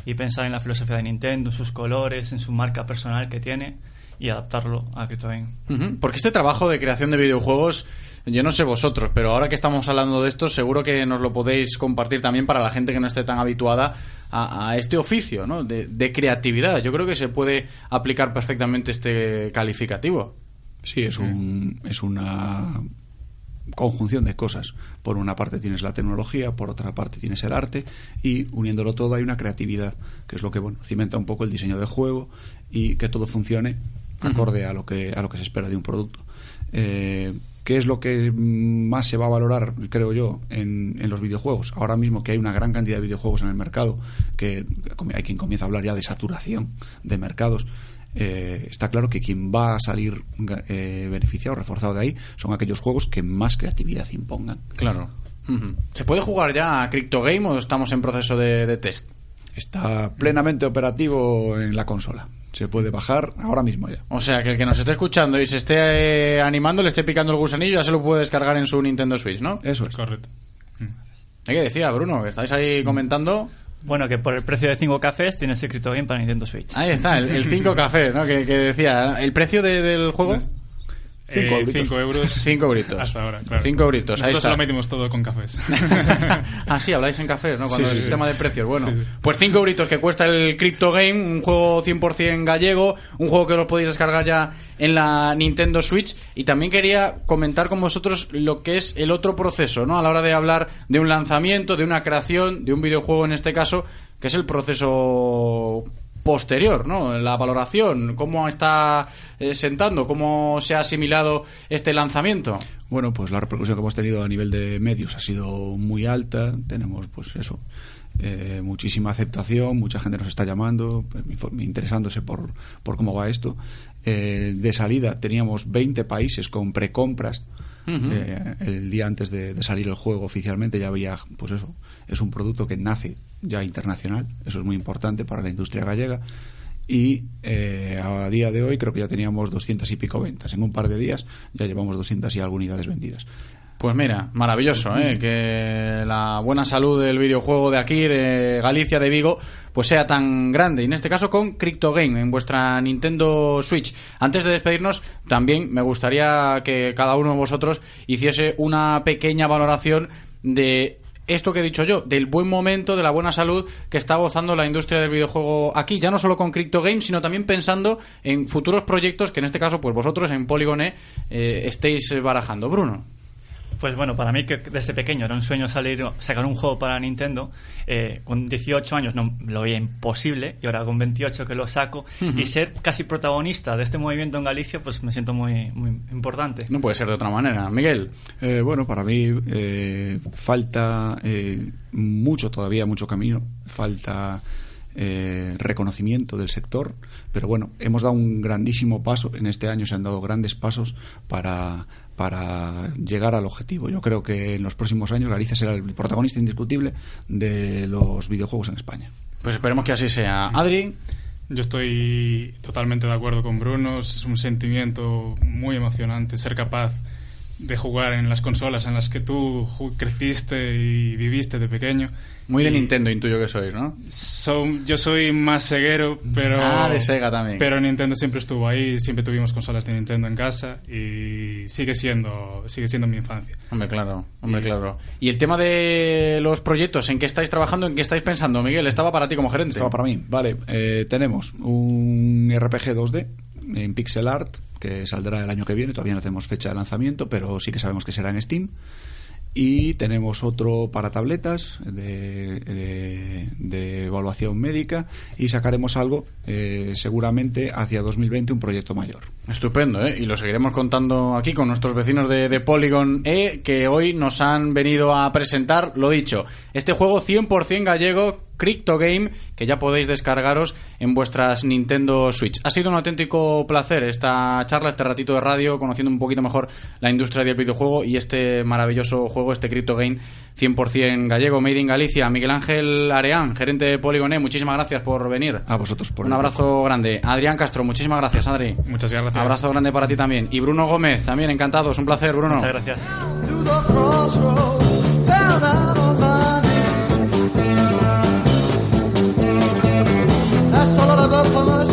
Speaker 20: Y pensar en la filosofía de Nintendo, en sus colores, en su marca personal que tiene y adaptarlo a Crypto Game.
Speaker 1: Ujú, Porque este trabajo de creación de videojuegos, yo no sé vosotros, pero ahora que estamos hablando de esto, seguro que nos lo podéis compartir también para la gente que no esté tan habituada a, a este oficio, ¿no? De, de creatividad. Yo creo que se puede aplicar perfectamente este calificativo.
Speaker 18: Sí, es, un, es una conjunción de cosas. Por una parte tienes la tecnología, por otra parte tienes el arte y uniéndolo todo hay una creatividad, que es lo que bueno, cimenta un poco el diseño de juego y que todo funcione acorde a lo que a lo que se espera de un producto. Eh, ¿Qué es lo que más se va a valorar, creo yo, en, en los videojuegos? Ahora mismo que hay una gran cantidad de videojuegos en el mercado, que hay quien comienza a hablar ya de saturación de mercados, eh, está claro que quien va a salir eh, beneficiado, reforzado de ahí, son aquellos juegos que más creatividad impongan.
Speaker 1: Claro. ¿Se puede jugar ya a Crypto Game o estamos en proceso de, de test?
Speaker 18: Está plenamente operativo en la consola. Se puede bajar ahora mismo ya.
Speaker 1: O sea, que el que nos esté escuchando y se esté eh, animando, le esté picando el gusanillo, ya se lo puede descargar en su Nintendo Switch, ¿no?
Speaker 18: Eso es.
Speaker 19: Correcto.
Speaker 1: ¿Qué decía, Bruno? Que estáis ahí comentando.
Speaker 20: Bueno, que por el precio de 5 cafés tienes el Crypto Game para Nintendo Switch.
Speaker 1: Ahí está, el 5 café, ¿no? Que, que decía, ¿el precio de- del juego?
Speaker 19: Cinco, cinco euros. <laughs>
Speaker 1: 5 euritos.
Speaker 19: Hasta ahora, claro.
Speaker 1: 5 euritos, ahí
Speaker 19: Nosotros
Speaker 1: está.
Speaker 19: lo metimos todo con cafés. <laughs>
Speaker 1: ah, sí, habláis en cafés, ¿no? Cuando
Speaker 19: Sí,
Speaker 1: el
Speaker 19: sí,
Speaker 1: sistema
Speaker 19: sí.
Speaker 1: de precios. Bueno, pues 5 euritos que cuesta el Crypto Game, un juego 100% gallego, un juego que lo podéis descargar ya en la Nintendo Switch. Y también quería comentar con vosotros lo que es el otro proceso, ¿no? A la hora de hablar de un lanzamiento, de una creación, de un videojuego en este caso, que es el proceso posterior, ¿no? La valoración, cómo está eh, sentando, cómo se ha asimilado este lanzamiento.
Speaker 18: Bueno, pues la repercusión que hemos tenido a nivel de medios ha sido muy alta. Tenemos, pues eso, eh, muchísima aceptación, mucha gente nos está llamando, interesándose por, por cómo va esto. Eh, de salida teníamos 20 países con precompras. Eh, el día antes de, salir el juego oficialmente ya había, pues eso, es un producto que nace ya internacional, eso es muy importante para la industria gallega y a día de hoy creo que ya teníamos 200 y pico ventas. En un par de días ya llevamos 200 y algo unidades vendidas.
Speaker 1: Pues mira, maravilloso, ¿eh? que la buena salud del videojuego de aquí, de Galicia, de Vigo, pues sea tan grande. Y en este caso con CryptoGame, en vuestra Nintendo Switch. Antes de despedirnos, también me gustaría que cada uno de vosotros hiciese una pequeña valoración de esto que he dicho yo, del buen momento, de la buena salud que está gozando la industria del videojuego aquí, ya no solo con CryptoGame, sino también pensando en futuros proyectos que en este caso, pues vosotros en Polygone eh, estéis barajando. Bruno.
Speaker 20: Pues bueno, para mí que desde pequeño era un sueño salir, sacar un juego para Nintendo. Eh, con 18 años no lo veía imposible y ahora con 28 que lo saco y ser casi protagonista de este movimiento en Galicia, pues me siento muy, muy importante.
Speaker 1: No puede ser de otra manera. Miguel.
Speaker 18: Eh, bueno, para mí eh, falta mucho todavía, mucho camino. Falta reconocimiento del sector, pero bueno, hemos dado un grandísimo paso. En este año se han dado grandes pasos para para llegar al objetivo. Yo creo que en los próximos años Galicia será el protagonista indiscutible de los videojuegos en España.
Speaker 1: Pues esperemos que así sea. Adri.
Speaker 19: Yo estoy totalmente de acuerdo con Bruno. Es un sentimiento muy emocionante ser capaz de jugar en las consolas en las que tú creciste y viviste de pequeño.
Speaker 1: Muy de Nintendo intuyo que sois, ¿no?
Speaker 19: yo soy más ceguero, pero...
Speaker 1: Ah, de Sega también.
Speaker 19: Pero Nintendo siempre estuvo ahí, siempre tuvimos consolas de Nintendo en casa y sigue siendo, sigue siendo mi infancia.
Speaker 1: Hombre, claro, hombre, claro. Y el tema de los proyectos, ¿en qué estáis trabajando, en qué estáis pensando? Miguel, estaba para ti como gerente.
Speaker 18: Estaba para mí, vale. Eh, tenemos un RPG 2D en pixel art que saldrá el año que viene, todavía no tenemos fecha de lanzamiento, pero sí que sabemos que será en Steam y tenemos otro para tabletas de, de, evaluación médica y sacaremos algo eh, seguramente hacia 2020 un proyecto mayor.
Speaker 1: Estupendo, ¿eh? y lo seguiremos contando aquí con nuestros vecinos de, de, Polygon E que hoy nos han venido a presentar, lo dicho, este juego 100% gallego Crypto Game que ya podéis descargaros en vuestras Nintendo Switch. Ha sido un auténtico placer esta charla, este ratito de radio, conociendo un poquito mejor la industria del videojuego y este maravilloso juego, este Crypto Game 100% gallego, Made in Galicia. Miguel Ángel Areán, gerente de Polygoné, muchísimas gracias por venir.
Speaker 18: A vosotros por
Speaker 1: Un abrazo grande. Adrián Castro, muchísimas gracias, Adri.
Speaker 19: Muchas gracias.
Speaker 1: Abrazo grande para ti también. Y Bruno Gómez, también encantado, es un placer, Bruno.
Speaker 20: Muchas gracias.
Speaker 1: solo la bonne femme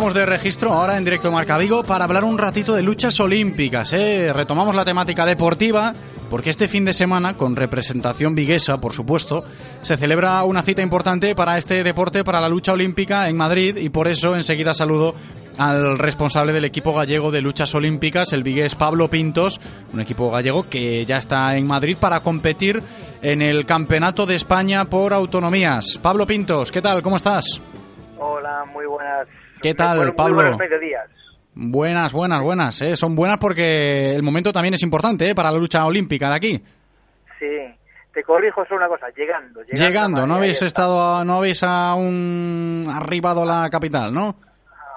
Speaker 1: Cambiamos de registro ahora en directo Marca Vigo para hablar un ratito de luchas olímpicas. ¿eh? Retomamos la temática deportiva porque este fin de semana, con representación viguesa, por supuesto, se celebra una cita importante para este deporte, para la lucha olímpica en Madrid y por eso enseguida saludo al responsable del equipo gallego de luchas olímpicas, el vigués Pablo Pintos, un equipo gallego que ya está en Madrid para competir en el Campeonato de España por Autonomías. Pablo Pintos, ¿qué tal? ¿Cómo estás?
Speaker 21: Muy
Speaker 1: ¿Qué tal, Pablo? Buenas, buenas, buenas. ¿eh? Son buenas porque el momento también es importante ¿eh? para la lucha olímpica de aquí.
Speaker 21: Sí, te corrijo solo una cosa, llegando.
Speaker 1: Llegando, no habéis estado, no habéis aún arribado a la capital, ¿no?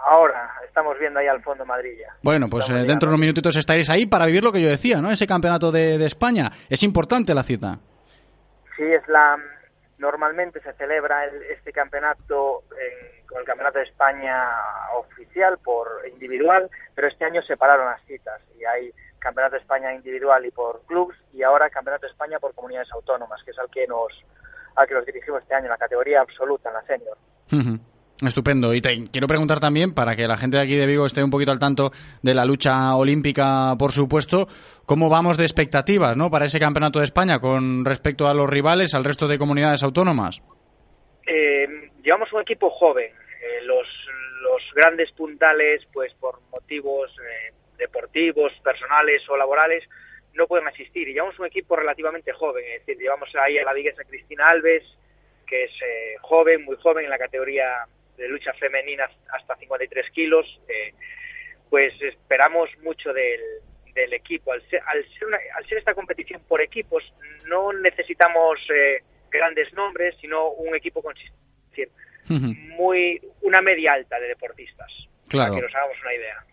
Speaker 21: Ahora, estamos viendo ahí al fondo Madrid ya.
Speaker 1: Bueno, pues eh, dentro de unos minutitos estaréis ahí para vivir lo que yo decía, ¿no? Ese campeonato de, de España. Es importante la cita.
Speaker 21: Sí, es la... Normalmente se celebra este campeonato en con el Campeonato de España oficial por individual, pero este año separaron las citas y hay Campeonato de España individual y por clubs y ahora Campeonato de España por comunidades autónomas, que es al que nos al que nos dirigimos este año, en la categoría absoluta, en la senior.
Speaker 1: Estupendo. Y te quiero preguntar también, para que la gente de aquí de Vigo esté un poquito al tanto de la lucha olímpica, por supuesto, ¿cómo vamos de expectativas ¿no? para ese Campeonato de España con respecto a los rivales, al resto de comunidades autónomas?
Speaker 21: Eh, llevamos un equipo joven. Eh, los, los grandes puntales, pues por motivos eh, deportivos, personales o laborales, no pueden asistir. Y llevamos un equipo relativamente joven, es decir, llevamos ahí a la viguesa Cristina Alves, que es eh, joven, muy joven en la categoría de lucha femenina hasta 53 kilos. Eh, pues esperamos mucho del, del equipo. Al ser, al, ser una, al ser esta competición por equipos, no necesitamos grandes nombres, sino un equipo consistente. Muy, una media alta de deportistas.
Speaker 1: Claro.
Speaker 21: Para que nos hagamos una idea.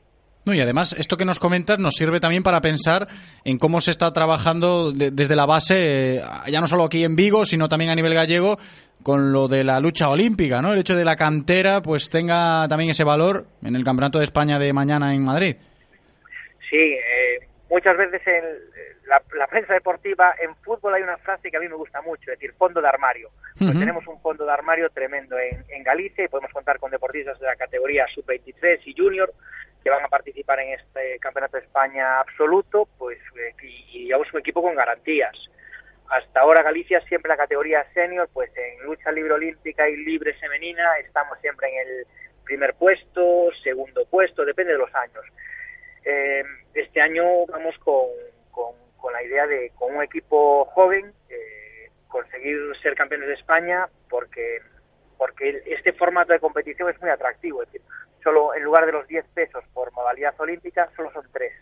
Speaker 1: No, y además, esto que nos comentas nos sirve también para pensar en cómo se está trabajando de, desde la base, eh, ya no solo aquí en Vigo, sino también a nivel gallego, con lo de la lucha olímpica, ¿no? El hecho de la cantera, pues tenga también ese valor en el Campeonato de España de mañana en Madrid.
Speaker 21: Sí, eh, muchas veces en la, la, prensa deportiva, en fútbol hay una frase que a mí me gusta mucho, es decir, fondo de armario. Pues uh -huh. tenemos un fondo de armario tremendo en, en Galicia y podemos contar con deportistas de la categoría sub-23 y junior que van a participar en este Campeonato de España absoluto, pues eh, y, y llevamos un equipo con garantías. Hasta ahora Galicia siempre la categoría senior, pues en lucha libre olímpica y libre femenina estamos siempre en el primer puesto, segundo puesto, depende de los años. Eh, este año vamos con, con, con, la idea de, con un equipo joven, eh, conseguir ser campeones de España, porque, porque este formato de competición es muy atractivo. Es decir, solo en lugar de los 10 pesos por modalidad olímpica, solo son 3.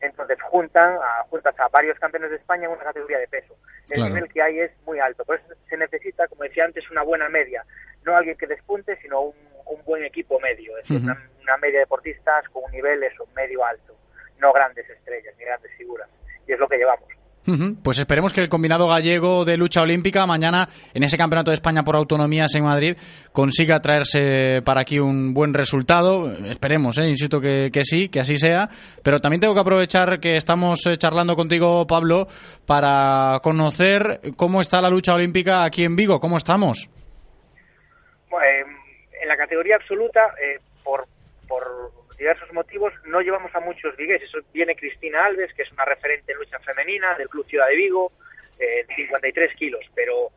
Speaker 21: Entonces juntan a, juntas a varios campeones de España en una categoría de peso. El claro. nivel que hay es muy alto. Por eso se necesita, como decía antes, una buena media. No alguien que despunte, sino un, un buen equipo medio. Es decir, uh -huh. una, una, media de deportistas con un nivel eso, medio alto. No grandes estrellas ni grandes figuras. Y es lo que llevamos.
Speaker 1: Uh -huh. Pues esperemos que el combinado gallego de lucha olímpica mañana en ese campeonato de España por autonomías en Madrid consiga traerse para aquí un buen resultado. Esperemos, ¿eh? insisto que, que, sí, que así sea. Pero también tengo que aprovechar que estamos eh, charlando contigo, Pablo, para conocer cómo está la lucha olímpica aquí en Vigo. ¿Cómo estamos?
Speaker 21: Bueno, en la categoría absoluta, eh, por, por diversos motivos no llevamos a muchos vigueses. Viene Cristina Alves, que es una referente en lucha femenina del Club Ciudad de Vigo, eh, 53 kilos, pero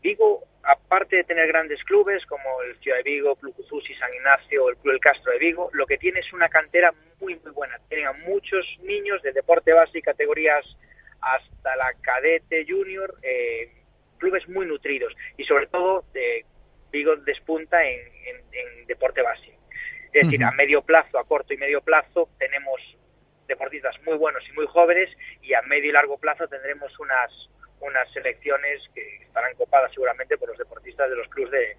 Speaker 21: Vigo, aparte de tener grandes clubes como el Ciudad de Vigo, Club Uzusi, San Ignacio o el Club El Castro de Vigo, lo que tiene es una cantera muy, muy buena. Tienen a muchos niños de deporte base y categorías hasta la cadete junior, eh, clubes muy nutridos y sobre todo eh, Vigo despunta en, en, en deporte base. Es decir, uh -huh. a medio plazo, a corto y medio plazo, tenemos deportistas muy buenos y muy jóvenes y a medio y largo plazo tendremos unas unas selecciones que estarán copadas seguramente por los deportistas de los clubes de,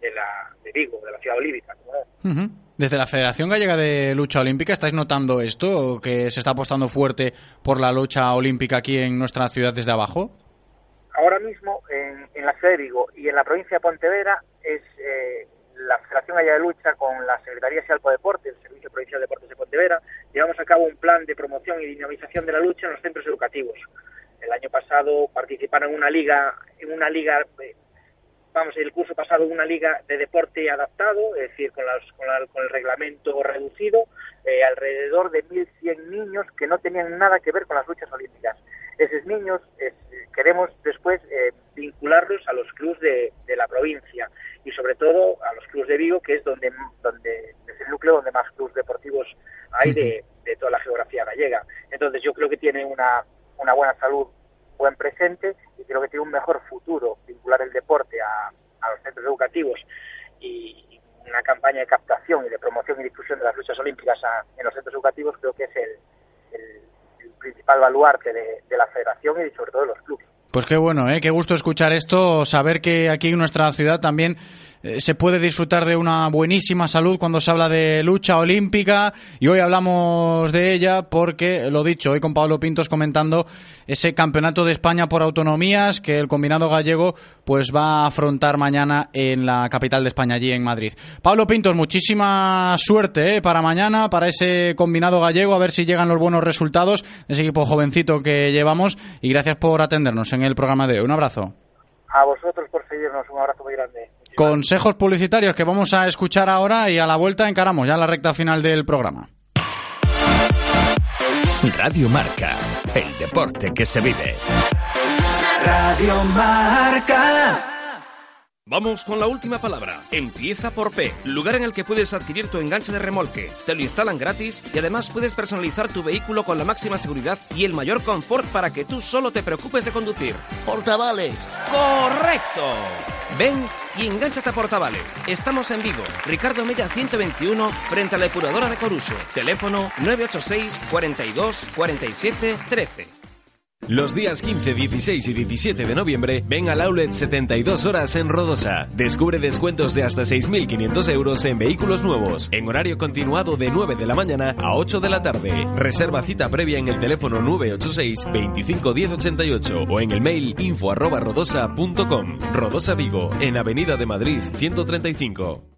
Speaker 21: de, la, de Vigo, de la ciudad olímpica.
Speaker 1: Uh -huh. Desde la Federación Gallega de Lucha Olímpica, ¿estáis notando esto? ¿Que se está apostando fuerte por la lucha olímpica aquí en nuestra ciudad desde abajo?
Speaker 21: Ahora mismo, en, en la ciudad de Vigo y en la provincia de Pontevedra, es eh, la Federación Gallega de Lucha con la Secretaría de Alpo Deporte, el Servicio Provincial de Deportes de Pontevedra, llevamos a cabo un plan de promoción y dinamización de la lucha en los centros educativos. El año pasado participaron en una liga, en una liga, eh, vamos, el curso pasado una liga de deporte adaptado, es decir, con, el reglamento reducido, eh, alrededor de 1.100 niños que no tenían nada que ver con las luchas olímpicas. Esos niños queremos después eh, vincularlos a los clubes de, de, la provincia y sobre todo a los clubes de Vigo, que es donde, donde es el núcleo donde más clubes deportivos hay de, de toda la geografía gallega. Entonces yo creo que tiene una, una buena salud, buen presente y creo que tiene un mejor futuro vincular el deporte a, a los centros educativos y una campaña de captación y de promoción y difusión de las luchas olímpicas a, en los centros educativos creo que es el, el, el principal baluarte de, de, la federación y sobre todo de los clubes.
Speaker 1: Pues qué bueno, ¿eh? qué gusto escuchar esto, saber que aquí en nuestra ciudad también eh, se puede disfrutar de una buenísima salud cuando se habla de lucha olímpica y hoy hablamos de ella porque, lo dicho, hoy con Pablo Pintos comentando ese campeonato de España por autonomías que el combinado gallego pues va a afrontar mañana en la capital de España, allí en Madrid. Pablo Pintos, muchísima suerte ¿eh? para mañana, para ese combinado gallego, a ver si llegan los buenos resultados ese equipo jovencito que llevamos y gracias por atendernos en el programa de hoy. Un abrazo.
Speaker 21: A vosotros por seguirnos, un abrazo muy grande.
Speaker 1: Consejos publicitarios que vamos a escuchar ahora y a la vuelta encaramos ya la recta final del programa.
Speaker 2: Radio Marca, el deporte que se vive.
Speaker 13: Radio Marca.
Speaker 22: Vamos con la última palabra. Empieza por P, lugar en el que puedes adquirir tu enganche de remolque. Te lo instalan gratis y además puedes personalizar tu vehículo con la máxima seguridad y el mayor confort para que tú solo te preocupes de conducir. Portavales. Correcto. Ven y engánchate a Portavales. Estamos en Vigo, Ricardo Mella 121, frente a la depuradora de Coruso. Teléfono 986 42 47 13.
Speaker 5: Los días 15, 16 y 17 de noviembre, ven al Outlet 72 horas en Rodosa. Descubre descuentos de hasta 6.500 euros en vehículos nuevos, en horario continuado de 9 de la mañana a 8 de la tarde. Reserva cita previa en el teléfono 986 25 10 88 o en el mail info arroba rodosa.com. Rodosa Vigo, en Avenida de Madrid 135.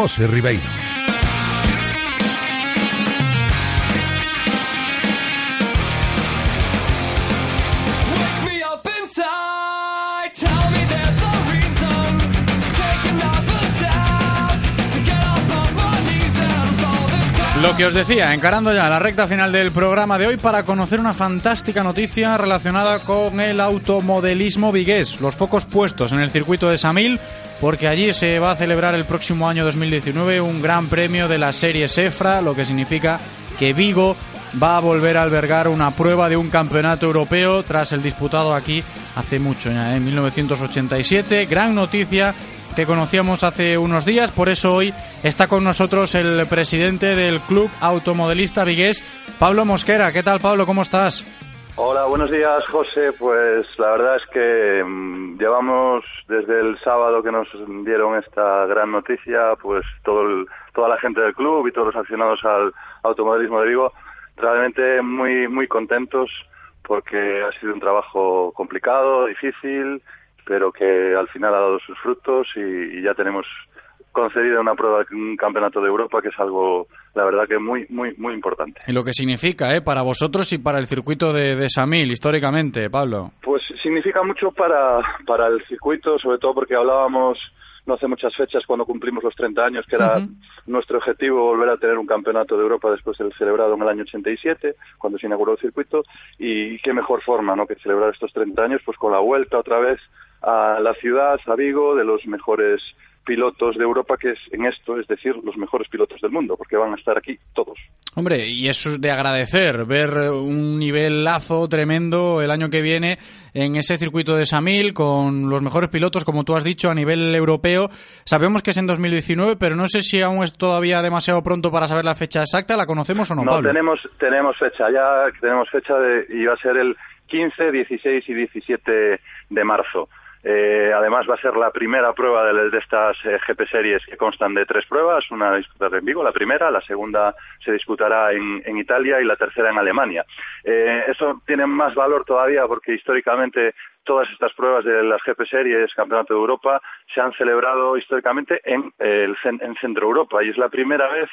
Speaker 8: José Ribeiro.
Speaker 1: Lo que os decía, encarando ya la recta final del programa de hoy para conocer una fantástica noticia relacionada con el automodelismo vigués, los focos puestos en el circuito de Samil, porque allí se va a celebrar el próximo año 2019 un gran premio de la serie Sefra, lo que significa que Vigo va a volver a albergar una prueba de un campeonato europeo tras el disputado aquí hace mucho, ya en 1987. Gran noticia que conocíamos hace unos días, por eso hoy está con nosotros el presidente del Club Automodelista Vigués, Pablo Mosquera. ¿Qué tal, Pablo? ¿Cómo estás?
Speaker 23: Hola, buenos días, José. Pues la verdad es que mm, llevamos desde el sábado que nos dieron esta gran noticia, pues todo el- toda la gente del club y todos los aficionados al automodelismo de Vigo, realmente muy muy contentos porque ha sido un trabajo complicado, difícil, pero que al final ha dado sus frutos y, y ya tenemos concedida una prueba un campeonato de Europa que es algo, la verdad que muy muy muy importante.
Speaker 1: Y lo que significa, ¿eh? Para vosotros y para el circuito de, de Samil, históricamente, Pablo.
Speaker 23: Pues significa mucho para, para el circuito, sobre todo porque hablábamos no hace muchas fechas cuando cumplimos los 30 años, que era
Speaker 1: Ujú.
Speaker 23: nuestro objetivo volver a tener un campeonato de Europa después del celebrado en el año 87, cuando se inauguró el circuito, y qué mejor forma ¿no? que celebrar estos 30 años, pues con la vuelta otra vez a la ciudad, a Vigo, de los mejores pilotos de Europa, que es en esto, es decir, los mejores pilotos del mundo, porque van a estar aquí todos.
Speaker 1: Hombre, y eso es de agradecer, ver un nivelazo tremendo el año que viene en ese circuito de Samil con los mejores pilotos, como tú has dicho, a nivel europeo. Sabemos que es en 2019, pero no sé si aún es todavía demasiado pronto para saber la fecha exacta. ¿La conocemos o no,
Speaker 23: No,
Speaker 1: Pablo?
Speaker 23: tenemos, tenemos fecha, ya tenemos fecha de, y va a ser el 15, 16 y 17 de marzo. Eh, además va a ser la primera prueba de, estas eh, GP Series que constan de tres pruebas, una disputada en Vigo, la primera, la segunda se disputará en, Italia y la tercera en Alemania. Eh, eso tiene más valor todavía porque históricamente todas estas pruebas de las GP Series, Campeonato de Europa, se han celebrado históricamente en, eh, el, en Centro Europa y es la primera vez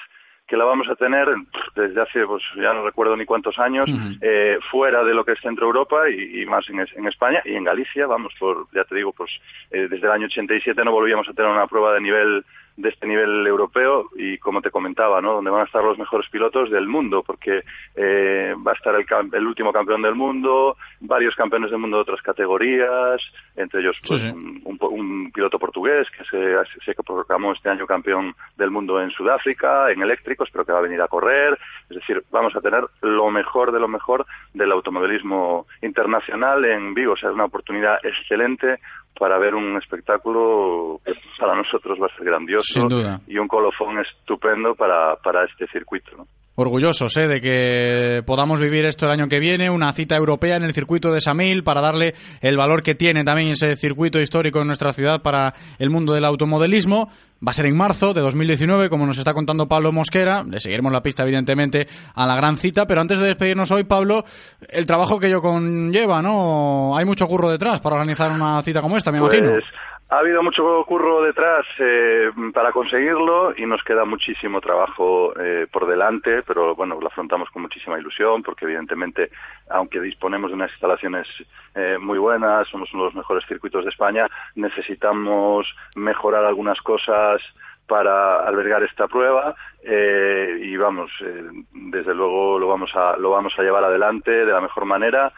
Speaker 23: que la vamos a tener desde hace, pues ya no recuerdo ni cuántos años, eh, fuera de lo que es Centro Europa y, y más en, en España y en Galicia, vamos, por, ya te digo, pues eh, desde el año 87 no volvíamos a tener una prueba de nivel de este nivel europeo y como te comentaba, ¿no? donde van a estar los mejores pilotos del mundo, porque eh, va a estar el, el último campeón del mundo, varios campeones del mundo de otras categorías, entre ellos pues,
Speaker 1: Sí, sí.
Speaker 23: Un, un un piloto portugués que se, se proclamó este año campeón del mundo en Sudáfrica, en eléctricos, pero que va a venir a correr. Es decir, vamos a tener lo mejor de lo mejor del automovilismo internacional en Vigo. O sea, es una oportunidad excelente para ver un espectáculo que para nosotros va a ser grandioso
Speaker 1: Sin duda.
Speaker 23: y un colofón estupendo para, para este circuito. ¿no?
Speaker 1: Orgullosos ¿eh? de que podamos vivir esto el año que viene, una cita europea en el circuito de Samil para darle el valor que tiene también ese circuito histórico en nuestra ciudad para el mundo del automodelismo. Va a ser en marzo de 2019, como nos está contando Pablo Mosquera. Le seguiremos la pista, evidentemente, a la gran cita. Pero antes de despedirnos hoy, Pablo, el trabajo que ello conlleva, ¿no? Hay mucho curro detrás para organizar una cita como esta, me imagino.
Speaker 23: Ha habido mucho curro detrás eh, para conseguirlo y nos queda muchísimo trabajo eh, por delante, pero bueno, lo afrontamos con muchísima ilusión porque evidentemente, aunque disponemos de unas instalaciones eh, muy buenas, somos uno de los mejores circuitos de España, necesitamos mejorar algunas cosas para albergar esta prueba eh, y vamos desde luego lo vamos a lo vamos a llevar adelante de la mejor manera.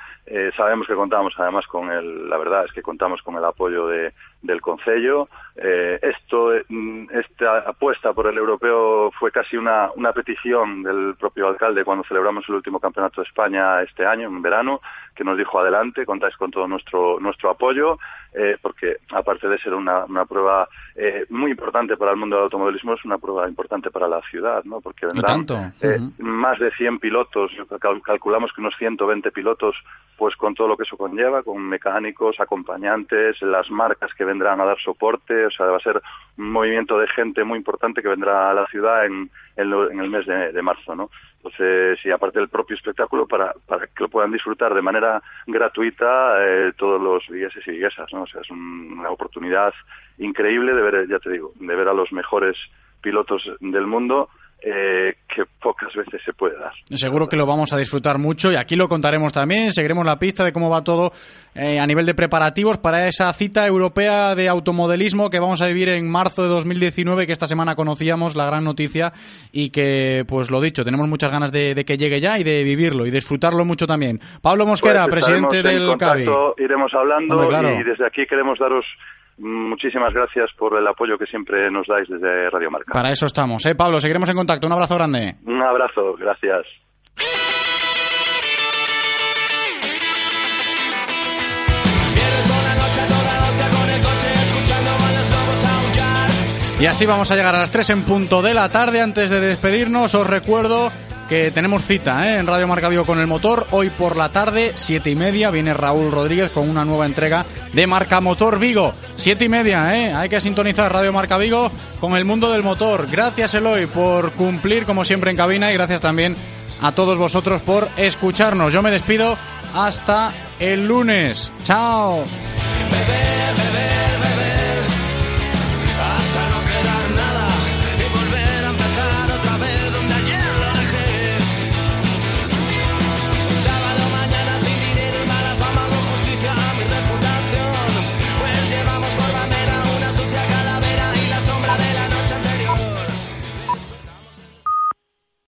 Speaker 23: Sabemos que contamos además con el la verdad es que contamos con el apoyo de, del concello Eh, esto mm, esta apuesta por el europeo fue casi una una petición del propio alcalde cuando celebramos el último campeonato de España este año en verano que nos dijo adelante contáis con todo nuestro nuestro apoyo eh, porque aparte de ser una, una prueba eh, muy importante para el mundo del automovilismo es una prueba importante para la ciudad, ¿no? Porque vendrán
Speaker 1: tanto.
Speaker 23: eh, más de 100 pilotos, cal- calculamos que unos 120 pilotos, pues con todo lo que eso conlleva, con mecánicos, acompañantes, las marcas que vendrán a dar soporte, o sea, va a ser un movimiento de gente muy importante que vendrá a la ciudad en, en, lo- en el mes de, marzo, ¿no? Entonces, y aparte del propio espectáculo, para, para que lo puedan disfrutar de manera gratuita eh, todos los vigueses y viguesas, ¿no? O sea, es un- una oportunidad increíble de ver, ya te digo, de ver a los mejores pilotos del mundo eh, que pocas veces se puede dar.
Speaker 1: Seguro que lo vamos a disfrutar mucho y aquí lo contaremos también. Seguiremos la pista de cómo va todo eh, a nivel de preparativos para esa cita europea de automodelismo que vamos a vivir en marzo de 2019, que esta semana conocíamos la gran noticia y que, pues lo dicho, tenemos muchas ganas de, de que llegue ya y de vivirlo y disfrutarlo mucho también. Pablo Mosquera,
Speaker 23: Pues
Speaker 1: presidente del CABI.
Speaker 23: contacto, Iremos hablando
Speaker 1: Hombre, claro.
Speaker 23: y desde aquí queremos daros muchísimas gracias por el apoyo que siempre nos dais desde Radio Marca.
Speaker 1: Para eso estamos, ¿eh, Pablo? Seguiremos en contacto. Un abrazo grande.
Speaker 23: Un abrazo, gracias.
Speaker 1: Y así vamos a llegar a las 3 en punto de la tarde. Antes de despedirnos, os recuerdo que tenemos cita ¿eh? en Radio Marca Vigo con el motor. Hoy por la tarde, 7 y media, viene Raúl Rodríguez con una nueva entrega de Marca Motor Vigo. 7 y media, ¿eh? hay que sintonizar Radio Marca Vigo con el mundo del motor. Gracias, Eloy, por cumplir como siempre en cabina y gracias también a todos vosotros por escucharnos. Yo me despido hasta el lunes. Chao.